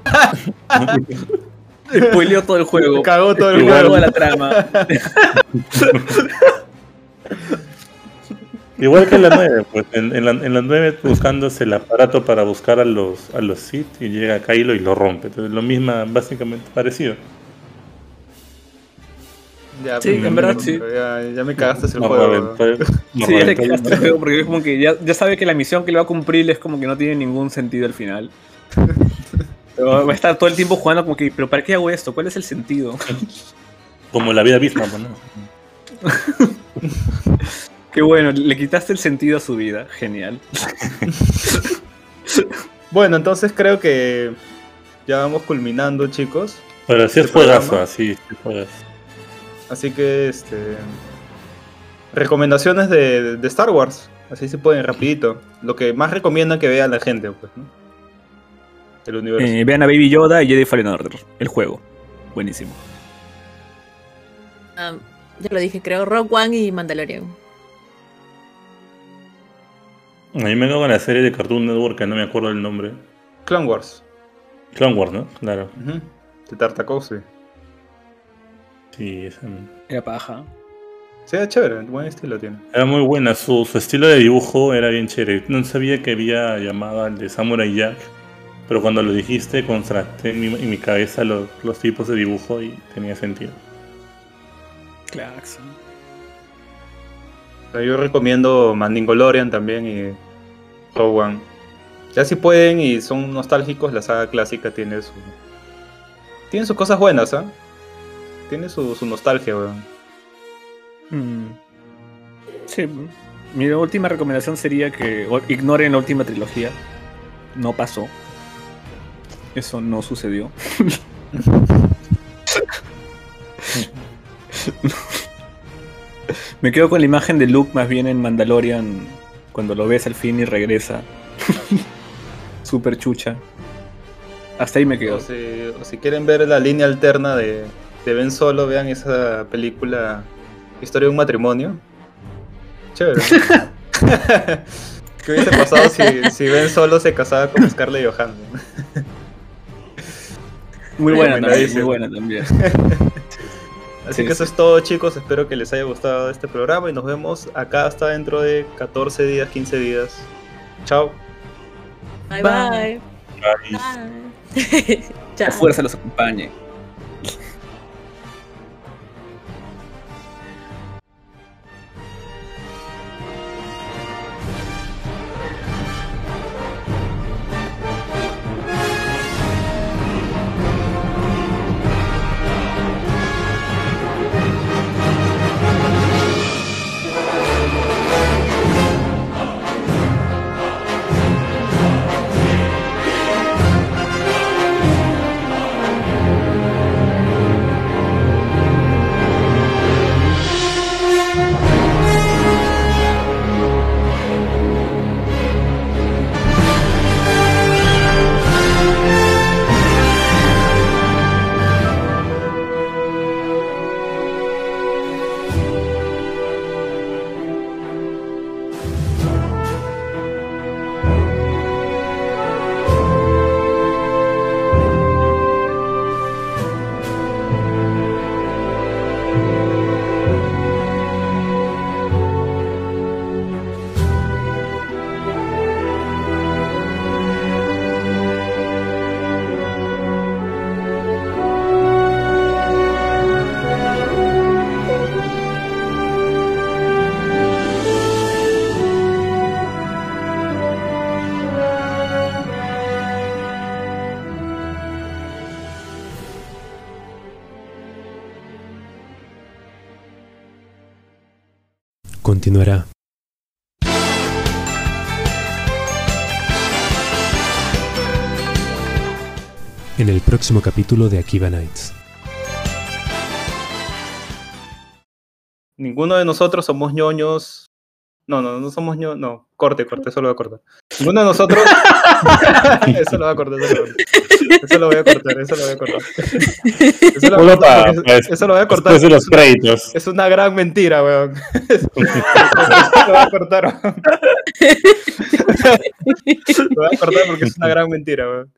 Spoileó todo el juego. Cagó todo el Igual juego. toda la trama. Igual que en la 9, pues en, en la, en la 9 buscándose el aparato para buscar a los, a los Sith y llega Kylo y lo rompe. Entonces lo mismo, básicamente parecido. Ya, Sí, pues, en verdad, sí. Ya, ya me cagaste el Nos juego. reventó- nos Sí, ya le cagaste el juego porque es como que ya, ya sabe que la misión que le va a cumplir es como que no tiene ningún sentido al final. Pero va a estar todo el tiempo jugando como que, pero ¿para qué hago esto? ¿Cuál es el sentido? Como la vida misma, pues, ¿no? Qué bueno, le quitaste el sentido a su vida. Genial. Bueno, entonces creo que ya vamos culminando, chicos. Pero así es Este programa. juegazo, así sí juegas. Así que, este... Recomendaciones de, de Star Wars. Así se pueden, rapidito. Lo que más recomiendan que vea la gente, pues, ¿no? El universo. Eh, vean a Baby Yoda y Jedi Fallen Order, el juego. Buenísimo. Ah, ya lo dije, creo. Rock One y Mandalorian. A mí me quedo con la serie de Cartoon Network que no me acuerdo el nombre. Clone Wars. Clone Wars, ¿no? Claro. Ujú. De Tartakovsky. Sí, esa- Era paja. Sí, es chévere, buen estilo tiene. Era muy buena, su, su estilo de dibujo era bien chévere. No sabía que había llamado al de Samurai Jack, pero cuando lo dijiste contrasté en mi, en mi cabeza los, los tipos de dibujo y tenía sentido. Claxon. O sea, Yo recomiendo Mandingolorian también y One. Ya si pueden y son nostálgicos, la saga clásica tiene su. Tiene sus cosas buenas, ¿ah? Tiene su, nostalgia, weón. Mm. Sí, mi última recomendación sería que ignoren la última trilogía. No pasó. Eso no sucedió. Me quedo con la imagen de Luke más bien en Mandalorian cuando lo ves al fin y regresa. Super chucha. Hasta ahí me quedo. O si, o si quieren ver la línea alterna de, de Ben Solo, vean esa película Historia de un matrimonio. Chévere. ¿Qué hubiese pasado si, si Ben Solo se casaba con Scarlett Johansson? Muy buena también, muy buena también. Así Sí, que eso es todo chicos, espero que les haya gustado este programa y nos vemos acá hasta dentro de 14 días, 15 días. Chao. Bye Bye. bye. Bye. Fuerza los acompañe. Continuará. En el próximo capítulo de Akiba Nights. Ninguno de nosotros somos ñoños. No, no, no somos ñoños. No, corte, corte, solo voy a cortar. Ninguno de nosotros eso lo voy a cortar, eso lo, eso lo voy a cortar, eso lo voy a cortar. Eso lo voy a cortar, pues, eso lo voy a cortar. Después de los Es una- créditos. Es una gran mentira, weón. Eso lo voy a cortar, weón. Lo voy a cortar porque es una gran mentira, weón.